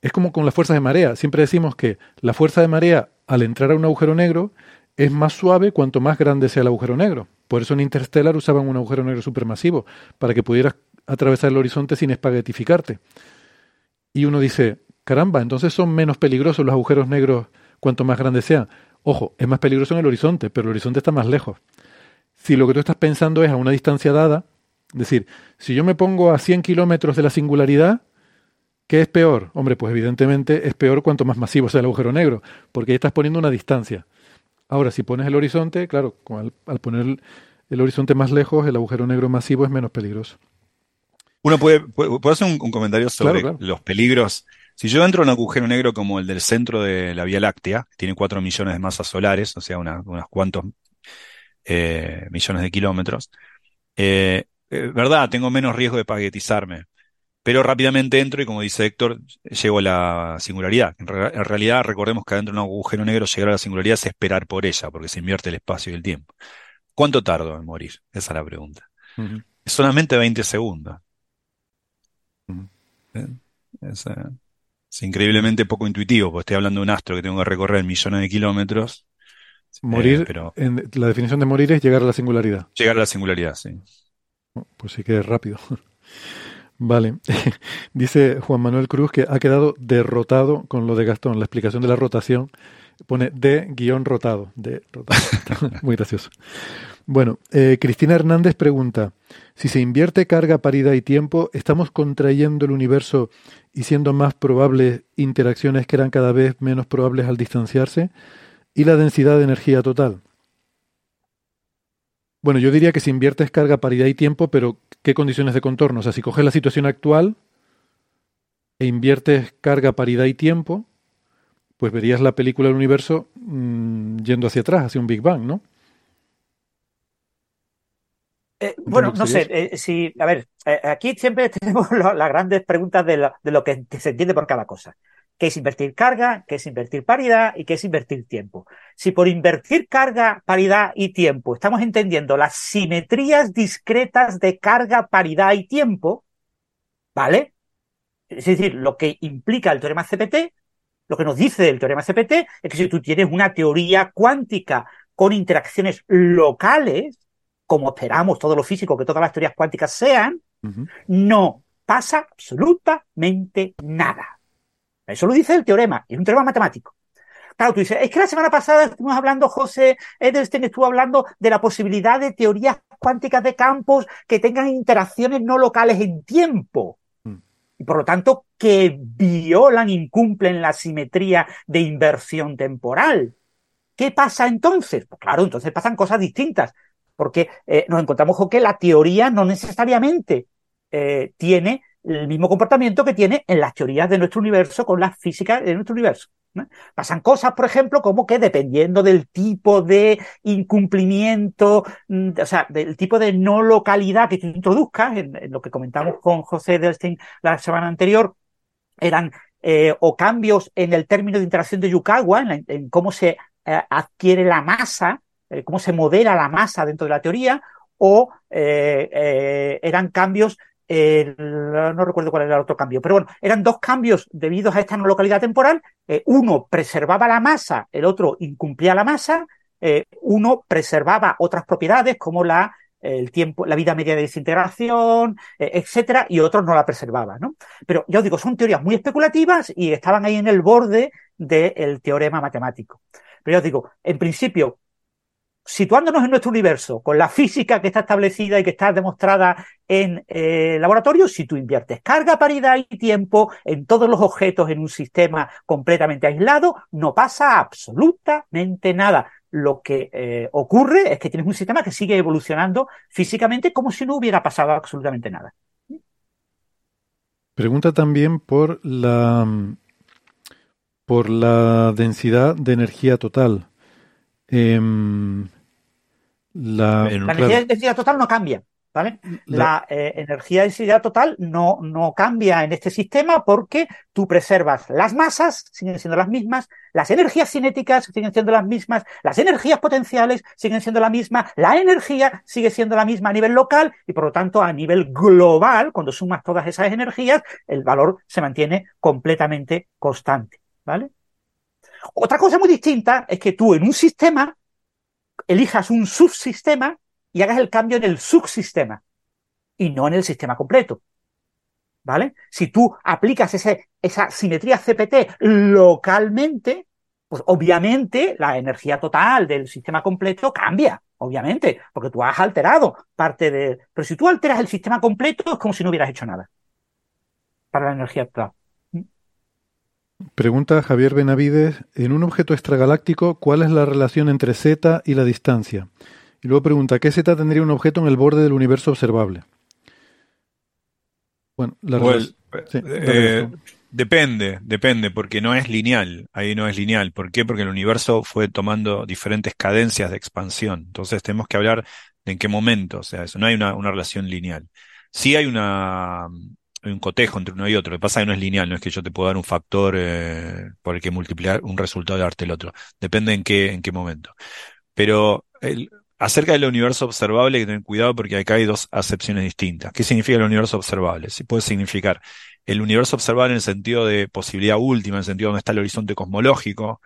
es como con las fuerzas de marea. Siempre decimos que la fuerza de marea al entrar a un agujero negro es más suave cuanto más grande sea el agujero negro. Por eso en Interstellar usaban un agujero negro supermasivo, para que pudieras atravesar el horizonte sin espaguetificarte. Y uno dice, caramba, entonces son menos peligrosos los agujeros negros cuanto más grandes sean. Ojo, es más peligroso en el horizonte, pero el horizonte está más lejos. Si lo que tú estás pensando es a una distancia dada, es decir, si yo me pongo a 100 kilómetros de la singularidad, ¿qué es peor? Hombre, pues evidentemente es peor cuanto más masivo sea el agujero negro, porque ahí estás poniendo una distancia. Ahora, si pones el horizonte, claro, al, poner el horizonte más lejos, el agujero negro masivo es menos peligroso. Uno puede, puede, hacer un, comentario sobre los peligros. Si yo entro en un agujero negro como el del centro de la Vía Láctea, que tiene 4 millones de masas solares, o sea, unos cuantos eh, millones de kilómetros, eh, eh, verdad, tengo menos riesgo de paquetizarme. Pero rápidamente entro y como dice Héctor, llego a la singularidad. En, realidad, recordemos que adentro de un agujero negro llegar a la singularidad es esperar por ella, porque se invierte el espacio y el tiempo. ¿Cuánto tardo en morir? Esa es la pregunta. Es solamente 20 segundos. Eh, es, increíblemente poco intuitivo, porque estoy hablando de un astro que tengo que recorrer millones de kilómetros. Morir, eh, pero en, la definición de morir es llegar a la singularidad. Llegar a la singularidad, sí. Oh, pues sí que es rápido. Vale. Dice Juan Manuel Cruz que ha quedado derrotado con lo de Gastón. La explicación de la rotación pone de guion rotado. De rotado. Muy gracioso. Bueno, eh, Cristina Hernández pregunta, si se invierte carga, paridad y tiempo, ¿estamos contrayendo el universo y siendo más probables interacciones que eran cada vez menos probables al distanciarse? ¿Y la densidad de energía total? Bueno, yo diría que si inviertes carga, paridad y tiempo, pero ¿qué condiciones de contorno? O sea, si coges la situación actual e inviertes carga, paridad y tiempo, pues verías la película del universo mm, yendo hacia atrás, hacia un Big Bang, ¿no? Eh, bueno, no sé, eh, si, a ver, eh, aquí siempre tenemos las grandes preguntas de lo, que se entiende por cada cosa. ¿Qué es invertir carga? ¿Qué es invertir paridad? ¿Y qué es invertir tiempo? Si por invertir carga, paridad y tiempo estamos entendiendo las simetrías discretas de carga, paridad y tiempo, ¿vale? Es decir, lo que implica el teorema CPT, lo que nos dice el teorema CPT es que si tú tienes una teoría cuántica con interacciones locales, como esperamos todos los físicos que todas las teorías cuánticas sean, no pasa absolutamente nada. Eso lo dice el teorema, es un teorema matemático. Claro, tú dices, es que la semana pasada estuvimos hablando, José Edelstein estuvo hablando de la posibilidad de teorías cuánticas de campos que tengan interacciones no locales en tiempo. Mm. Y por lo tanto, que violan, incumplen la simetría de inversión temporal. ¿Qué pasa entonces? Pues claro, entonces pasan cosas distintas porque eh, nos encontramos con que la teoría no necesariamente eh, tiene el mismo comportamiento que tiene en las teorías de nuestro universo con la física de nuestro universo. Pasan cosas, por ejemplo, como que dependiendo del tipo de incumplimiento, mm, o sea, del tipo de no localidad que tú introduzcas, en, lo que comentamos con José Delstein la semana anterior, eran eh, o cambios en el término de interacción de Yukawa, en, cómo se eh, adquiere la masa, eh, cómo se modela la masa dentro de la teoría, o eran cambios no recuerdo cuál era el otro cambio, pero bueno, eran dos cambios debidos a esta no localidad temporal. uno preservaba la masa, el otro incumplía la masa. uno preservaba otras propiedades como la el tiempo, la vida media de desintegración, eh, etcétera, y otros no la preservaban, ¿no? Pero ya os digo, son teorías muy especulativas y estaban ahí en el borde del teorema matemático. Pero ya os digo, en principio, situándonos en nuestro universo, con la física que está establecida y que está demostrada en eh, laboratorio, si tú inviertes carga, paridad y tiempo en todos los objetos en un sistema completamente aislado, no pasa absolutamente nada lo que eh, ocurre es que tienes un sistema que sigue evolucionando físicamente como si no hubiera pasado absolutamente nada. Pregunta también por la por la densidad de energía total. Em, la, la densidad total no cambia. ¿Vale? La, eh, energía de densidad total no, no cambia en este sistema porque tú preservas las masas, siguen siendo las mismas, las energías cinéticas siguen siendo las mismas, las energías potenciales siguen siendo las mismas, la energía sigue siendo la misma a nivel local y por lo tanto a nivel global, cuando sumas todas esas energías, el valor se mantiene completamente constante. ¿Vale? Otra cosa muy distinta es que tú en un sistema elijas un subsistema y hagas el cambio en el subsistema y no en el sistema completo. ¿Vale? Si tú aplicas ese, esa simetría CPT localmente, pues obviamente la energía total del sistema completo cambia, obviamente, porque tú has alterado parte de... Pero si tú alteras el sistema completo es como si no hubieras hecho nada para la energía total. Pregunta Javier Benavides, en un objeto extragaláctico, ¿cuál es la relación entre Z y la distancia? Y luego pregunta, ¿qué Z tendría un objeto en el borde del universo observable? Bueno, la eh, depende, depende, porque no es lineal, ahí no es lineal. ¿Por qué? Porque el universo fue tomando diferentes cadencias de expansión. Entonces tenemos que hablar de en qué momento, o sea, eso no hay una, relación lineal. Sí hay una, un cotejo entre uno y otro. Lo que pasa es que no es lineal, no es que yo te puedo dar un factor eh, por el que multiplicar un resultado y darte el otro. Depende en qué, en qué momento. Pero el, Acerca del universo observable, hay que tener cuidado porque acá hay dos acepciones distintas. ¿Qué significa el universo observable? Si puede significar el universo observable en el sentido de posibilidad última, en el sentido donde está el horizonte cosmológico.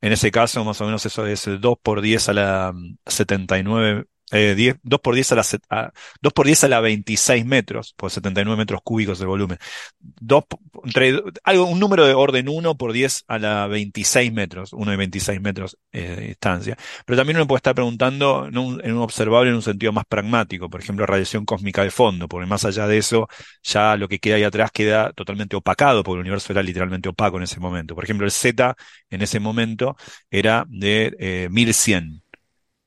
En ese caso, más o menos eso es 2 por 10 a la 79 eh, 2 por 10 a la, 2 por 10 a la 26 metros, por 79 metros cúbicos de volumen. 2, entre, algo, un número de orden 1 por 10 a la 26 metros, 1 de 26 metros eh, de distancia. Pero también uno puede estar preguntando en un, en un, observable en un sentido más pragmático, por ejemplo, radiación cósmica de fondo, porque más allá de eso, ya lo que queda ahí atrás queda totalmente opacado, porque el universo era literalmente opaco en ese momento. Por ejemplo, el Z en ese momento era de eh, 1100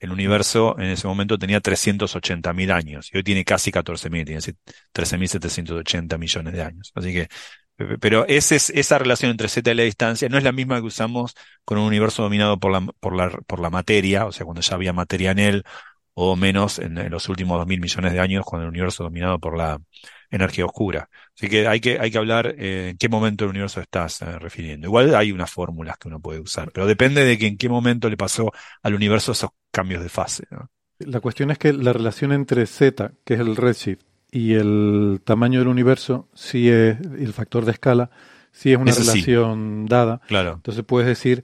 el universo en ese momento tenía 380.000 años y hoy tiene casi 14.000, tiene 13.780 millones de años. Así que, pero esa relación entre Z y la distancia no es la misma que usamos con un universo dominado por la materia, o sea, cuando ya había materia en él, o menos en, los últimos 2.000 millones de años, cuando el universo dominado por la energía oscura. Así que hay que, hay que hablar eh, en qué momento del universo estás eh, refiriendo. Igual hay unas fórmulas que uno puede usar, pero depende de que en qué momento le pasó al universo esos cambios de fase. La cuestión es que la relación entre z, que es el redshift, y el tamaño del universo, sí es, el factor de escala, sí es una relación dada. Claro. Entonces puedes decir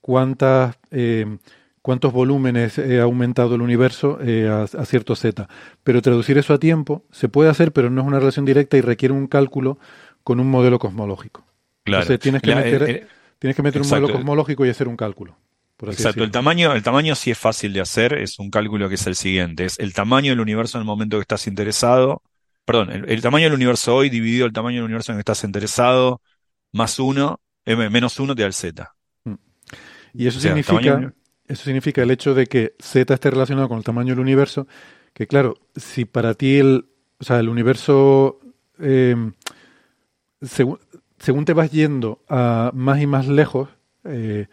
cuántas, eh, cuántos volúmenes ha aumentado el universo eh, a, cierto z. Pero traducir eso a tiempo se puede hacer, pero no es una relación directa y requiere un cálculo con un modelo cosmológico. Claro. Entonces tienes que meter, eh, tienes que meter un modelo cosmológico y hacer un cálculo. Exacto, el tamaño, el tamaño sí es fácil de hacer, es un cálculo que es el siguiente, es el tamaño del universo en el momento que estás interesado, perdón, el, tamaño del universo hoy dividido el tamaño del universo en el que estás interesado, más uno, eh, menos uno te da el z. Mm. Y eso significa, eso significa el hecho de que z esté relacionado con el tamaño del universo, que claro, si para ti el, o sea, el universo, eh, según, según te vas yendo a más y más lejos, eh,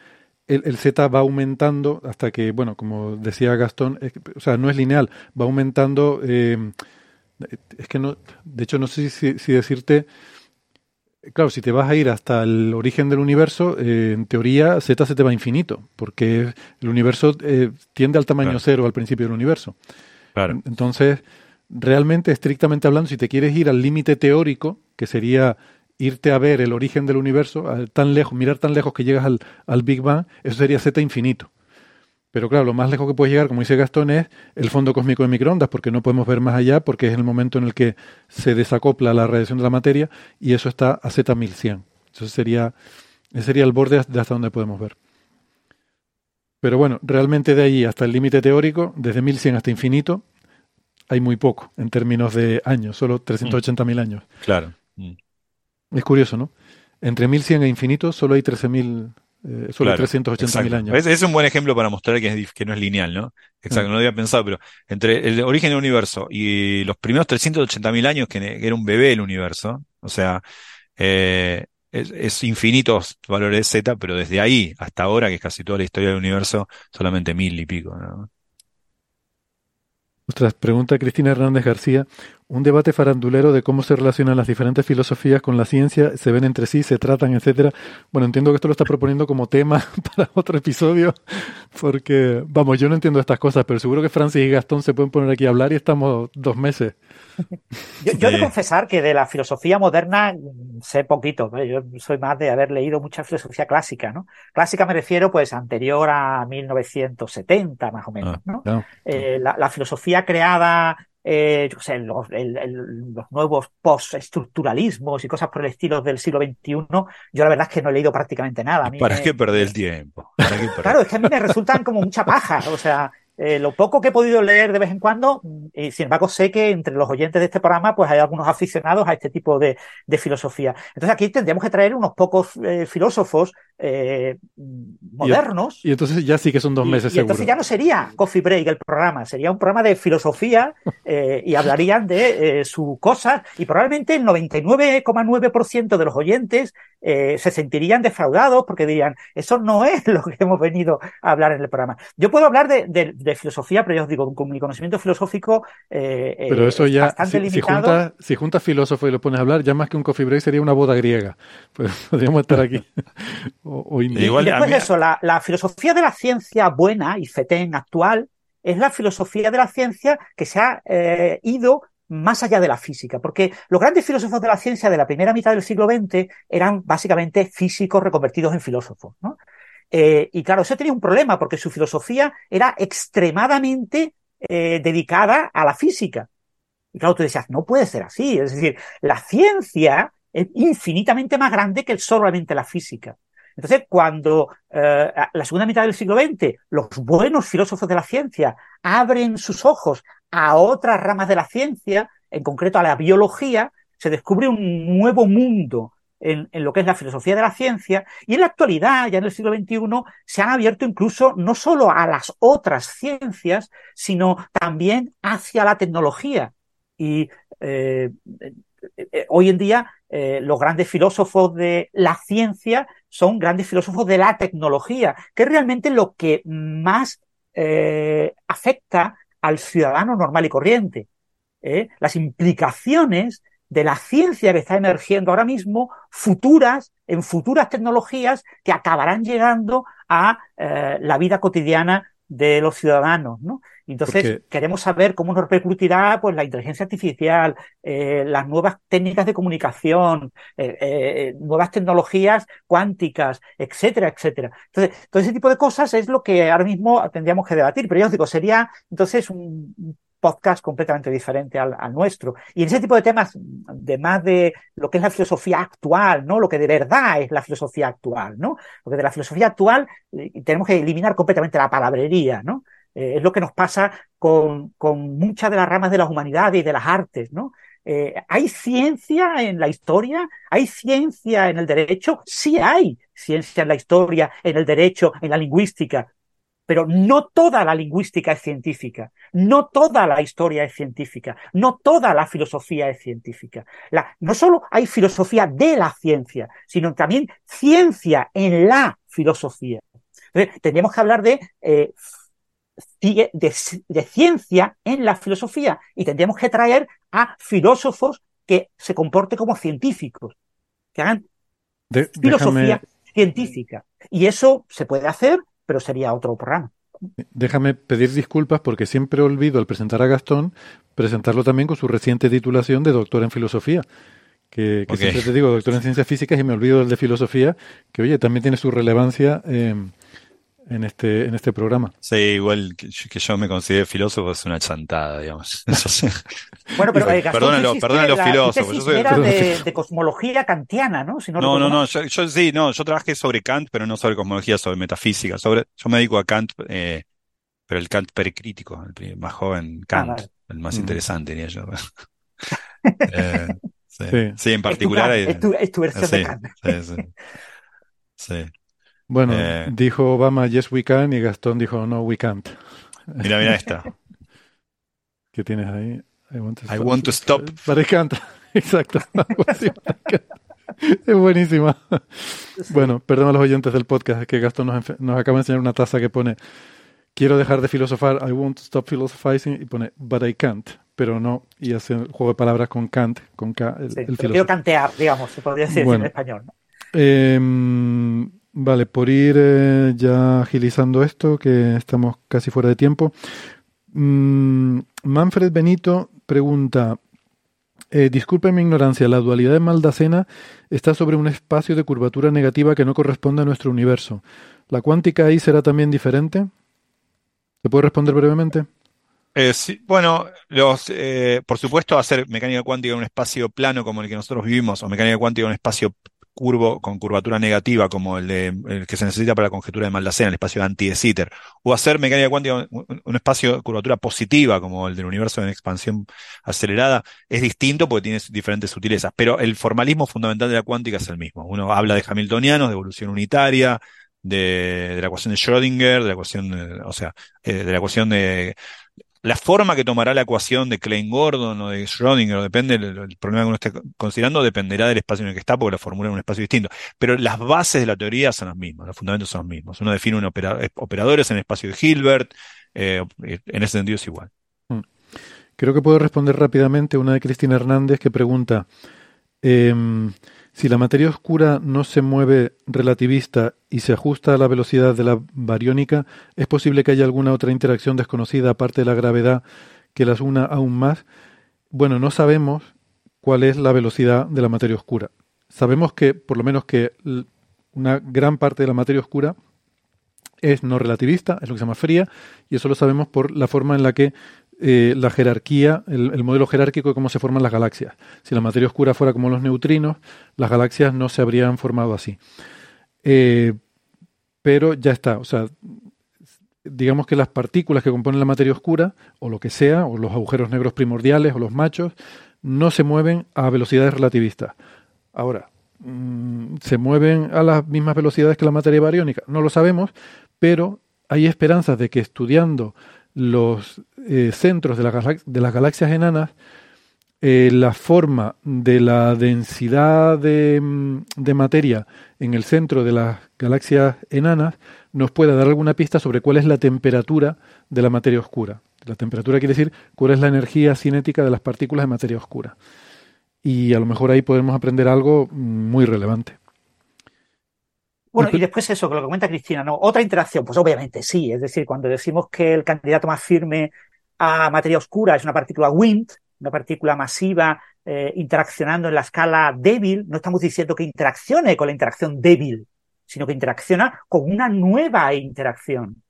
el, Z va aumentando hasta que, bueno, como decía Gastón, o sea, no es lineal, va aumentando. Eh, es que no, de hecho, no sé si, decirte. Claro, si te vas a ir hasta el origen del universo, eh, en teoría Z se te va infinito, porque el universo eh, tiende al tamaño cero al principio del universo. Claro. Entonces, realmente, estrictamente hablando, si te quieres ir al límite teórico, que sería irte a ver el origen del universo, tan lejos, mirar tan lejos que llegas al, Big Bang, eso sería Z infinito. Pero claro, lo más lejos que puedes llegar, como dice Gastón, es el fondo cósmico de microondas, porque no podemos ver más allá, porque es el momento en el que se desacopla la radiación de la materia y eso está a Z1100. Eso sería, ese sería el borde de hasta donde podemos ver. Pero bueno, realmente de ahí hasta el límite teórico, desde 1100 hasta infinito, hay muy poco en términos de años, solo 380.000 años. Claro. Mm. Es curioso, ¿no? Entre 1100 e infinito solo hay 13.000, eh, solo 380.000 años. Es, un buen ejemplo para mostrar que, que no es lineal, ¿no? Exacto, no lo había pensado, pero entre el origen del universo y los primeros 380.000 años, que era un bebé el universo, o sea, eh, es, es, infinitos valores Z, pero desde ahí hasta ahora, que es casi toda la historia del universo, solamente mil y pico, ¿no? Ostras, pregunta Cristina Hernández García, un debate farandulero de cómo se relacionan las diferentes filosofías con la ciencia, se ven entre sí, se tratan, etcétera. Bueno, entiendo que esto lo está proponiendo como tema para otro episodio, porque, vamos, yo no entiendo estas cosas, pero seguro que Francis y Gastón se pueden poner aquí a hablar y estamos dos meses. Yo, yo he de confesar que de la filosofía moderna sé poquito, yo soy más de haber leído mucha filosofía clásica, ¿no? Clásica me refiero pues anterior a 1970 más o menos, ah, ¿no? Eh, la, filosofía creada eh, yo sé, los, los nuevos post-estructuralismos y cosas por el estilo del siglo XXI, yo la verdad es que no he leído prácticamente nada. ¿Para qué perder el tiempo? claro, es que a mí me resultan como mucha paja, o sea, eh, lo poco que he podido leer de vez en cuando, y sin embargo sé que entre los oyentes de este programa pues hay algunos aficionados a este tipo de, filosofía. Entonces aquí tendríamos que traer unos pocos eh, filósofos eh, modernos. Y, entonces ya sí que son dos meses. Y, entonces ya no sería Coffee Break el programa, sería un programa de filosofía y hablarían de sus cosas y probablemente el 99,9% de los oyentes se sentirían defraudados porque dirían, eso no es lo que hemos venido a hablar en el programa. Yo puedo hablar de filosofía, pero ya os digo, con mi conocimiento filosófico eh, eh pero eso ya, bastante si, limitado. Si juntas filósofo y lo pones a hablar, ya más que un coffee break sería una boda griega. Pues podríamos estar aquí. O, y, después de eso, la, filosofía de la ciencia buena y FETEN actual es la filosofía de la ciencia que se ha eh, ido más allá de la física, porque los grandes filósofos de la ciencia de la primera mitad del siglo XX eran básicamente físicos reconvertidos en filósofos, ¿no? Eh, y claro, eso tenía un problema porque su filosofía era extremadamente eh, dedicada a la física. Y claro, tú decías, no puede ser así. Es decir, la ciencia es infinitamente más grande que solamente la física. Entonces, cuando eh, la segunda mitad del siglo XX los buenos filósofos de la ciencia abren sus ojos a otras ramas de la ciencia, en concreto a la biología, se descubre un nuevo mundo en, lo que es la filosofía de la ciencia y en la actualidad, ya en el siglo XXI, se han abierto incluso no solo a las otras ciencias, sino también hacia la tecnología. Y eh, eh, hoy en día eh, los grandes filósofos de la ciencia son grandes filósofos de la tecnología, que es realmente lo que más afecta al ciudadano normal y corriente. Las implicaciones de la ciencia que está emergiendo ahora mismo, futuras, en futuras tecnologías que acabarán llegando a eh, la vida cotidiana de los ciudadanos, ¿no? Entonces queremos saber cómo nos repercutirá pues la inteligencia artificial, eh, las nuevas técnicas de comunicación, eh, nuevas tecnologías cuánticas, etcétera, etcétera. Entonces, todo ese tipo de cosas es lo que ahora mismo tendríamos que debatir. Pero yo os digo, sería entonces un podcast completamente diferente al, nuestro. Y en ese tipo de temas, de más de lo que es la filosofía actual, ¿no? Lo que de verdad es la filosofía actual, ¿no? Porque de la filosofía actual eh, tenemos que eliminar completamente la palabrería, ¿no? Eh, es lo que nos pasa con, con muchas de las ramas de las humanidades y de las artes, ¿no? Eh, ¿Hay ciencia en la historia? ¿Hay ciencia en el derecho? Sí hay ciencia en la historia, en el derecho, en la lingüística, Pero no toda la lingüística es científica, no toda la historia es científica, no toda la filosofía es científica. La, no solo hay filosofía de la ciencia, sino también ciencia en la filosofía. Entonces, tendríamos que hablar de, eh, de, de ciencia en la filosofía y tendríamos que traer a filósofos que se comporten como científicos, que hagan De- filosofía déjame, científica. Y eso se puede hacer, pero sería otro programa. déjame pedir disculpas porque siempre olvido al presentar a Gastón presentarlo también con su reciente titulación de doctor en filosofía. Que, que siempre te digo doctor en ciencias físicas y me olvido del de filosofía, que oye, también tiene su relevancia eh, en, este, en este programa. Sí, igual que, yo- que yo me considere filósofo es una chantada, digamos. Bueno, pero eh, Gastón, perdónalo, perdónalo la- tu filósofos, yo soy- era de, cosmología kantiana, ¿no? Si no, No, no, yo, yo sí, no, yo trabajé sobre Kant, pero no sobre cosmología, sobre metafísica. Sobre, yo me dedico a Kant, eh, pero el Kant pericrítico, el más joven Kant, Ah, vale. el más Mm. interesante, diría yo. Eh, sí, Sí. sí, en Es tu particular. Kant, hay- es tu, es tu versión sí, de Kant. sí, sí. Bueno, Eh. dijo Obama, yes we can, y Gastón dijo, no we can't. Mira, mira esta. ¿Qué tienes ahí? I want to I want to stop. But I can't. Exacto. But I can't. Es buenísima. Bueno, perdón a los oyentes del podcast, es que Gastón nos, acaba de enseñar una taza que pone quiero dejar de filosofar, I want to stop philosophizing, y pone but I can't, pero no, y hace el juego de palabras con Kant, con K, el, Sí, el pero filósofo. quiero cantear, digamos, se podría decir Bueno. en español. ¿no? Eh, vale, por ir eh, ya agilizando esto, que estamos casi fuera de tiempo. Mm, Manfred Benito pregunta, eh, disculpe mi ignorancia, la dualidad de Maldacena está sobre un espacio de curvatura negativa que no corresponde a nuestro universo. ¿La cuántica ahí será también diferente? ¿Se puede responder brevemente? Eh, sí, bueno, los, eh, por supuesto, hacer mecánica cuántica en un espacio plano como el que nosotros vivimos, o mecánica cuántica en un espacio curvo con curvatura negativa como el, de, el que se necesita para la conjetura de Maldacena, el espacio anti de Sitter, o hacer mecánica cuántica un, un espacio de curvatura positiva como el del universo en expansión acelerada, es distinto porque tiene diferentes sutilezas, pero el formalismo fundamental de la cuántica es el mismo. Uno habla de hamiltonianos, de evolución unitaria, de, de la ecuación de Schrödinger, de la ecuación, de- o sea, eh, de la ecuación de la forma que tomará la ecuación de Klein-Gordon o de Schrödinger, depende del el problema que uno esté considerando, dependerá del espacio en el que está, porque la formula en un espacio distinto. Pero las bases de la teoría son las mismas, los fundamentos son los mismos. Uno define un eh, operadores en el espacio de Hilbert, eh, en ese sentido es igual. Creo que puedo responder rápidamente una de Cristina Hernández que pregunta em, si la materia oscura no se mueve relativista y se ajusta a la velocidad de la bariónica, ¿es posible que haya alguna otra interacción desconocida aparte de la gravedad que las una aún más? Bueno, no sabemos cuál es la velocidad de la materia oscura. Sabemos que, por lo menos, que una gran parte de la materia oscura es no relativista, es lo que se llama fría, y eso lo sabemos por la forma en la que eh, la jerarquía, el, el modelo jerárquico de cómo se forman las galaxias. Si la materia oscura fuera como los neutrinos, las galaxias no se habrían formado así. Eh, pero ya está, o sea, digamos que las partículas que componen la materia oscura, o lo que sea, o los agujeros negros primordiales, o los machos, no se mueven a velocidades relativistas. Ahora, mm, ¿se mueven a las mismas velocidades que la materia bariónica? No lo sabemos, pero hay esperanzas de que estudiando los eh, centros de, la de las galaxias enanas, eh, la forma de la densidad de, mm, de materia en el centro de las galaxias enanas nos pueda dar alguna pista sobre cuál es la temperatura de la materia oscura. La temperatura quiere decir cuál es la energía cinética de las partículas de materia oscura. Y a lo mejor ahí podemos aprender algo mm, muy relevante. Bueno, y después eso, que lo que comenta Cristina, ¿no? Otra interacción, pues obviamente sí, es decir, cuando decimos que el candidato más firme a materia oscura es una partícula WIMP, una partícula masiva eh, interaccionando en la escala débil, no estamos diciendo que interaccione con la interacción débil, sino que interacciona con una nueva interacción.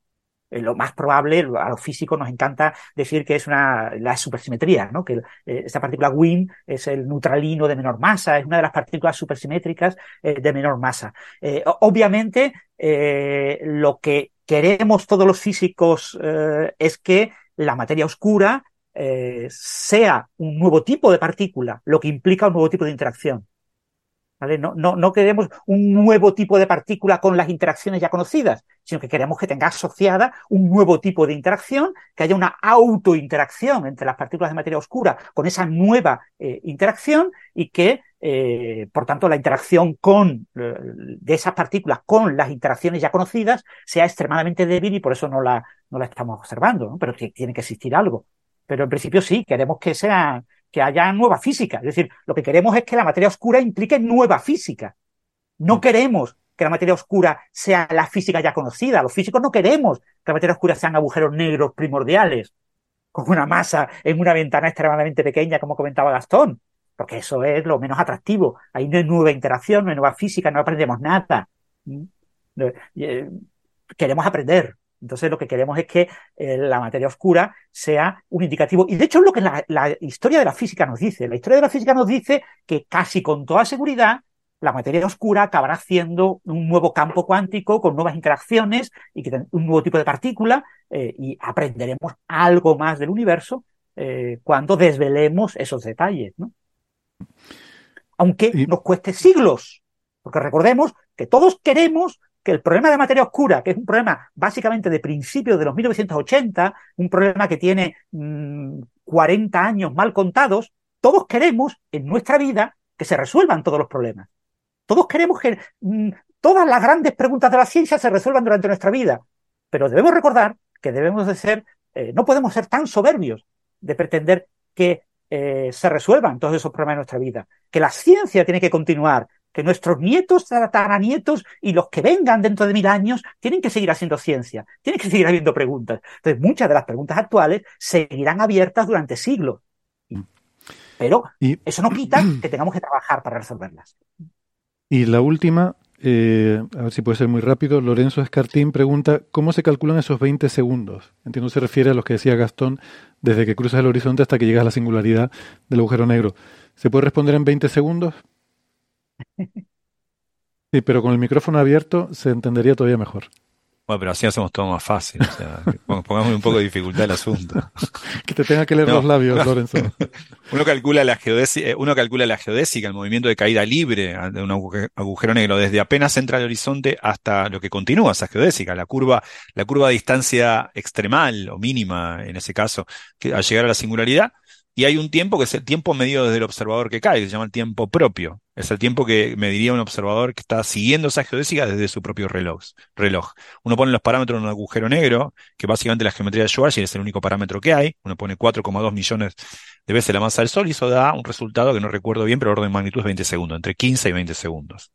Eh, lo más probable, a los físicos nos encanta decir que es una, la supersimetría, ¿no? Que eh, esta partícula WIM es el neutralino de menor masa, es una de las partículas supersimétricas de menor masa. Obviamente, lo que queremos todos los físicos es que la materia oscura eh, sea un nuevo tipo de partícula, lo que implica un nuevo tipo de interacción. No, queremos un nuevo tipo de partícula con las interacciones ya conocidas, sino que queremos que tenga asociada un nuevo tipo de interacción, que haya una autointeracción entre las partículas de materia oscura con esa nueva eh, interacción y que, eh, por tanto, la interacción con, eh, de esas partículas con las interacciones ya conocidas sea extremadamente débil y por eso no la, no la estamos observando, ¿no? pero tiene que existir algo. Pero en principio sí, queremos que sea, que haya nueva física. Es decir, lo que queremos es que la materia oscura implique nueva física. No mm. queremos que la materia oscura sea la física ya conocida. Los físicos no queremos que la materia oscura sean agujeros negros primordiales, con una masa en una ventana extremadamente pequeña, como comentaba Gastón, porque eso es lo menos atractivo. Ahí no hay nueva interacción, no hay nueva física, no aprendemos nada. ¿Mm? Eh, queremos aprender, entonces lo que queremos es que eh, la materia oscura sea un indicativo. Y de hecho es lo que la, historia de la física nos dice. La historia de la física nos dice que casi con toda seguridad la materia oscura acabará siendo un nuevo campo cuántico con nuevas interacciones y que un nuevo tipo de partícula eh, y aprenderemos algo más del universo eh, cuando desvelemos esos detalles. ¿no? Aunque nos cueste siglos, porque recordemos que todos queremos que el problema de materia oscura, que es un problema básicamente de principios de los 1980, un problema que tiene 40 mm, años mal contados, todos queremos en nuestra vida que se resuelvan todos los problemas. Todos queremos que mm, todas las grandes preguntas de la ciencia se resuelvan durante nuestra vida. Pero debemos recordar que debemos de ser, eh, no podemos ser tan soberbios de pretender que eh, se resuelvan todos esos problemas de nuestra vida, que la ciencia tiene que continuar, que nuestros nietos, tataranietos y los que vengan dentro de mil años tienen que seguir haciendo ciencia, tienen que seguir habiendo preguntas. Entonces, muchas de las preguntas actuales seguirán abiertas durante siglos. Pero eso no quita que tengamos que trabajar para resolverlas. Y la última, eh, a ver si puede ser muy rápido, Lorenzo Escartín pregunta, ¿cómo se calculan esos 20 segundos? Entiendo se refiere a los que decía Gastón, desde que cruzas el horizonte hasta que llegas a la singularidad del agujero negro. ¿Se puede responder en 20 segundos? Sí, pero con el micrófono abierto se entendería todavía mejor. Bueno, pero así hacemos todo más fácil. O sea, pongamos un poco de dificultad al asunto. que te tenga que leer los labios, Lorenzo. Uno calcula la geodésica, eh, uno calcula la geodésica, el movimiento de caída libre de un agujero negro, desde apenas entra al horizonte hasta lo que continúa esa geodésica, la curva, la curva de distancia extremal o mínima, en ese caso, que al llegar a la singularidad, y hay un tiempo que es el tiempo medido desde el observador que cae, que se llama el tiempo propio. Es el tiempo que mediría un observador que está siguiendo esa geodésica desde su propio reloj. reloj. Uno pone los parámetros en un agujero negro, que básicamente la geometría de Schwarzschild es el único parámetro que hay. Uno pone 4,2 millones de veces la masa del Sol y eso da un resultado que no recuerdo bien, pero orden de magnitud es 20 segundos, entre 15 y 20 segundos.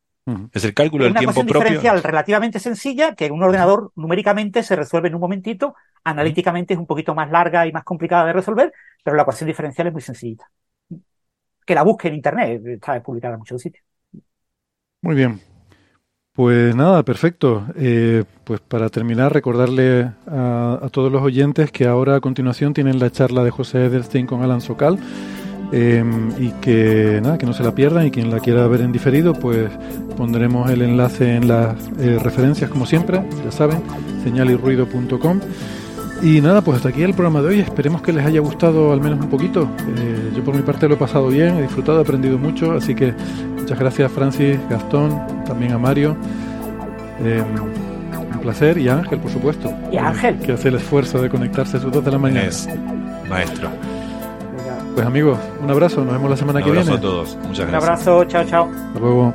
Es el cálculo del tiempo propio. Una diferencial relativamente sencilla que en un ordenador numéricamente se resuelve en un momentito, analíticamente es un poquito más larga y más complicada de resolver, pero la ecuación diferencial es muy sencillita. Que la busque en internet, está publicada en muchos sitios. Muy bien. Pues nada, perfecto. Eh, pues para terminar, recordarle a, todos los oyentes que ahora a continuación tienen la charla de José Edelstein con Alan Socal. Em, y que nada, que no se la pierdan y quien la quiera ver en diferido, pues pondremos el enlace en las eh, referencias como siempre, ya saben, señalirruido.com. Y nada, pues hasta aquí el programa de hoy. Esperemos que les haya gustado al menos un poquito. Eh, yo por mi parte lo he pasado bien, he disfrutado, he aprendido mucho. Así que muchas gracias Francis, Gastón, también a Mario. Em, un placer. Y a Ángel, por supuesto. Y Ángel. Que hace el esfuerzo de conectarse a sus dos de la mañana. Es maestro. Pues amigos, un abrazo, nos vemos la semana que viene. Un abrazo a todos, muchas gracias. Un abrazo, chao, chao. Hasta luego.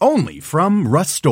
Only from Rust